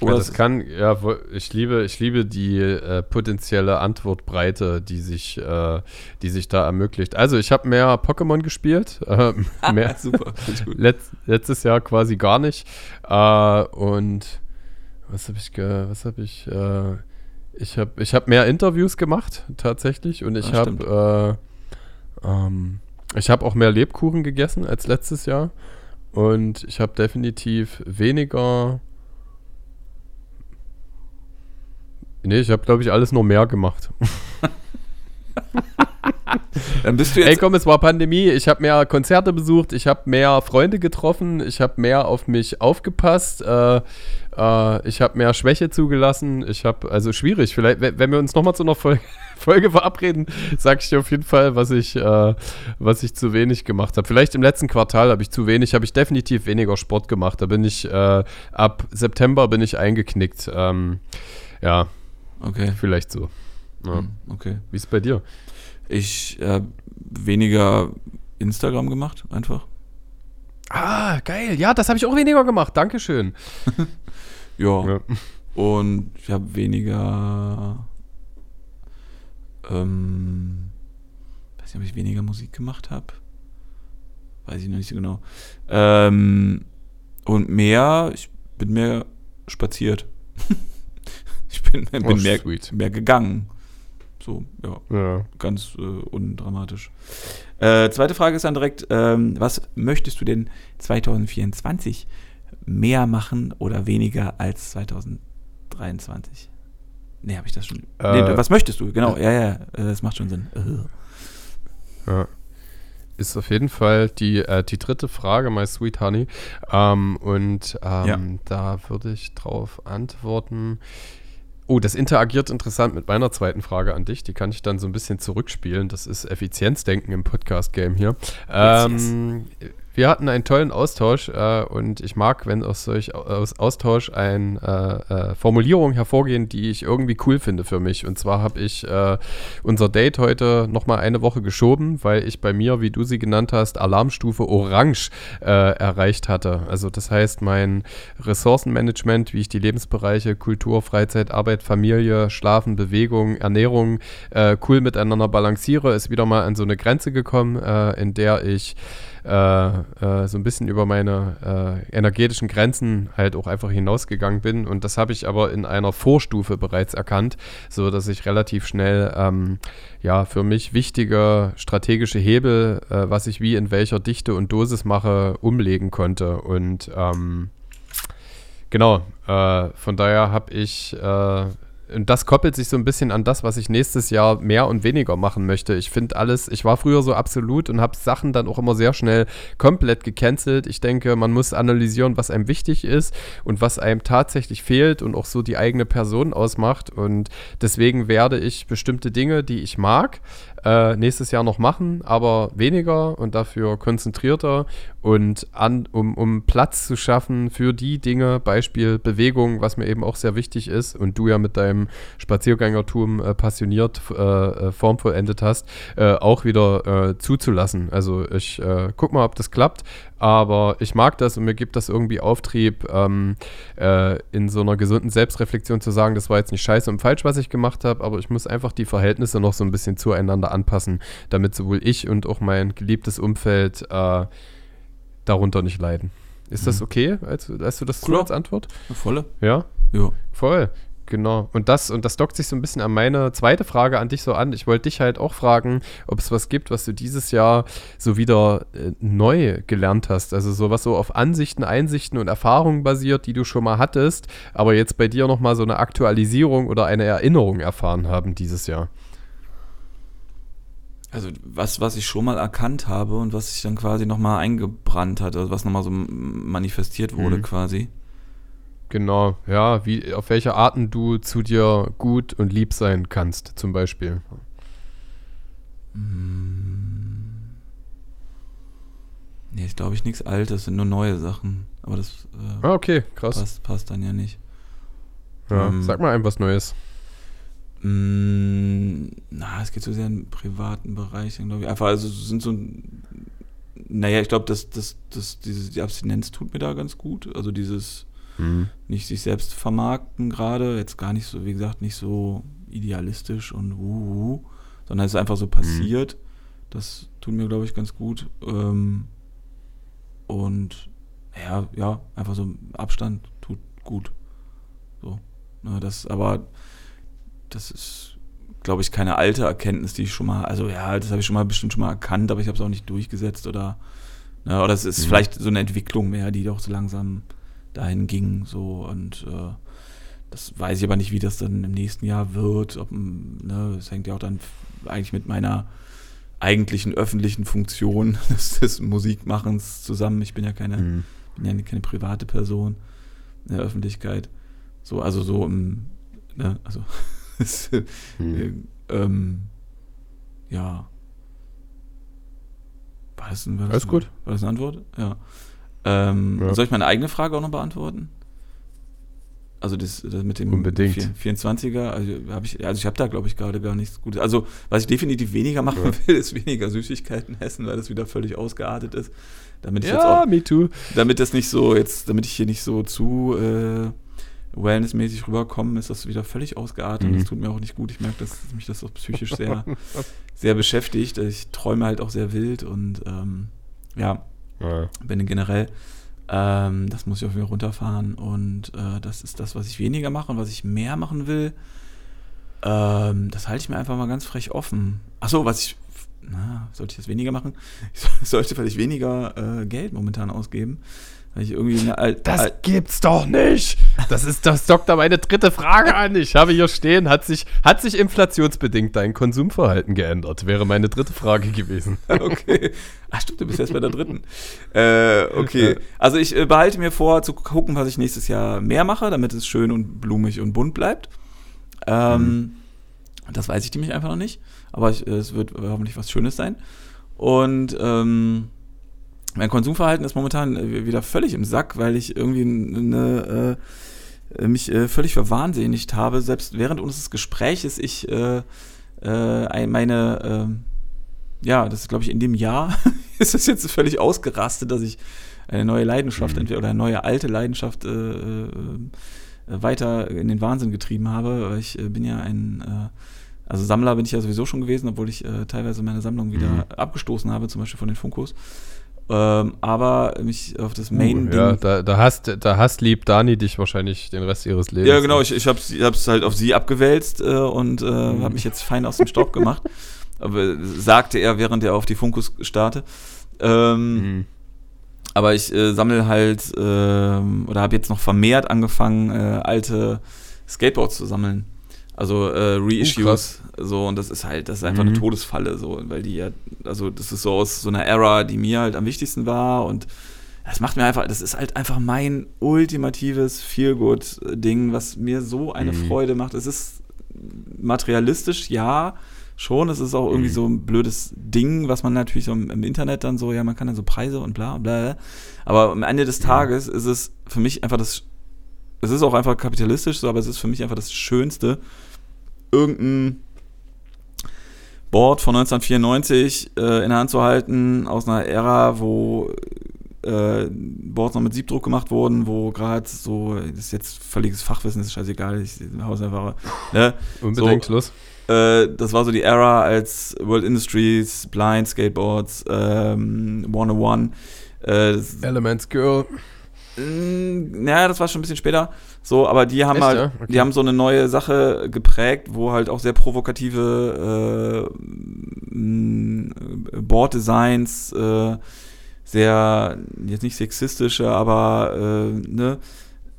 Oder ja, das kann, ja, ich liebe, ich liebe die äh, potenzielle Antwortbreite, die sich, äh, die sich da ermöglicht. Also ich habe mehr Pokémon gespielt, (laughs) äh, mehr (laughs) super, Letz, letztes Jahr quasi gar nicht. Äh, und was habe ich, was habe ich? Ich habe ich hab mehr Interviews gemacht, tatsächlich. Und ich ah, habe äh, ähm, ich habe auch mehr Lebkuchen gegessen als letztes Jahr. Und ich habe definitiv weniger. Nee, ich habe, glaube ich, alles nur mehr gemacht. (laughs) Dann bist du jetzt. Ey, komm, es war Pandemie. Ich habe mehr Konzerte besucht. Ich habe mehr Freunde getroffen. Ich habe mehr auf mich aufgepasst. Äh, äh, ich habe mehr Schwäche zugelassen. Ich habe, also schwierig. Vielleicht, wenn wir uns nochmal zu einer Folge, (laughs) Folge verabreden, sage ich dir auf jeden Fall, was ich, äh, was ich zu wenig gemacht habe. Vielleicht im letzten Quartal habe ich zu wenig, habe ich definitiv weniger Sport gemacht. Da bin ich, äh, ab September bin ich eingeknickt. Ähm, ja. Okay. Vielleicht so. Ja. Hm, okay. Wie ist es bei dir? Ich habe weniger Instagram gemacht, einfach. Ah, geil. Ja, das habe ich auch weniger gemacht. Dankeschön. (laughs) ja. ja. Und ich habe weniger. Ähm, weiß nicht, ob ich weniger Musik gemacht habe. Weiß ich noch nicht so genau. Ähm, und mehr, ich bin mehr spaziert. (laughs) ich bin, bin oh, mehr, mehr gegangen. So, ja. ja. Ganz äh, undramatisch. Äh, zweite Frage ist dann direkt: ähm, Was möchtest du denn 2024 mehr machen oder weniger als 2023? Nee, habe ich das schon. Äh, nee, was möchtest du? Genau, ja, ja, äh, das macht schon Sinn. Ja. Ist auf jeden Fall die, äh, die dritte Frage, my sweet honey. Ähm, und ähm, ja. da würde ich drauf antworten. Oh, das interagiert interessant mit meiner zweiten Frage an dich. Die kann ich dann so ein bisschen zurückspielen. Das ist Effizienzdenken im Podcast-Game hier. Ähm, wir hatten einen tollen Austausch äh, und ich mag, wenn aus solch aus Austausch ein äh, äh, Formulierungen hervorgehen, die ich irgendwie cool finde für mich. Und zwar habe ich äh, unser Date heute nochmal eine Woche geschoben, weil ich bei mir, wie du sie genannt hast, Alarmstufe Orange äh, erreicht hatte. Also das heißt, mein Ressourcenmanagement, wie ich die Lebensbereiche Kultur, Freizeit, Arbeit, Familie, Schlafen, Bewegung, Ernährung äh, cool miteinander balanciere, ist wieder mal an so eine Grenze gekommen, in der ich äh, äh, so ein bisschen über meine äh, energetischen Grenzen halt auch einfach hinausgegangen bin. Und das habe ich aber in einer Vorstufe bereits erkannt, so dass ich relativ schnell ähm, ja für mich wichtige strategische Hebel, äh, was ich wie in welcher Dichte und Dosis mache, umlegen konnte. Und ähm, genau, äh, von daher habe ich äh, und das koppelt sich so ein bisschen an das, was ich nächstes Jahr mehr und weniger machen möchte. Ich finde alles, ich war früher so absolut und habe Sachen dann auch immer sehr schnell komplett gecancelt. Ich denke, man muss analysieren, was einem wichtig ist und was einem tatsächlich fehlt und auch so die eigene Person ausmacht. Und deswegen werde ich bestimmte Dinge, die ich mag, äh, nächstes Jahr noch machen, aber weniger und dafür konzentrierter und an, um, um Platz zu schaffen für die Dinge, Beispiel Bewegung, was mir eben auch sehr wichtig ist und du ja mit deinem Spaziergängertum äh, passioniert äh, äh formvollendet hast, äh, auch wieder äh, zuzulassen. Also ich guck mal, ob das klappt, aber ich mag das und mir gibt das irgendwie Auftrieb, ähm, äh, in so einer gesunden Selbstreflexion zu sagen, das war jetzt nicht scheiße und falsch, was ich gemacht habe, aber ich muss einfach die Verhältnisse noch so ein bisschen zueinander anpassen, damit sowohl ich und auch mein geliebtes Umfeld äh, darunter nicht leiden. Ist das mhm. okay, als, als du das Klar. als Antwort? Volle. Ja? Ja. Voll. Genau. Und das, und das dockt sich so ein bisschen an meine zweite Frage an dich so an. Ich wollte dich halt auch fragen, ob es was gibt, was du dieses Jahr so wieder äh, neu gelernt hast. Also sowas so auf Ansichten, Einsichten und Erfahrungen basiert, die du schon mal hattest, aber jetzt bei dir nochmal so eine Aktualisierung oder eine Erinnerung erfahren haben dieses Jahr. Also was, was ich schon mal erkannt habe und was sich dann quasi nochmal eingebrannt hat, also was nochmal so manifestiert wurde mhm. quasi. Genau, ja, wie, auf welche Arten du zu dir gut und lieb sein kannst, zum Beispiel. Hm. Nee, ist glaube ich nichts Altes, sind nur neue Sachen. Aber das äh, ah, okay, krass. Passt, passt dann ja nicht. Ja, ähm, sag mal ein was Neues. Mh, hm, na, es geht so sehr im privaten Bereich, glaube ich. Einfach, also sind so naja, ich glaube, dass das, das, diese, die Abstinenz tut mir da ganz gut. Also dieses mhm. nicht sich selbst vermarkten gerade, jetzt gar nicht so, wie gesagt, nicht so idealistisch und wuhu, sondern es ist einfach so passiert. Mhm. Das tut mir, glaube ich, ganz gut. Ähm, und ja, ja, einfach so Abstand tut gut. So. Ne, das, aber das ist, glaube ich, keine alte Erkenntnis, die ich schon mal, also ja, das habe ich schon mal bestimmt schon mal erkannt, aber ich habe es auch nicht durchgesetzt oder, ne, oder es ist mhm. vielleicht so eine Entwicklung mehr, die doch so langsam dahin ging. So und äh, das weiß ich aber nicht, wie das dann im nächsten Jahr wird. Ob, ne, das hängt ja auch dann eigentlich mit meiner eigentlichen öffentlichen Funktion (laughs) des, des Musikmachens zusammen. Ich bin ja keine, mhm. bin ja keine private Person in der Öffentlichkeit. So, also so im, ne, also (laughs) mhm. ähm, ja. War das, war das, Alles gut. War das eine Antwort? Ja. Ähm, ja. Soll ich meine eigene Frage auch noch beantworten? Also das, das mit dem Unbedingt. 24er, also habe ich, also ich habe da glaube ich gerade gar nichts Gutes. Also was ich definitiv weniger machen ja. will, (laughs) ist weniger Süßigkeiten essen, weil das wieder völlig ausgeartet ist. Damit ich ja, jetzt auch, me too. Damit das nicht so jetzt, damit ich hier nicht so zu äh, wellnessmäßig rüberkomme, ist das wieder völlig ausgeartet. Mhm. Das tut mir auch nicht gut. Ich merke, dass mich das auch psychisch (laughs) sehr, sehr beschäftigt. Ich träume halt auch sehr wild und ähm, ja, ja. Bin generell. Ähm, das muss ich auch wieder runterfahren. Und äh, das ist das, was ich weniger mache und was ich mehr machen will. Ähm, das halte ich mir einfach mal ganz frech offen. Achso, was ich. Na, sollte ich das weniger machen? Ich (laughs) sollte vielleicht weniger äh, Geld momentan ausgeben. Weil ich irgendwie Al das Al gibt's doch nicht. Das ist das dockt da meine dritte Frage an. Ich habe hier stehen, hat sich, hat sich inflationsbedingt dein Konsumverhalten geändert? Wäre meine dritte Frage gewesen. (laughs) okay. Ach stimmt, du bist jetzt bei der dritten. Äh, okay. Also ich äh, behalte mir vor, zu gucken, was ich nächstes Jahr mehr mache, damit es schön und blumig und bunt bleibt. Ähm, mhm. Das weiß ich nämlich einfach noch nicht. Aber ich, es wird hoffentlich was Schönes sein. Und ähm, mein Konsumverhalten ist momentan äh, wieder völlig im Sack, weil ich irgendwie eine, äh, mich äh, völlig verwahnsinnigt habe. Selbst während unseres Gespräches ich äh, äh, meine, ähm, ja, das ist glaube ich in dem Jahr, (laughs) ist es jetzt völlig ausgerastet, dass ich eine neue Leidenschaft mhm. oder eine neue alte Leidenschaft äh, weiter in den Wahnsinn getrieben habe. Ich bin ja ein also Sammler bin ich ja sowieso schon gewesen, obwohl ich äh, teilweise meine Sammlung wieder mhm. abgestoßen habe, zum Beispiel von den Funkos. Ähm, aber mich auf das Main. Uh, ja, da, da, hast, da hast lieb Dani dich wahrscheinlich den Rest ihres Lebens. Ja, genau, ich, ich habe es halt auf sie abgewälzt äh, und äh, mhm. habe mich jetzt fein aus dem Staub gemacht. (laughs) Aber sagte er, während er auf die Funkus starte. Ähm, mhm. Aber ich äh, sammle halt ähm, oder habe jetzt noch vermehrt angefangen, äh, alte Skateboards zu sammeln. Also äh, Reissues, uh, so und das ist halt, das ist einfach mhm. eine Todesfalle, so, weil die ja, also das ist so aus so einer Era, die mir halt am wichtigsten war und das macht mir einfach, das ist halt einfach mein ultimatives Feelgood-Ding, was mir so eine mhm. Freude macht. Es ist materialistisch, ja, schon. Es ist auch irgendwie mhm. so ein blödes Ding, was man natürlich so im, im, Internet dann so, ja, man kann dann so Preise und bla bla. Aber am Ende des Tages ist es für mich einfach das, es ist auch einfach kapitalistisch so, aber es ist für mich einfach das Schönste, irgendein Board von 1994 äh, in der Hand zu halten, aus einer Ära, wo äh, Boards noch mit Siebdruck gemacht wurden, wo gerade so, das ist jetzt völliges Fachwissen, ist scheißegal, ich Hauserfahrer. Ne? Unbedingt, so, los. Äh, das war so die Ära, als World Industries, Blind Skateboards, ähm, 101, äh, Elements Girl. Naja, das war schon ein bisschen später. So, aber die haben Echt, halt, ja? okay. die haben so eine neue Sache geprägt, wo halt auch sehr provokative äh, Board-Designs, äh, sehr, jetzt nicht sexistische, aber äh, ne,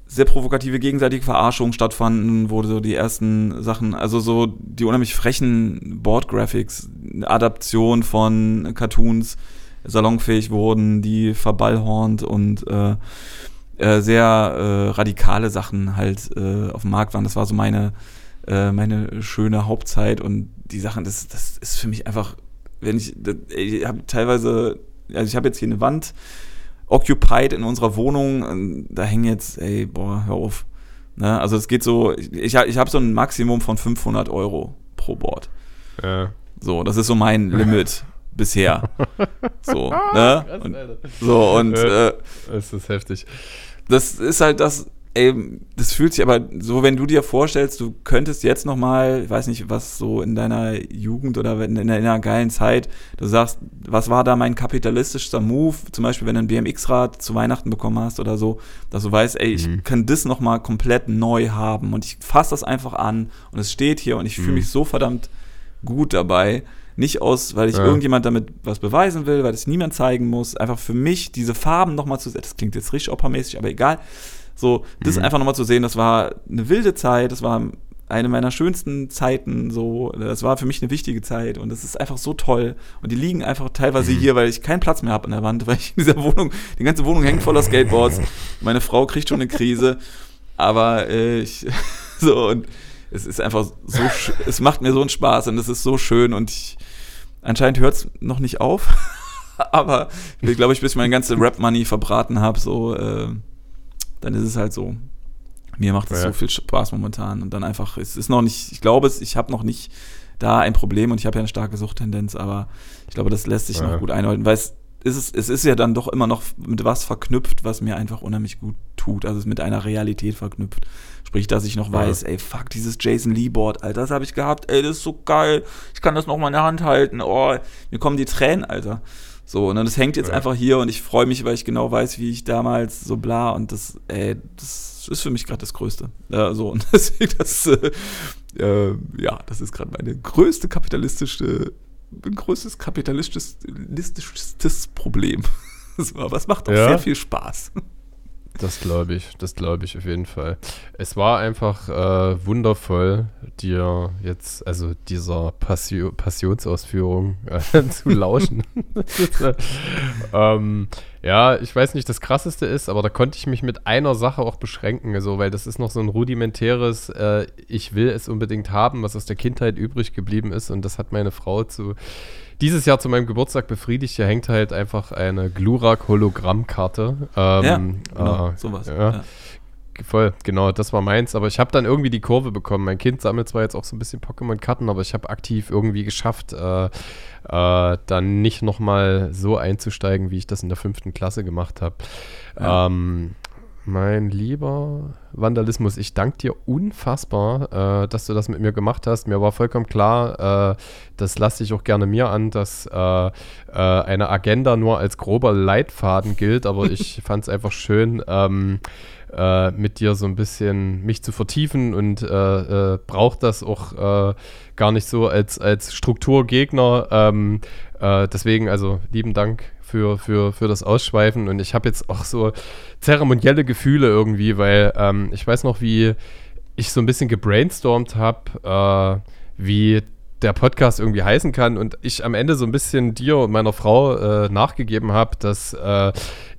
sehr provokative gegenseitige Verarschungen stattfanden, wo so die ersten Sachen, also so die unheimlich frechen Board-Graphics, Adaption von Cartoons, salonfähig wurden, die verballhornt und äh, äh, sehr äh, radikale Sachen halt äh, auf dem Markt waren. Das war so meine, äh, meine schöne Hauptzeit und die Sachen, das, das ist für mich einfach, wenn ich, das, ich habe teilweise, also ich habe jetzt hier eine Wand occupied in unserer Wohnung, da hängen jetzt, ey, boah, hör auf. Ne? Also es geht so, ich, ich habe so ein Maximum von 500 Euro pro Board. Ja. So, das ist so mein (laughs) Limit bisher. (laughs) So, ne? Und, so und äh, es ist heftig das ist halt das, ey, das fühlt sich aber so, wenn du dir vorstellst, du könntest jetzt nochmal, ich weiß nicht, was so in deiner Jugend oder in, in, einer geilen Zeit, du sagst, was war da mein kapitalistischster Move? Zum Beispiel, wenn du ein BMX-Rad zu Weihnachten bekommen hast oder so, dass du weißt, ey, ich mhm. kann das nochmal komplett neu haben und ich fasse das einfach an und es steht hier und ich fühle mhm. mich so verdammt gut dabei. Nicht aus, weil ich ja. irgendjemand damit was beweisen will, weil es niemand zeigen muss. Einfach für mich diese Farben nochmal zu sehen. Das klingt jetzt richtig operamäßig, aber egal. So, das mhm. einfach nochmal zu sehen, das war eine wilde Zeit, das war eine meiner schönsten Zeiten, so, das war für mich eine wichtige Zeit und das ist einfach so toll. Und die liegen einfach teilweise mhm. hier, weil ich keinen Platz mehr habe an der Wand, (laughs) weil ich in dieser Wohnung, die ganze Wohnung hängt voller Skateboards. Meine Frau kriegt schon eine Krise, aber äh, ich, (laughs) so, und es ist einfach so, es macht mir so einen Spaß und es ist so schön und ich, Anscheinend hört es noch nicht auf. (laughs) Aber ich glaube, ich bis ich mein ganze Rap-Money verbraten habe, so, äh, dann ist es halt so. Mir macht es ja. so viel Spaß momentan. Und dann einfach, es ist noch nicht, ich glaube, ich habe noch nicht da ein Problem und ich habe ja eine starke Suchttendenz, aber ich glaube, das lässt sich ja. noch gut einhalten, weil es ist, es ist ja dann doch immer noch mit was verknüpft, was mir einfach unheimlich gut tut. Also es ist mit einer Realität verknüpft. Sprich, dass ich noch weiß, ey, fuck, dieses Jason Lee Board, Alter, das habe ich gehabt, ey, das ist so geil. Ich kann das noch mal in der Hand halten. Oh, mir kommen die Tränen, Alter. So, und dann das hängt jetzt ja. einfach hier und ich freue mich, weil ich genau weiß, wie ich damals so bla und das, ey, das ist für mich gerade das Größte. Ja, so, und (laughs) deswegen, das, äh, äh, ja, das ist gerade meine größte kapitalistische, größtes kapitalistisches Problem. (laughs) Aber es macht auch ja. sehr viel Spaß. Das glaube ich, das glaube ich auf jeden Fall. Es war einfach äh, wundervoll, dir jetzt, also dieser Passio Passionsausführung äh, (laughs) zu lauschen. äh, (laughs) ähm, Ja, ich weiß nicht, das krasseste ist, aber da konnte ich mich mit einer Sache auch beschränken, also, weil das ist noch so ein rudimentäres, äh, ich will es unbedingt haben, was aus der Kindheit übrig geblieben ist. Und das hat meine Frau zu dieses Jahr zu meinem Geburtstag befriedigt. Hier hängt halt einfach eine Glurak-Hologrammkarte. Ähm, ja, genau, äh, sowas. Ja. Ja. Voll, genau, das war meins. Aber ich habe dann irgendwie die Kurve bekommen. Mein Kind sammelt zwar jetzt auch so ein bisschen Pokémon-Karten, aber ich habe aktiv irgendwie geschafft, äh, äh, dann nicht nochmal so einzusteigen, wie ich das in der fünften Klasse gemacht habe. Ja. Ähm, mein lieber Vandalismus, ich danke dir unfassbar, äh, dass du das mit mir gemacht hast. Mir war vollkommen klar, äh, das lasse ich auch gerne mir an, dass äh, äh eine Agenda nur als grober Leitfaden gilt, aber (laughs) ich fand es einfach schön, ähm, äh, mit dir so ein bisschen mich zu vertiefen und äh, äh, braucht das auch äh, gar nicht so als, als Strukturgegner. Ähm, äh, deswegen, also lieben Dank für, für, für das Ausschweifen und ich habe jetzt auch so zeremonielle Gefühle irgendwie, weil ähm, ich weiß noch, wie ich so ein bisschen gebrainstormt habe, äh, wie der Podcast irgendwie heißen kann und ich am Ende so ein bisschen dir und meiner Frau äh, nachgegeben habe, dass äh,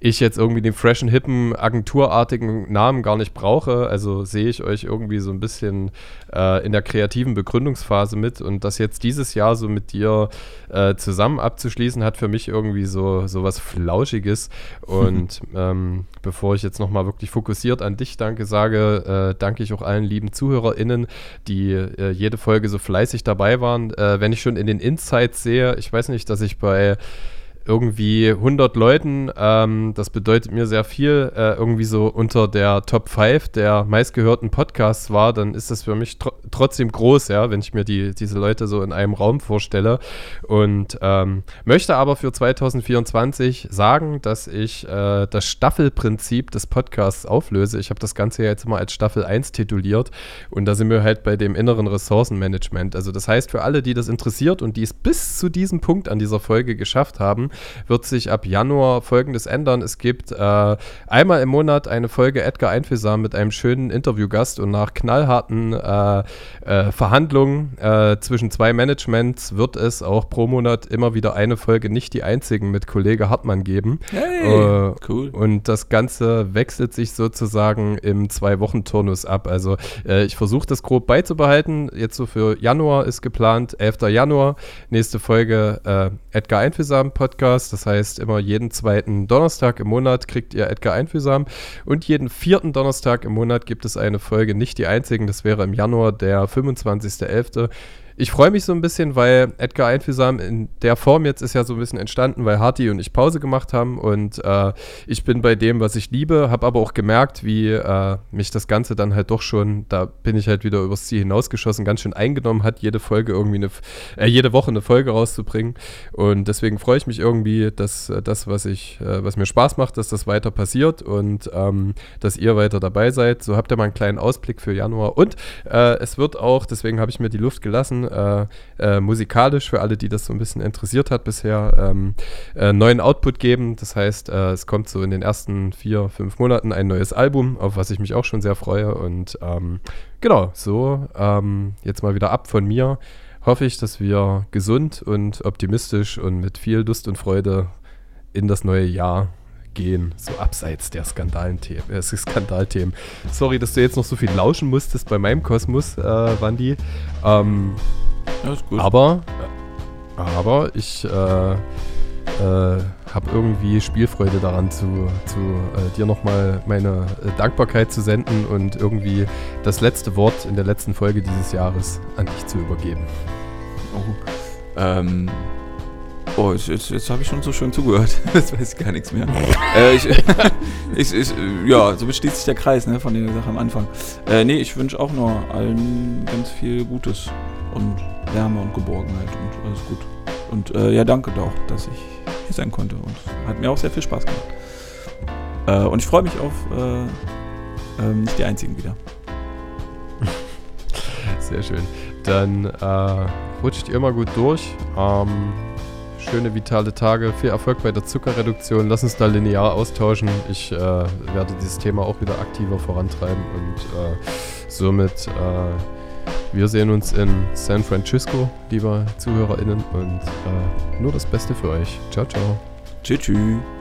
ich jetzt irgendwie den freshen, hippen, agenturartigen Namen gar nicht brauche. Also sehe ich euch irgendwie so ein bisschen äh, in der kreativen Begründungsphase mit und das jetzt dieses Jahr so mit dir äh, zusammen abzuschließen, hat für mich irgendwie so, so was Flauschiges. (laughs) Und ähm, bevor ich jetzt nochmal wirklich fokussiert an dich danke, sage, äh, danke ich auch allen lieben ZuhörerInnen, die äh, jede Folge so fleißig dabei waren. Äh, wenn ich schon in den Insights sehe, ich weiß nicht, dass ich bei irgendwie 100 Leuten, ähm, das bedeutet mir sehr viel, äh, irgendwie so unter der Top 5 der meistgehörten Podcasts war, dann ist das für mich tr trotzdem groß, ja, wenn ich mir die, diese Leute so in einem Raum vorstelle. Und ähm, möchte aber für 2024 sagen, dass ich äh, das Staffelprinzip des Podcasts auflöse. Ich habe das Ganze ja jetzt immer als Staffel 1 tituliert und da sind wir halt bei dem inneren Ressourcenmanagement. Also das heißt, für alle, die das interessiert und die es bis zu diesem Punkt an dieser Folge geschafft haben, wird sich ab Januar folgendes ändern. Es gibt äh, einmal im Monat eine Folge Edgar Einfühlsam mit einem schönen Interviewgast und nach knallharten äh, äh, Verhandlungen äh, zwischen zwei Managements wird es auch pro Monat immer wieder eine Folge, nicht die einzigen, mit Kollege Hartmann geben. Hey, Äh, cool. Und das Ganze wechselt sich sozusagen im Zwei-Wochen-Turnus ab. Also äh, ich versuche das grob beizubehalten. Jetzt so für Januar ist geplant, 11. Januar, nächste Folge Edgar Einfühlsam Podcast. Das heißt, immer jeden zweiten Donnerstag im Monat kriegt ihr Edgar Einfühlsam. Und jeden vierten Donnerstag im Monat gibt es eine Folge, nicht die einzigen. Das wäre im Januar der 25.11. Ich freue mich so ein bisschen, weil Edgar Einfühlsam in der Form jetzt ist ja so ein bisschen entstanden, weil Harty und ich Pause gemacht haben. Und äh, ich bin bei dem, was ich liebe, habe aber auch gemerkt, wie äh, mich das Ganze dann halt doch schon, da bin ich halt wieder übers Ziel hinausgeschossen, ganz schön eingenommen hat, jede Folge irgendwie eine, äh, jede Woche eine Folge rauszubringen. Und deswegen freue ich mich irgendwie, dass äh, das, was ich, äh, was mir Spaß macht, dass das weiter passiert und ähm, dass ihr weiter dabei seid. So habt ihr mal einen kleinen Ausblick für Januar. Und äh, es wird auch, deswegen habe ich mir die Luft gelassen, äh, äh, musikalisch für alle, die das so ein bisschen interessiert hat bisher, ähm, äh, neuen Output geben. Das heißt, äh, es kommt so in den ersten vier, fünf Monaten ein neues Album, auf was ich mich auch schon sehr freue. Und ähm, genau, so ähm, jetzt mal wieder ab von mir. Hoffe ich, dass wir gesund und optimistisch und mit viel Lust und Freude in das neue Jahr gehen, so abseits der Skandalthemen. Äh, (laughs) Skandalthemen. Sorry, dass du jetzt noch so viel lauschen musstest bei meinem Kosmos, äh, Wandi. Ähm, aber, aber ich äh, äh, habe irgendwie Spielfreude daran, zu, zu äh, dir nochmal meine äh, Dankbarkeit zu senden und irgendwie das letzte Wort in der letzten Folge dieses Jahres an dich zu übergeben. Oh. Ähm. Oh, jetzt, jetzt, jetzt habe ich schon so schön zugehört. (laughs) Jetzt weiß ich gar nichts mehr. äh, ich, (laughs) ich, ich, ja, so beschließt sich der Kreis ne, von der Sache am Anfang. Äh, nee, ich wünsche auch nur allen ganz viel Gutes und Wärme und Geborgenheit und alles gut. Und äh, ja, danke doch, dass ich hier sein konnte. Und hat mir auch sehr viel Spaß gemacht. Äh, und ich freue mich auf äh, ähm, nicht die einzigen wieder. (laughs) Sehr schön. Dann äh, rutscht ihr immer gut durch. Ähm, schöne vitale Tage, viel Erfolg bei der Zuckerreduktion. Lass uns da linear austauschen. Ich äh, werde dieses Thema auch wieder aktiver vorantreiben und äh, somit äh, wir sehen uns in San Francisco, liebe ZuhörerInnen, und äh, nur das Beste für euch. Ciao, ciao. Tschüss. tschüss.